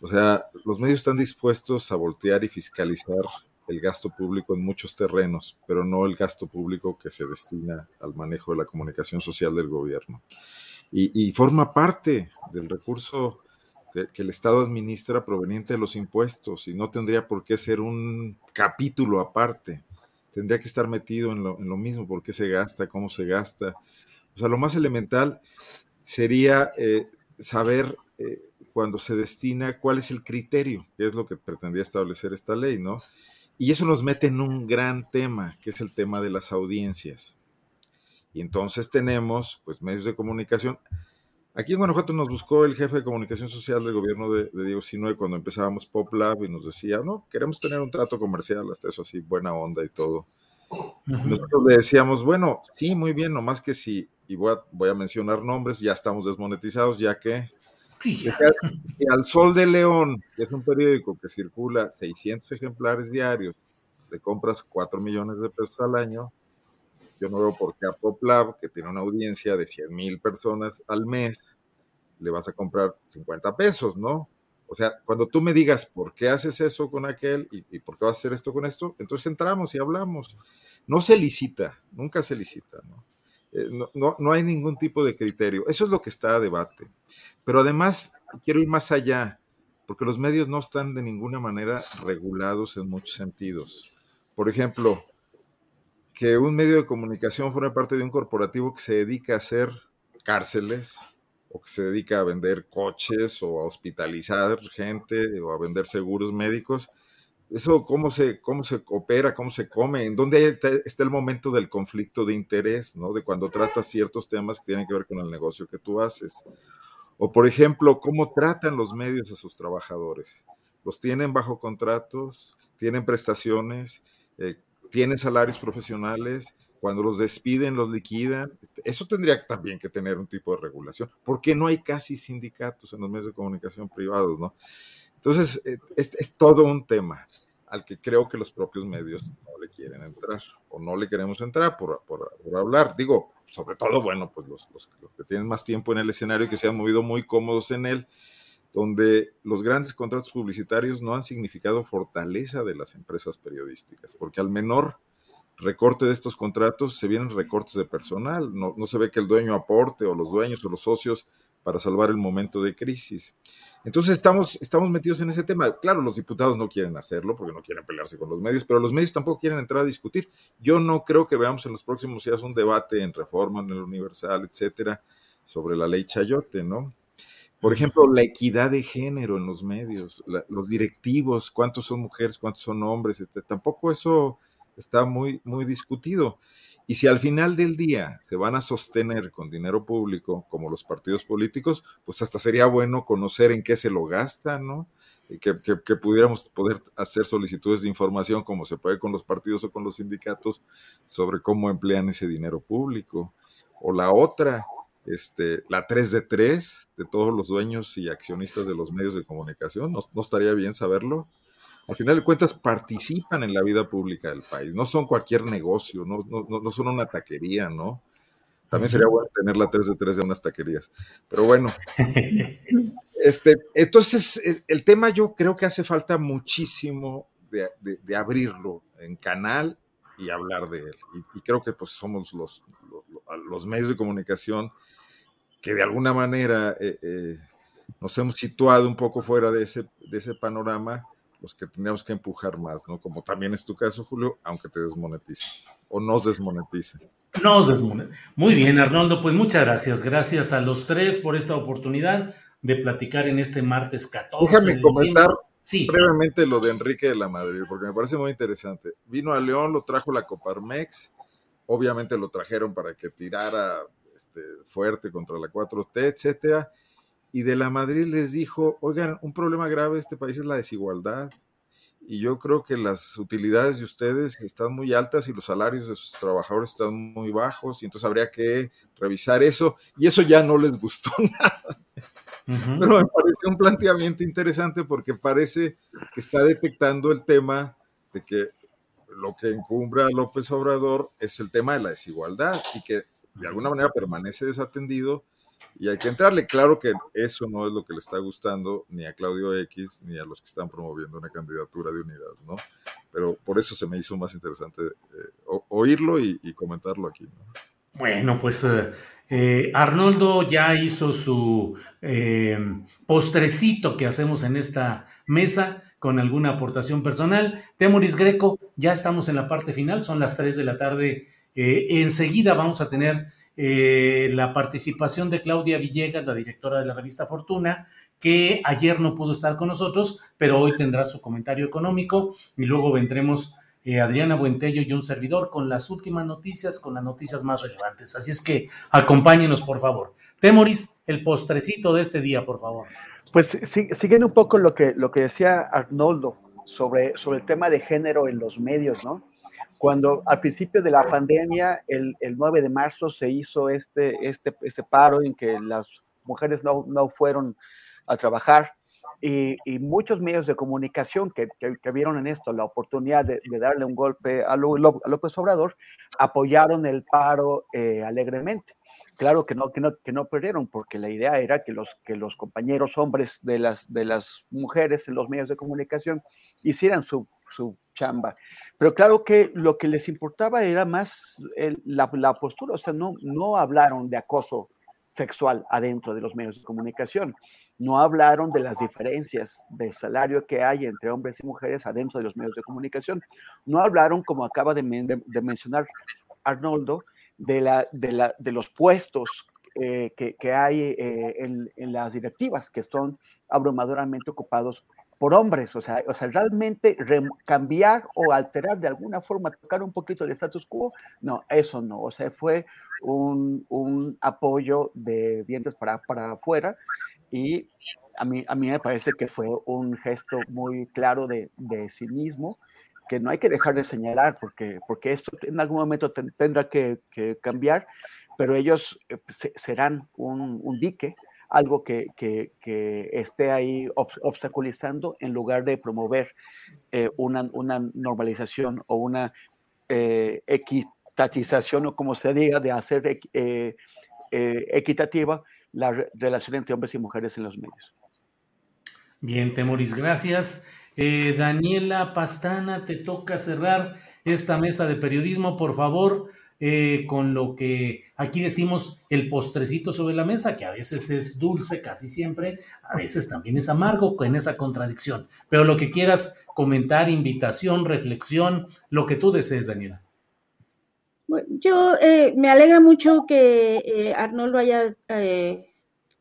O sea, los medios están dispuestos a voltear y fiscalizar el gasto público en muchos terrenos, pero no el gasto público que se destina al manejo de la comunicación social del gobierno. Y, forma parte del recurso que, que, el Estado administra proveniente de los impuestos y no tendría por qué ser un capítulo aparte tendría que estar metido en lo, mismo, por qué se gasta, cómo se gasta. O sea, lo más elemental sería eh, saber eh, cuando se destina cuál es el criterio, que es lo que pretendía establecer esta ley, ¿no? Y eso nos mete en un gran tema, que es el tema de las audiencias. Y entonces tenemos, pues, medios de comunicación. Aquí en Guanajuato nos buscó el jefe de comunicación social del gobierno de, Diego Sinue cuando empezábamos Pop Lab y nos decía, no, queremos tener un trato comercial, hasta eso así, buena onda y todo. Nosotros le decíamos, bueno, sí, muy bien, nomás que sí, y voy a, voy a mencionar nombres, ya estamos desmonetizados, ya que Si al Sol de León, que es un periódico que circula 600 ejemplares diarios, le compras 4 millones de pesos al año, yo no veo por qué a Poplab, que tiene una audiencia de 100 mil personas al mes, le vas a comprar 50 pesos, ¿no? O sea, cuando tú me digas por qué haces eso con aquel y, por qué vas a hacer esto con esto, entonces entramos y hablamos. No se licita, nunca se licita, ¿no? Eh, no, no, hay ningún tipo de criterio. Eso es lo que está a debate. Pero además, quiero ir más allá, porque los medios no están de ninguna manera regulados en muchos sentidos. Por ejemplo, que un medio de comunicación fuera parte de un corporativo que se dedica a hacer cárceles o que se dedica a vender coches o a hospitalizar gente o a vender seguros médicos. Eso, ¿cómo se, cómo se opera, cómo se come? ¿En dónde está el momento del conflicto de interés, ¿no? De cuando tratas ciertos temas que tienen que ver con el negocio que tú haces. O, por ejemplo, ¿cómo tratan los medios a sus trabajadores? ¿Los tienen bajo contratos? ¿Tienen prestaciones? Eh, tienen salarios profesionales, cuando los despiden, los liquidan. Eso tendría también que tener un tipo de regulación, porque no hay casi sindicatos en los medios de comunicación privados, ¿no? Entonces, eh, es, todo un tema al que creo que los propios medios no le quieren entrar o no le queremos entrar por, por, hablar. Digo, sobre todo, bueno, pues los, los, que tienen más tiempo en el escenario y que se han movido muy cómodos en él, donde los grandes contratos publicitarios no han significado fortaleza de las empresas periodísticas, porque al menor recorte de estos contratos se vienen recortes de personal, no, se ve que el dueño aporte o los dueños o los socios para salvar el momento de crisis. Entonces estamos, estamos metidos en ese tema. Claro, los diputados no quieren hacerlo porque no quieren pelearse con los medios, pero los medios tampoco quieren entrar a discutir. Yo no creo que veamos en los próximos días un debate en reforma, en el Universal, etcétera, sobre la ley Chayote, ¿no? Por ejemplo, la equidad de género en los medios, los directivos, cuántos son mujeres, cuántos son hombres, este, tampoco eso está muy, muy discutido. Y si al final del día se van a sostener con dinero público, como los partidos políticos, pues hasta sería bueno conocer en qué se lo gastan, ¿no? Y que, que, pudiéramos poder hacer solicitudes de información, como se puede con los partidos o con los sindicatos, sobre cómo emplean ese dinero público. O la otra, este, la 3 de 3 de todos los dueños y accionistas de los medios de comunicación. ¿No, estaría bien saberlo? Al final de cuentas participan en la vida pública del país, no son cualquier negocio, no, no, son una taquería, ¿no? También sería bueno tener la 3 de 3 de unas taquerías. Pero bueno, este, entonces el tema yo creo que hace falta muchísimo de, abrirlo en canal y hablar de él. Y, creo que pues somos los, los medios de comunicación que de alguna manera eh, eh, nos hemos situado un poco fuera de ese, de ese panorama, los que tendríamos que empujar más, ¿no? Como también es tu caso, Julio, aunque te desmonetice o nos desmonetice. Nos desmonetice. Muy bien, Arnoldo, pues muchas gracias. Gracias a los tres por esta oportunidad de platicar en este martes 14. Déjame comentar sí. brevemente lo de Enrique de la Madrid, porque me parece muy interesante. Vino a León, lo trajo la Coparmex, obviamente lo trajeron para que tirara este, fuerte contra la 4T, etcétera. Y de la Madrid les dijo, oigan, un problema grave de este país es la desigualdad. Y yo creo que las utilidades de ustedes están muy altas y los salarios de sus trabajadores están muy bajos, y entonces habría que revisar eso. Y eso ya no les gustó nada. Pero me parece un planteamiento interesante porque parece que está detectando el tema de que lo que encumbra a López Obrador es el tema de la desigualdad y que de alguna manera permanece desatendido y hay que entrarle. Claro que eso no es lo que le está gustando ni a Claudio X ni a los que están promoviendo una candidatura de unidad, ¿no? Pero por eso se me hizo más interesante eh, oírlo y, comentarlo aquí. Bueno, pues eh, eh, Arnoldo ya hizo su postrecito que hacemos en esta mesa con alguna aportación personal. Temoris Greco, ya estamos en la parte final, son las 3 de la tarde eh, enseguida vamos a tener eh, la participación de Claudia Villegas, la directora de la revista Fortuna, que ayer no pudo estar con nosotros, pero hoy tendrá su comentario económico y luego vendremos eh, Adriana Buentello y un servidor con las últimas noticias, con las noticias más relevantes. Así es que acompáñenos, por favor. Temoris, el postrecito de este día, por favor. Pues siguen un poco lo que, lo que decía Arnoldo sobre, sobre el tema de género en los medios, ¿no? Cuando al principio de la pandemia, el, el 9 de marzo, se hizo este, este, este paro en que las mujeres no, no fueron a trabajar y, muchos medios de comunicación que, que, vieron en esto la oportunidad de, darle un golpe a, López Obrador, apoyaron el paro eh, alegremente. Claro que no, que no, que no perdieron, porque la idea era que los, que los compañeros hombres de las, de las mujeres en los medios de comunicación hicieran su, su chamba. Pero claro que lo que les importaba era más la, postura, o sea, no, no hablaron de acoso sexual adentro de los medios de comunicación no hablaron de las diferencias de salario que hay entre hombres y mujeres adentro de los medios de comunicación. No hablaron, como acaba de, mencionar Arnoldo, de, los puestos eh, que, hay eh, en, las directivas que son abrumadoramente ocupados por hombres. O sea, o sea realmente cambiar o alterar de alguna forma, tocar un poquito el status quo, no, eso no. O sea, fue un, apoyo de dientes para, para afuera y a mí, a mí me parece que fue un gesto muy claro de, de cinismo que no hay que dejar de señalar porque, porque esto en algún momento tendrá que, que, cambiar, pero ellos eh, serán un, un, dique, algo que, que, esté ahí obstaculizando en lugar de promover eh, una, una, normalización o una eh, equitatización o como se diga, de hacer eh, equitativa la relación entre hombres y mujeres en los medios. Bien, Temoris, gracias. Eh, Daniela Pastrana, te toca cerrar esta mesa de periodismo, por favor, eh, con lo que aquí decimos el postrecito sobre la mesa, que a veces es dulce, casi siempre, a veces también es amargo, con esa contradicción. Pero lo que quieras comentar, invitación, reflexión, lo que tú desees, Daniela. Yo eh, me alegra mucho que eh, Arnoldo haya eh,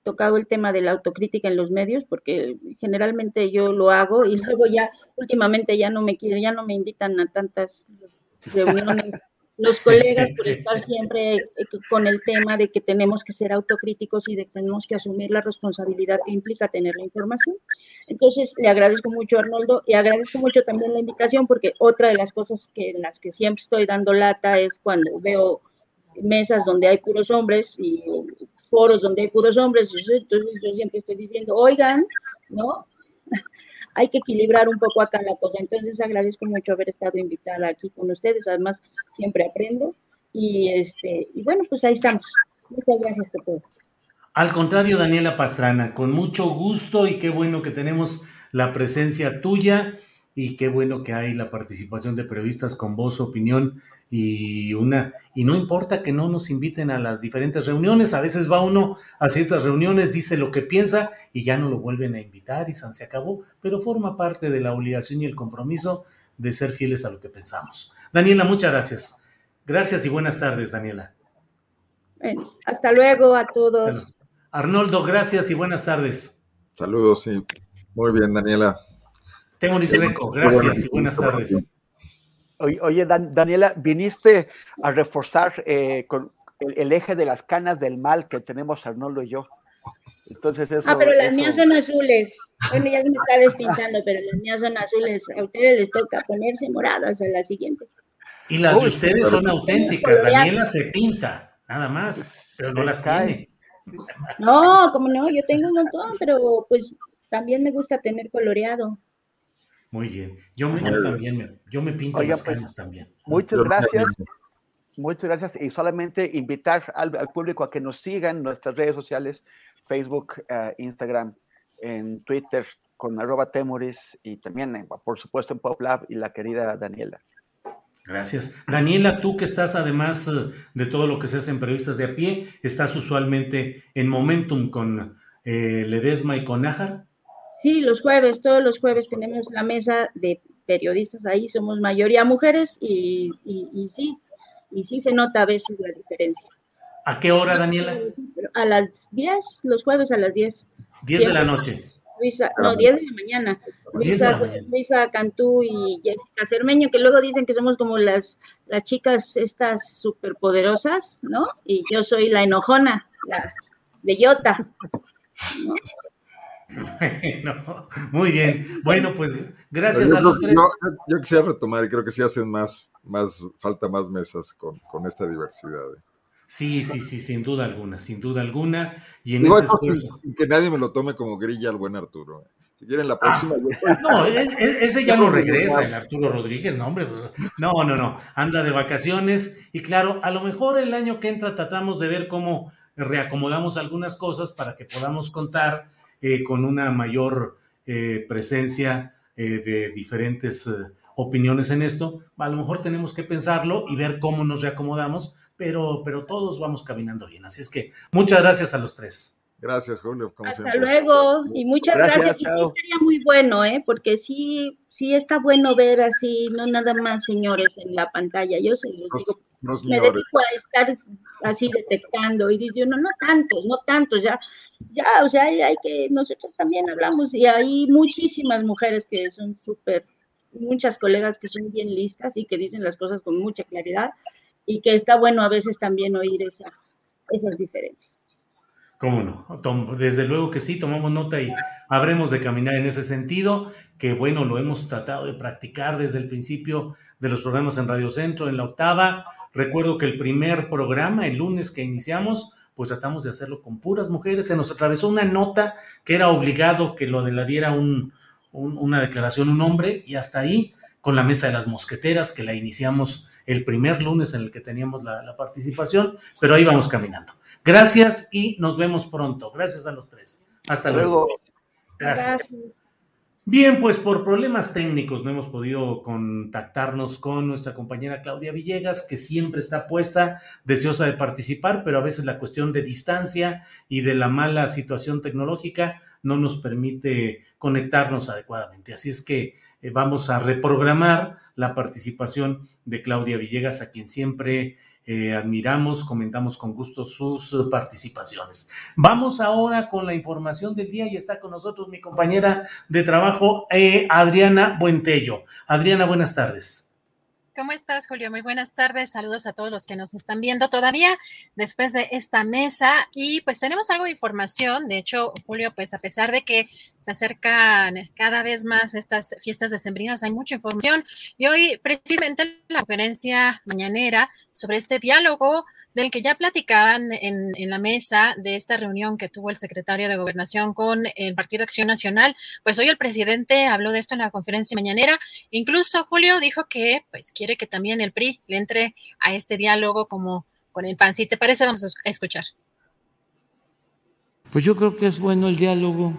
tocado el tema de la autocrítica en los medios, porque generalmente yo lo hago y luego ya últimamente ya no me quieren, ya no me invitan a tantas reuniones los colegas por estar siempre eh, con el tema de que tenemos que ser autocríticos y de que tenemos que asumir la responsabilidad que implica tener la información. Entonces, le agradezco mucho a Arnoldo y agradezco mucho también la invitación porque otra de las cosas que en las que siempre estoy dando lata es cuando veo mesas donde hay puros hombres y foros donde hay puros hombres, entonces yo siempre estoy diciendo, oigan, ¿no? Hay que equilibrar un poco acá la cosa. Entonces agradezco mucho haber estado invitada aquí con ustedes. Además, siempre aprendo. Y, este, y bueno, pues ahí estamos. Muchas gracias por todo. Al contrario, Daniela Pastrana, con mucho gusto y qué bueno que tenemos la presencia tuya y qué bueno que hay la participación de periodistas con voz, opinión y una y no importa que no nos inviten a las diferentes reuniones, a veces va uno a ciertas reuniones, dice lo que piensa y ya no lo vuelven a invitar y se acabó, pero forma parte de la obligación y el compromiso de ser fieles a lo que pensamos. Daniela, muchas gracias. Gracias y buenas tardes, Daniela. hasta luego a todos. Arnoldo, gracias y buenas tardes. Saludos, sí. Muy bien, Daniela. Temoris Greco, gracias y buenas tardes. Oye, Daniela, viniste a reforzar eh, con el, eje de las canas del mal que tenemos Arnoldo y yo. Entonces eso, ah, pero las mías son azules. Bueno, ya se me está despintando, pero las mías son azules. A ustedes les toca ponerse moradas a la siguiente. Y las de ustedes son auténticas. Daniela se pinta, nada más, pero no las tiene. No, como no, yo tengo un montón, pero pues también me gusta tener coloreado. Muy bien. Yo, me, también me, yo me pinto las pues, canas también. Muchas gracias. Muchas gracias. Y solamente invitar al, público a que nos sigan en nuestras redes sociales, Facebook, eh, Instagram, en Twitter con arroba temoris y también, por supuesto, en PopLab y la querida Daniela. Gracias. Daniela, tú que estás además eh, de todo lo que se hace en periodistas de a pie, estás usualmente en Momentum con eh, Ledesma y con Nájar. Sí, los jueves, todos los jueves tenemos la mesa de periodistas ahí, somos mayoría mujeres y, sí, y sí se nota a veces la diferencia. ¿A qué hora, Daniela? A las 10, los jueves a las 10. 10 de la noche. Luisa, no, 10 de la mañana. Luisa, Cantú y Jessica Cermeño, que luego dicen que somos como las, las chicas estas superpoderosas, ¿no? Y yo soy la enojona, la bellota. ¿no? muy bien. Bueno, pues gracias a los tres. Yo, quisiera retomar y creo que sí hacen más, más falta más mesas con, esta diversidad. ¿eh? Sí, sí, sí, sin duda alguna, sin duda alguna. Y en ese Que nadie me lo tome como grilla al buen Arturo. ¿eh? Si quieren la próxima. Ah, no, e, e, ese ya no regresa, el Arturo Rodríguez, no, hombre. No, no, no. Anda de vacaciones. Y claro, a lo mejor el año que entra tratamos de ver cómo reacomodamos algunas cosas para que podamos contar eh, con una mayor eh, presencia de diferentes opiniones en esto. A lo mejor tenemos que pensarlo y ver cómo nos reacomodamos pero, pero todos vamos caminando bien. Así es que muchas gracias a los tres. Gracias, Julio. Hasta luego y muchas gracias. Y sí sería muy bueno, ¿eh? porque sí, sí está bueno ver así, no nada más señores en la pantalla. Yo se me dedico a estar así detectando y dice uno, no tantos, no tantos, ya, ya, o sea, hay, hay que, nosotros también hablamos y hay muchísimas mujeres que son súper, muchas colegas que son bien listas y que dicen las cosas con mucha claridad y que está bueno a veces también oír esas, esas diferencias. ¿Cómo no? Desde luego que sí, tomamos nota y habremos de caminar en ese sentido, que bueno, lo hemos tratado de practicar desde el principio de los programas en Radio Centro, en la octava. Recuerdo que el primer programa, el lunes que iniciamos, pues tratamos de hacerlo con puras mujeres. Se nos atravesó una nota que era obligado que lo de la diera un, una declaración un hombre y hasta ahí con la mesa de las mosqueteras que la iniciamos el primer lunes en el que teníamos la, participación, pero ahí vamos caminando. Gracias y nos vemos pronto. Gracias a los tres. Hasta luego. Gracias. Bien, pues por problemas técnicos no hemos podido contactarnos con nuestra compañera Claudia Villegas, que siempre está puesta, deseosa de participar, pero a veces la cuestión de distancia y de la mala situación tecnológica no nos permite conectarnos adecuadamente. Así es que eh, vamos a reprogramar la participación de Claudia Villegas, a quien siempre eh, admiramos, comentamos con gusto sus participaciones. Vamos ahora con la información del día y está con nosotros mi compañera de trabajo, eh, Adriana Buentello. Adriana, buenas tardes. ¿Cómo estás, Julio? Muy buenas tardes. Saludos a todos los que nos están viendo todavía después de esta mesa. Y pues tenemos algo de información. De hecho, Julio, pues a pesar de que se acercan cada vez más estas fiestas decembrinas, hay mucha información. Y hoy, precisamente, la conferencia mañanera sobre este diálogo del que ya platicaban en, la mesa de esta reunión que tuvo el secretario de Gobernación con el Partido Acción Nacional, pues hoy el presidente habló de esto en la conferencia mañanera. Incluso Julio dijo que pues quiere que también el PRI le entre a este diálogo como con el PAN. Si te parece, vamos a escuchar. Pues yo creo que es bueno el diálogo,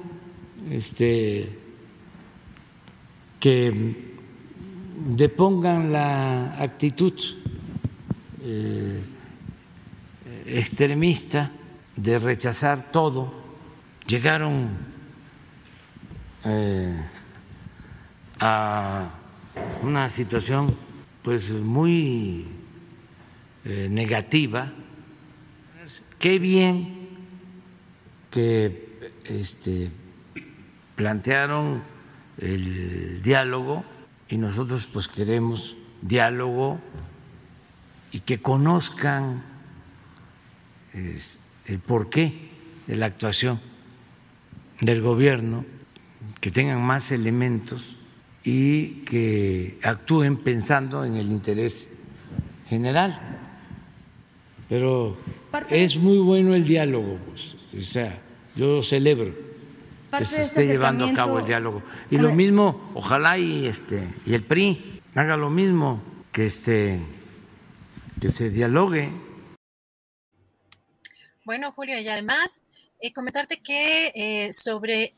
este, que depongan la actitud eh, extremista de rechazar todo. Llegaron eh, a una situación pues muy eh, negativa. Qué bien que este, plantearon el diálogo y nosotros pues queremos diálogo y que conozcan el porqué de la actuación del gobierno, que tengan más elementos y que actúen pensando en el interés general. Pero es muy bueno el diálogo, pues, o sea, yo celebro que se esté llevando a cabo el diálogo. Y lo mismo, ojalá y este y el PRI haga lo mismo, que este que se dialogue. Bueno, Julio, y además eh, comentarte que eh, sobre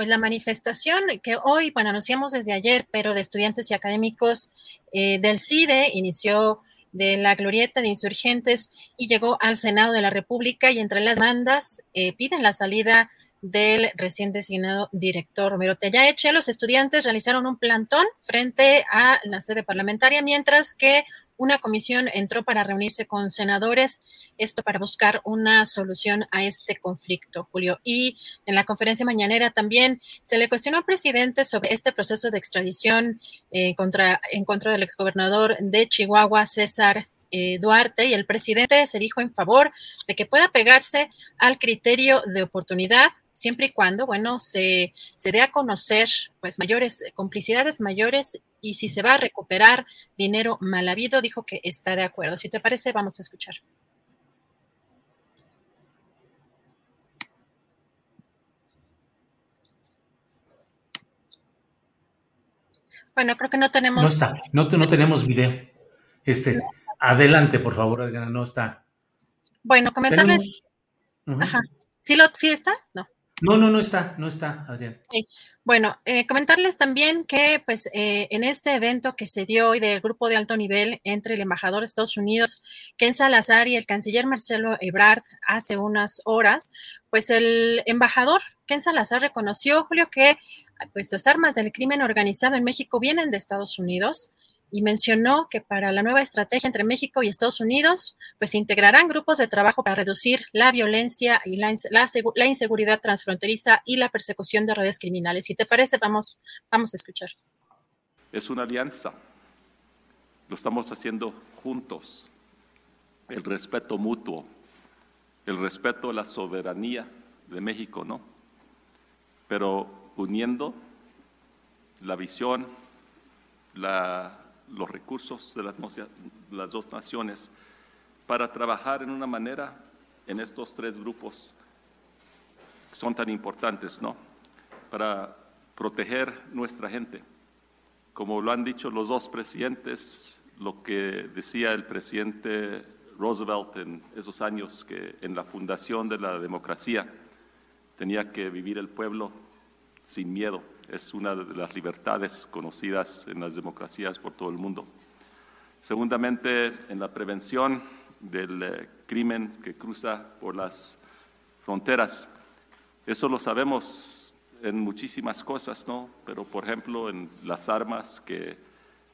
pues la manifestación que hoy, bueno, anunciamos desde ayer, pero de estudiantes y académicos eh, del CIDE, inició de la glorieta de insurgentes y llegó al Senado de la República y entre las demandas eh, piden la salida del recién designado director Romero Tellaeche. Los estudiantes realizaron un plantón frente a la sede parlamentaria, mientras que una comisión entró para reunirse con senadores, esto para buscar una solución a este conflicto, Julio. Y en la conferencia mañanera también se le cuestionó al presidente sobre este proceso de extradición eh, contra, en contra del exgobernador de Chihuahua, César eh, Duarte y el presidente se dijo en favor de que pueda pegarse al criterio de oportunidad siempre y cuando, bueno, se, se dé a conocer pues mayores eh, complicidades mayores y si se va a recuperar dinero mal habido, dijo que está de acuerdo. Si te parece, vamos a escuchar. Bueno, creo que no tenemos. No está, no, no tenemos video. Este, adelante, por favor, Adriana, no está. Bueno, comentarles. Ajá. ¿Sí, lo, ¿Sí está? No. No, no, no está, no está, Adrián. Bueno, eh, comentarles también que pues eh, en este evento que se dio hoy del grupo de alto nivel entre el embajador de Estados Unidos, Ken Salazar, y el canciller Marcelo Ebrard hace unas horas, pues el embajador Ken Salazar reconoció, Julio, que pues las armas del crimen organizado en México vienen de Estados Unidos y mencionó que para la nueva estrategia entre México y Estados Unidos, pues integrarán grupos de trabajo para reducir la violencia y la, la, inseguridad transfronteriza y la persecución de redes criminales. Si te parece, vamos, vamos a escuchar. Es una alianza. Lo estamos haciendo juntos. El respeto mutuo, el respeto a la soberanía de México, ¿no? Pero uniendo la visión, la los recursos de las, dos naciones para trabajar en una manera en estos tres grupos que son tan importantes, ¿no? Para proteger nuestra gente. Como lo han dicho los dos presidentes, lo que decía el presidente Roosevelt en esos años, que en la fundación de la democracia tenía que vivir el pueblo sin miedo es una de las libertades conocidas en las democracias por todo el mundo. Segundamente, en la prevención del eh, crimen que cruza por las fronteras. Eso lo sabemos en muchísimas cosas, ¿no? Pero, por ejemplo, en las armas que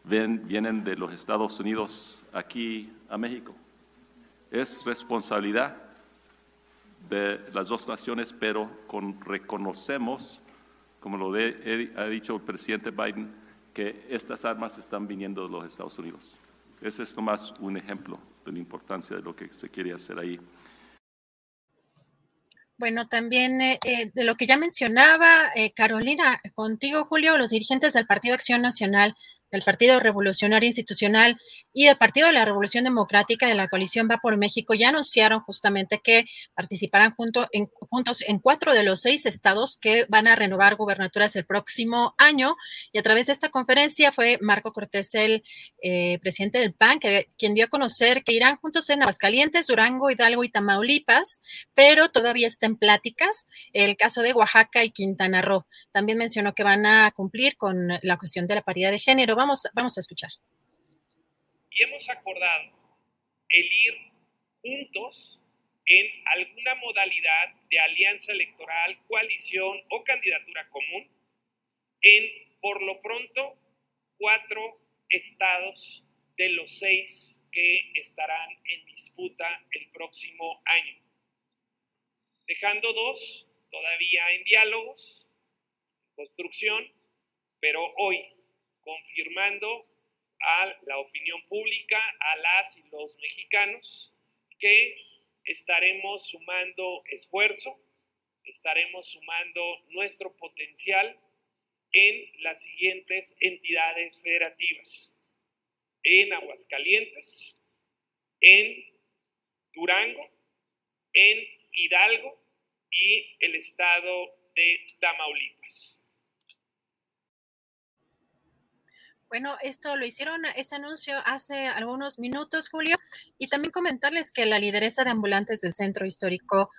ven, vienen de los Estados Unidos aquí a México. Es responsabilidad de las dos naciones, pero con, reconocemos como lo ha dicho el presidente Biden, que estas armas están viniendo de los Estados Unidos. Ese es nomás un ejemplo de la importancia de lo que se quiere hacer ahí. Bueno, también eh, eh, de lo que ya mencionaba eh, Carolina, contigo, Julio, los dirigentes del Partido Acción Nacional del Partido Revolucionario Institucional y del Partido de la Revolución Democrática de la coalición Va por México ya anunciaron justamente que participarán junto en, juntos en cuatro de los seis estados que van a renovar gubernaturas el próximo año. Y a través de esta conferencia fue Marco Cortés, el eh, presidente del PAN, quien dio a conocer que irán juntos en Aguascalientes, Durango, Hidalgo y Tamaulipas, pero todavía está en pláticas el caso de Oaxaca y Quintana Roo. También mencionó que van a cumplir con la cuestión de la paridad de género vamos, vamos a escuchar. Y hemos acordado el ir juntos en alguna modalidad de alianza electoral, coalición o candidatura común en, por lo pronto, cuatro estados de los seis que estarán en disputa el próximo año, dejando dos todavía en diálogos, construcción, pero hoy confirmando a la opinión pública, a las y los mexicanos, que estaremos sumando esfuerzo, estaremos sumando nuestro potencial en las siguientes entidades federativas, en Aguascalientes, en Durango, en Hidalgo y el estado de Tamaulipas. Bueno, esto lo hicieron, este anuncio hace algunos minutos, Julio, y también comentarles que la lideresa de ambulantes del centro histórico,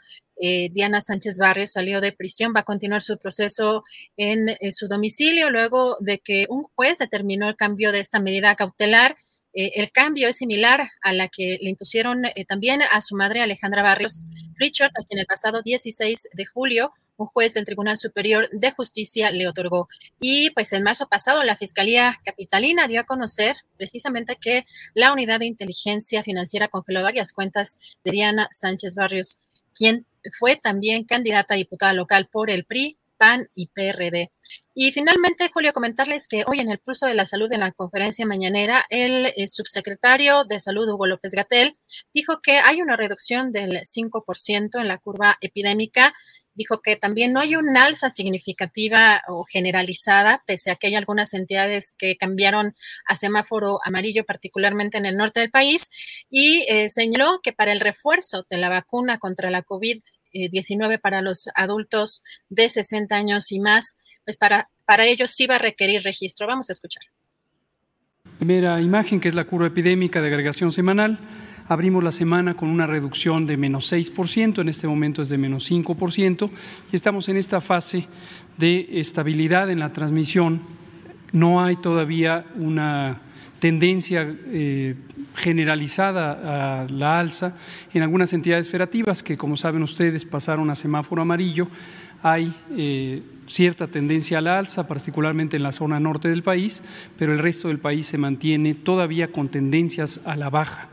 eh, Diana Sánchez Barrios, salió de prisión, va a continuar su proceso en, eh, su domicilio luego de que un juez determinó el cambio de esta medida cautelar. Eh, el cambio es similar a la que le impusieron también a su madre Alejandra Barrios Richard, a quien el pasado 16 de julio un juez del Tribunal Superior de Justicia le otorgó. Y pues el marzo pasado la Fiscalía Capitalina dio a conocer precisamente que la Unidad de Inteligencia Financiera congeló varias cuentas de Diana Sánchez Barrios, quien fue también candidata a diputada local por el PRI, PAN y PRD. Y finalmente, Julio, comentarles que hoy en el Pulso de la Salud, en la conferencia mañanera, el, el subsecretario de Salud, Hugo López Gatel, dijo que hay una reducción del 5% en la curva epidémica dijo que también no hay una alza significativa o generalizada, pese a que hay algunas entidades que cambiaron a semáforo amarillo, particularmente en el norte del país, y eh, señaló que para el refuerzo de la vacuna contra la COVID-19 para los adultos de 60 años y más, pues para, para ellos sí va a requerir registro. Vamos a escuchar. Primera imagen, que es la curva epidémica de agregación semanal. Abrimos la semana con una reducción de menos 6%, en este momento es de menos 5%, y estamos en esta fase de estabilidad en la transmisión. No hay todavía una tendencia eh, generalizada a la alza en algunas entidades federativas que, como saben ustedes, pasaron a semáforo amarillo. Hay eh, cierta tendencia a la alza, particularmente en la zona norte del país, pero el resto del país se mantiene todavía con tendencias a la baja.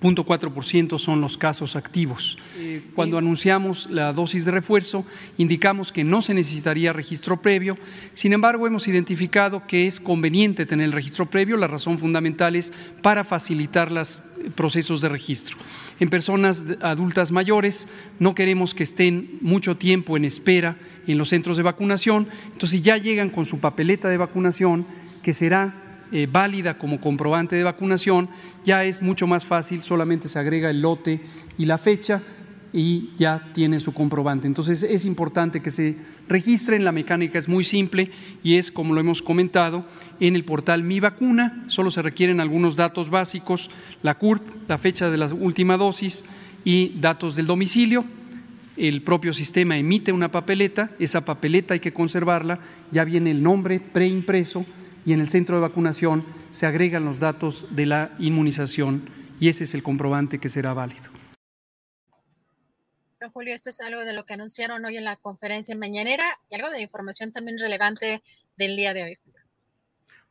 0.4% son los casos activos. Eh, cuando anunciamos la dosis de refuerzo, indicamos que no se necesitaría registro previo. Sin embargo, hemos identificado que es conveniente tener el registro previo. La razón fundamental es para facilitar los eh, procesos de registro. En personas adultas mayores no queremos que estén mucho tiempo en espera en los centros de vacunación. Entonces, ya llegan con su papeleta de vacunación, que será eh, válida como comprobante de vacunación, ya es mucho más fácil, solamente se agrega el lote y la fecha y ya tiene su comprobante. Entonces es importante que se registren, la mecánica es muy simple y es, como lo hemos comentado, en el portal Mi Vacuna, solo se requieren algunos datos básicos, la CURP, la fecha de la última dosis y datos del domicilio. El propio sistema emite una papeleta, esa papeleta hay que conservarla, ya viene el nombre preimpreso y en el centro de vacunación se agregan los datos de la inmunización y ese es el comprobante que será válido. Julio, esto es algo de lo que anunciaron hoy en la conferencia mañanera y algo de la información también relevante del día de hoy.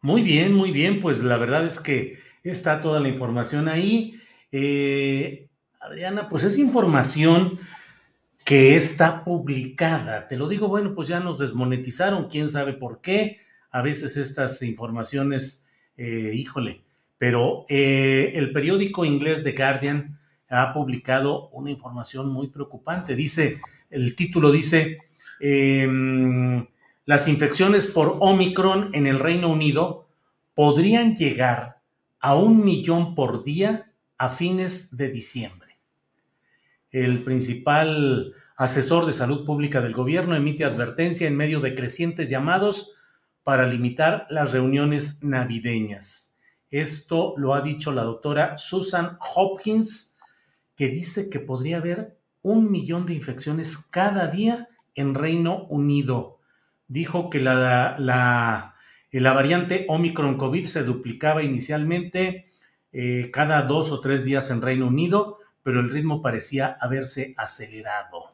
Muy bien, muy bien, pues la verdad es que está toda la información ahí. Eh, Adriana, pues es información que está publicada. Te lo digo, bueno, pues ya nos desmonetizaron, quién sabe por qué a veces estas informaciones, eh, híjole, pero eh, el periódico inglés The Guardian ha publicado una información muy preocupante. Dice, el título dice, em, las infecciones por Omicron en el Reino Unido podrían llegar a un millón por día a fines de diciembre. El principal asesor de salud pública del gobierno emite advertencia en medio de crecientes llamados para limitar las reuniones navideñas. Esto lo ha dicho la doctora Susan Hopkins, que dice que podría haber un millón de infecciones cada día en Reino Unido. Dijo que la, la, la variante Omicron COVID se duplicaba inicialmente eh, cada dos o tres días en Reino Unido, pero el ritmo parecía haberse acelerado.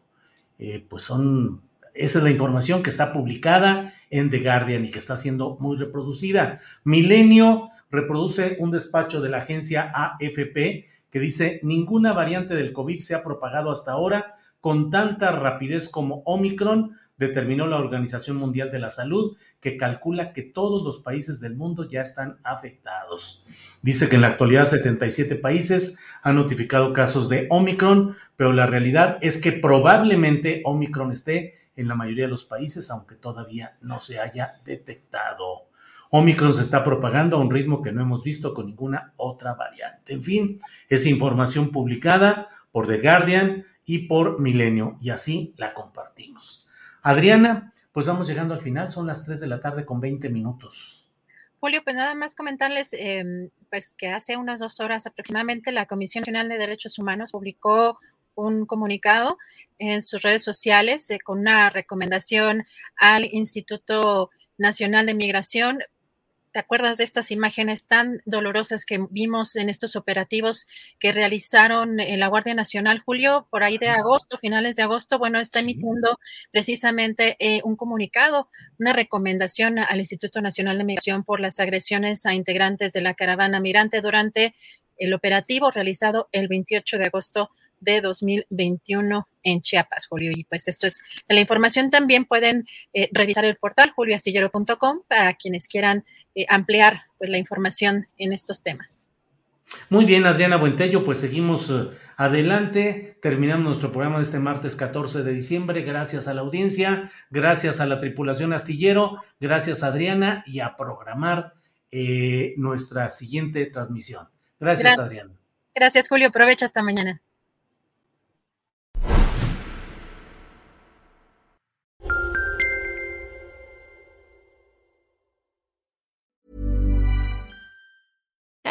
Eh, pues son esa es la información que está publicada en The Guardian y que está siendo muy reproducida. Milenio reproduce un despacho de la agencia AFP que dice, ninguna variante del COVID se ha propagado hasta ahora con tanta rapidez como Omicron, determinó la Organización Mundial de la Salud, que calcula que todos los países del mundo ya están afectados. Dice que en la actualidad 77 países han notificado casos de Omicron, pero la realidad es que probablemente Omicron esté en la mayoría de los países, aunque todavía no se haya detectado. Omicron se está propagando a un ritmo que no hemos visto con ninguna otra variante. En fin, es información publicada por The Guardian y por Milenio, y así la compartimos. Adriana, pues vamos llegando al final, son las 3 de la tarde con 20 minutos. Julio, pues nada más comentarles em, pues que hace unas dos horas aproximadamente la Comisión Nacional de Derechos Humanos publicó un comunicado en sus redes sociales eh, con una recomendación al Instituto Nacional de Migración. ¿Te acuerdas de estas imágenes tan dolorosas que vimos en estos operativos que realizaron en la Guardia Nacional, Julio, por ahí de agosto, finales de agosto? Bueno, está emitiendo precisamente eh, un comunicado, una recomendación al Instituto Nacional de Migración por las agresiones a integrantes de la caravana migrante durante el operativo realizado el 28 de agosto de 2021 en Chiapas, Julio. Y pues esto es la información. También pueden eh, revisar el portal julioastillero.com para quienes quieran eh, ampliar pues, la información en estos temas. Muy bien, Adriana Buentello, pues seguimos eh, adelante. Terminamos nuestro programa de este martes 14 de diciembre. Gracias a la audiencia, gracias a la tripulación astillero, gracias Adriana y a programar nuestra siguiente transmisión. Gracias, Adriana. Gracias, Julio. Aprovecha hasta mañana.